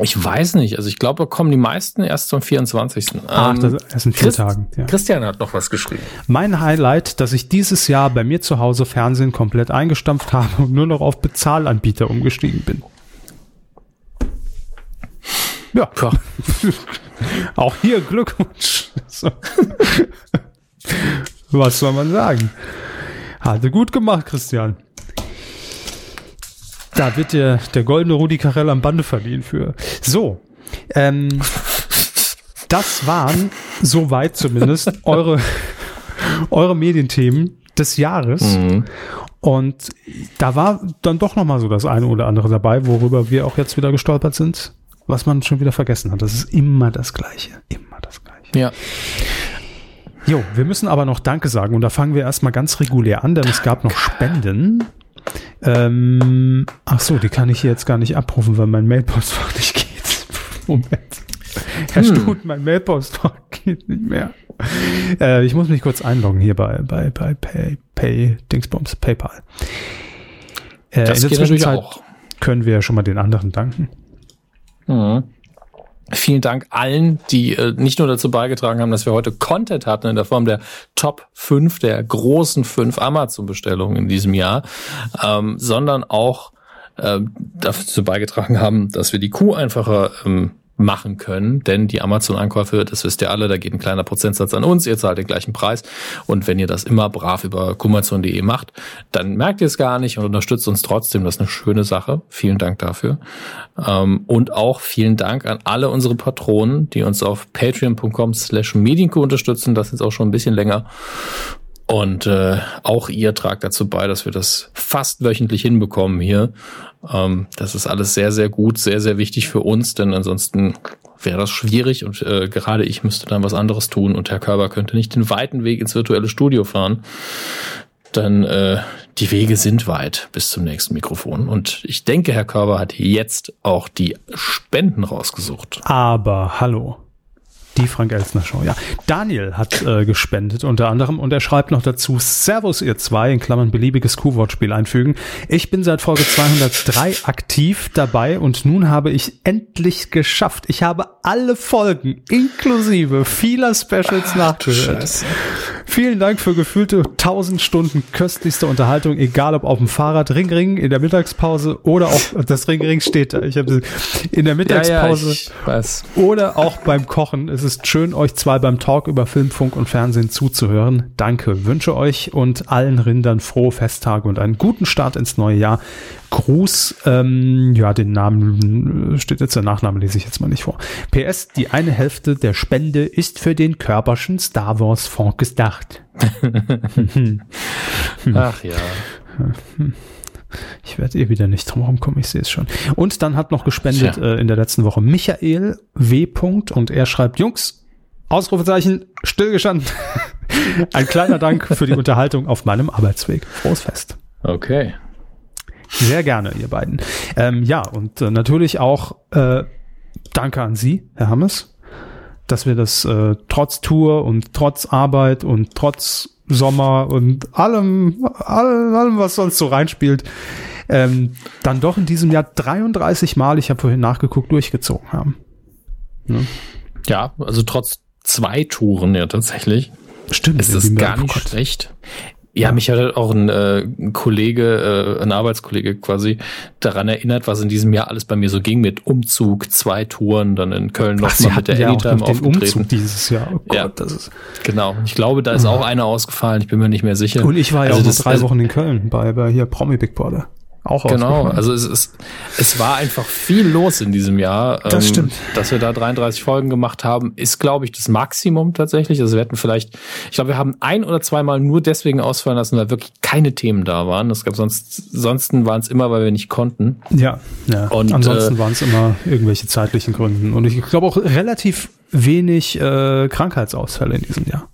Ich weiß nicht. Also ich glaube, kommen die meisten erst zum 24. Ach, ähm, das, das sind vier Christ, Tagen. Ja. Christian hat noch was geschrieben. Mein Highlight, dass ich dieses Jahr bei mir zu Hause Fernsehen komplett eingestampft habe und nur noch auf Bezahlanbieter umgestiegen bin. Ja. ja. Auch hier Glückwunsch. was soll man sagen? Hatte gut gemacht, Christian. Da wird der, der goldene Rudi Carell am Bande verliehen für. So. Ähm, das waren, soweit zumindest, eure, eure Medienthemen des Jahres. Mhm. Und da war dann doch noch mal so das eine oder andere dabei, worüber wir auch jetzt wieder gestolpert sind, was man schon wieder vergessen hat. Das ist immer das Gleiche. Immer das Gleiche. Ja. Jo, wir müssen aber noch Danke sagen und da fangen wir erstmal ganz regulär an, denn es gab noch Spenden. Ähm, ach so, die kann ich hier jetzt gar nicht abrufen, weil mein Mailpostfach nicht geht. Moment. Herr hm. Stut, mein Mailpostfach geht nicht mehr. Äh, ich muss mich kurz einloggen hier bei, bei, bei Pay, Pay, Dingsbums, PayPal. Äh, das in der Zwischenzeit auch. können wir schon mal den anderen danken. Mhm. Vielen Dank allen, die äh, nicht nur dazu beigetragen haben, dass wir heute Content hatten in der Form der Top 5, der großen 5 Amazon-Bestellungen in diesem Jahr, ähm, sondern auch äh, dazu beigetragen haben, dass wir die Kuh einfacher ähm, machen können, denn die Amazon-Ankäufe, das wisst ihr alle, da geht ein kleiner Prozentsatz an uns, ihr zahlt den gleichen Preis. Und wenn ihr das immer brav über kumazon.de macht, dann merkt ihr es gar nicht und unterstützt uns trotzdem, das ist eine schöne Sache, vielen Dank dafür. Ähm, und auch vielen Dank an alle unsere Patronen, die uns auf patreon.com slash medienco unterstützen, das ist auch schon ein bisschen länger und äh, auch ihr tragt dazu bei, dass wir das fast wöchentlich hinbekommen hier. Ähm, das ist alles sehr, sehr gut, sehr, sehr wichtig für uns, denn ansonsten wäre das schwierig und äh, gerade ich müsste dann was anderes tun und Herr Körber könnte nicht den weiten Weg ins virtuelle Studio fahren. Denn äh, die Wege sind weit bis zum nächsten Mikrofon. Und ich denke, Herr Körber hat jetzt auch die Spenden rausgesucht. Aber hallo. Die Frank Elsner Show, ja. Daniel hat äh, gespendet unter anderem und er schreibt noch dazu, Servus ihr zwei, in Klammern beliebiges Q-Wortspiel einfügen. Ich bin seit Folge 203 aktiv dabei und nun habe ich endlich geschafft. Ich habe alle Folgen inklusive vieler Specials Ach, nachgehört. Vielen Dank für gefühlte 1000 Stunden köstlichste Unterhaltung, egal ob auf dem Fahrrad, Ring Ring in der Mittagspause oder auch das Ring Ring steht da. Ich habe in der Mittagspause ja, ja, oder auch beim Kochen. Es ist schön, euch zwei beim Talk über Film, Funk und Fernsehen zuzuhören. Danke. Wünsche euch und allen Rindern frohe Festtage und einen guten Start ins neue Jahr. Gruß, ähm, ja, den Namen äh, steht jetzt, der Nachname lese ich jetzt mal nicht vor. PS, die eine Hälfte der Spende ist für den Körperschen Star Wars Fonds gedacht. Ach ja. Ich werde eh wieder nicht drum rumkommen, ich sehe es schon. Und dann hat noch gespendet äh, in der letzten Woche Michael W. und er schreibt, Jungs, Ausrufezeichen, stillgestanden. Ein kleiner Dank für die Unterhaltung auf meinem Arbeitsweg. Frohes Fest. Okay. Sehr gerne, ihr beiden. Ähm, ja, und äh, natürlich auch äh, danke an Sie, Herr Hammes, dass wir das äh, trotz Tour und trotz Arbeit und trotz Sommer und allem, allem, allem was sonst so reinspielt, ähm, dann doch in diesem Jahr 33 Mal, ich habe vorhin nachgeguckt, durchgezogen haben. Ne? Ja, also trotz zwei Touren ja tatsächlich. Stimmt. Ist das gar nicht schlecht. Ja, mich hat auch ein, äh, ein Kollege, äh, ein Arbeitskollege quasi daran erinnert, was in diesem Jahr alles bei mir so ging mit Umzug, zwei Touren, dann in Köln nochmal mit der ja Anytime aufgetreten. Umzug dieses Jahr. Oh Gott, ja, das ist genau. Ich glaube, da ist auch einer ausgefallen. Ich bin mir nicht mehr sicher. Und ich war ja also auch das, drei Wochen in Köln bei, bei hier Promi Big Brother auch Genau, also es, ist, es war einfach viel los in diesem Jahr. Das ähm, stimmt. Dass wir da 33 Folgen gemacht haben, ist, glaube ich, das Maximum tatsächlich. Also wir hätten vielleicht, ich glaube, wir haben ein oder zweimal nur deswegen ausfallen lassen, weil wirklich keine Themen da waren. Es gab sonst, ansonsten waren es immer, weil wir nicht konnten. Ja, ja. Und ansonsten äh, waren es immer irgendwelche zeitlichen Gründen. Und ich glaube auch relativ wenig äh, Krankheitsausfälle in diesem Jahr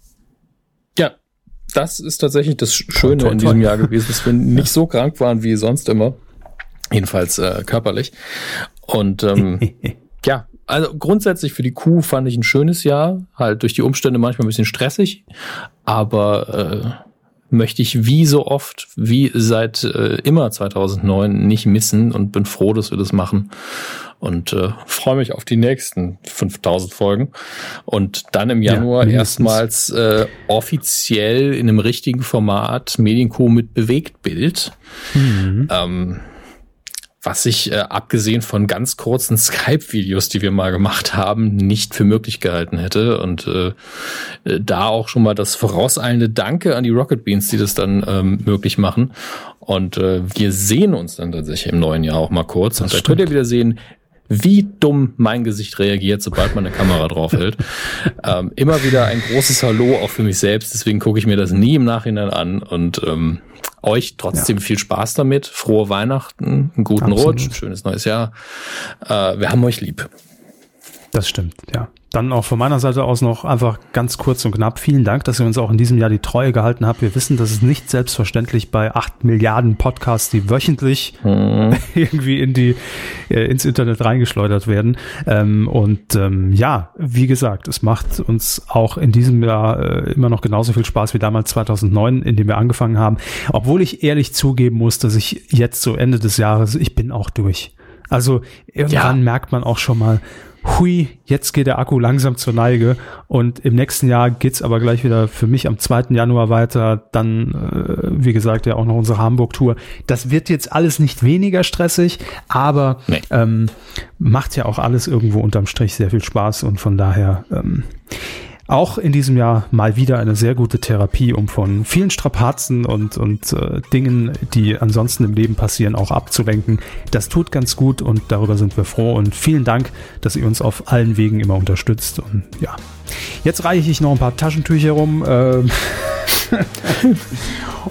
das ist tatsächlich das Schöne toll, toll, in diesem Jahr gewesen, dass wir nicht so krank waren wie sonst immer. Jedenfalls äh, körperlich. Und ähm, ja, also grundsätzlich für die Kuh fand ich ein schönes Jahr. Halt durch die Umstände manchmal ein bisschen stressig, aber äh, möchte ich wie so oft, wie seit äh, immer 2009 nicht missen und bin froh, dass wir das machen und äh, freue mich auf die nächsten 5000 Folgen und dann im Januar ja, erstmals äh, offiziell in einem richtigen Format Medienco mit Bewegtbild. Mhm. Ähm, was ich äh, abgesehen von ganz kurzen Skype-Videos, die wir mal gemacht haben, nicht für möglich gehalten hätte. Und äh, äh, da auch schon mal das vorauseilende Danke an die Rocket Beans, die das dann ähm, möglich machen. Und äh, wir sehen uns dann tatsächlich im neuen Jahr auch mal kurz. Das und da könnt ihr wieder sehen, wie dumm mein Gesicht reagiert, sobald man eine Kamera draufhält. ähm, immer wieder ein großes Hallo auch für mich selbst. Deswegen gucke ich mir das nie im Nachhinein an und ähm, euch trotzdem ja. viel Spaß damit. Frohe Weihnachten, einen guten Absolut. Rutsch, schönes neues Jahr. Äh, wir haben euch lieb. Das stimmt, ja. Dann auch von meiner Seite aus noch einfach ganz kurz und knapp. Vielen Dank, dass ihr uns auch in diesem Jahr die Treue gehalten habt. Wir wissen, dass es nicht selbstverständlich bei acht Milliarden Podcasts, die wöchentlich mhm. irgendwie in die, äh, ins Internet reingeschleudert werden. Ähm, und ähm, ja, wie gesagt, es macht uns auch in diesem Jahr äh, immer noch genauso viel Spaß wie damals 2009, in dem wir angefangen haben. Obwohl ich ehrlich zugeben muss, dass ich jetzt so Ende des Jahres, ich bin auch durch. Also irgendwann ja. merkt man auch schon mal, hui, jetzt geht der Akku langsam zur Neige und im nächsten Jahr geht's aber gleich wieder für mich am 2. Januar weiter. Dann, äh, wie gesagt, ja auch noch unsere Hamburg-Tour. Das wird jetzt alles nicht weniger stressig, aber nee. ähm, macht ja auch alles irgendwo unterm Strich sehr viel Spaß und von daher ähm, auch in diesem Jahr mal wieder eine sehr gute Therapie, um von vielen Strapazen und, und äh, Dingen, die ansonsten im Leben passieren, auch abzulenken. Das tut ganz gut und darüber sind wir froh und vielen Dank, dass ihr uns auf allen Wegen immer unterstützt und ja. Jetzt reiche ich noch ein paar Taschentücher rum äh,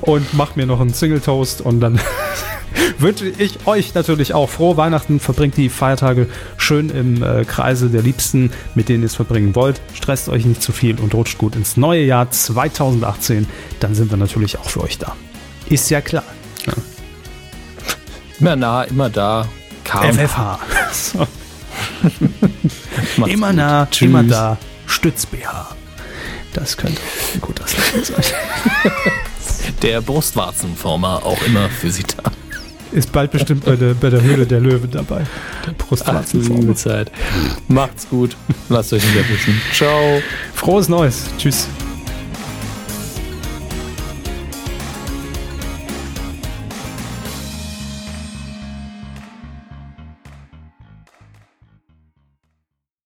und mach mir noch einen Single Toast und dann wünsche ich euch natürlich auch frohe Weihnachten. Verbringt die Feiertage schön im äh, Kreise der Liebsten, mit denen ihr es verbringen wollt. Stresst euch nicht zu viel und rutscht gut ins neue Jahr 2018. Dann sind wir natürlich auch für euch da. Ist ja klar. Ja. Immer nah, immer da. Kam. FFH. So. immer gut. nah, Tschüss. immer da. Stütz BH. Das könnte guter Slogan sein. Der Brustwarzenformer auch immer für Sie da. Ist bald bestimmt bei der, bei der Höhle der Löwen dabei. Der Brustwarzenformer. Zeit. Macht's gut. Lasst euch nicht erwischen. Ciao. Frohes Neues. Tschüss.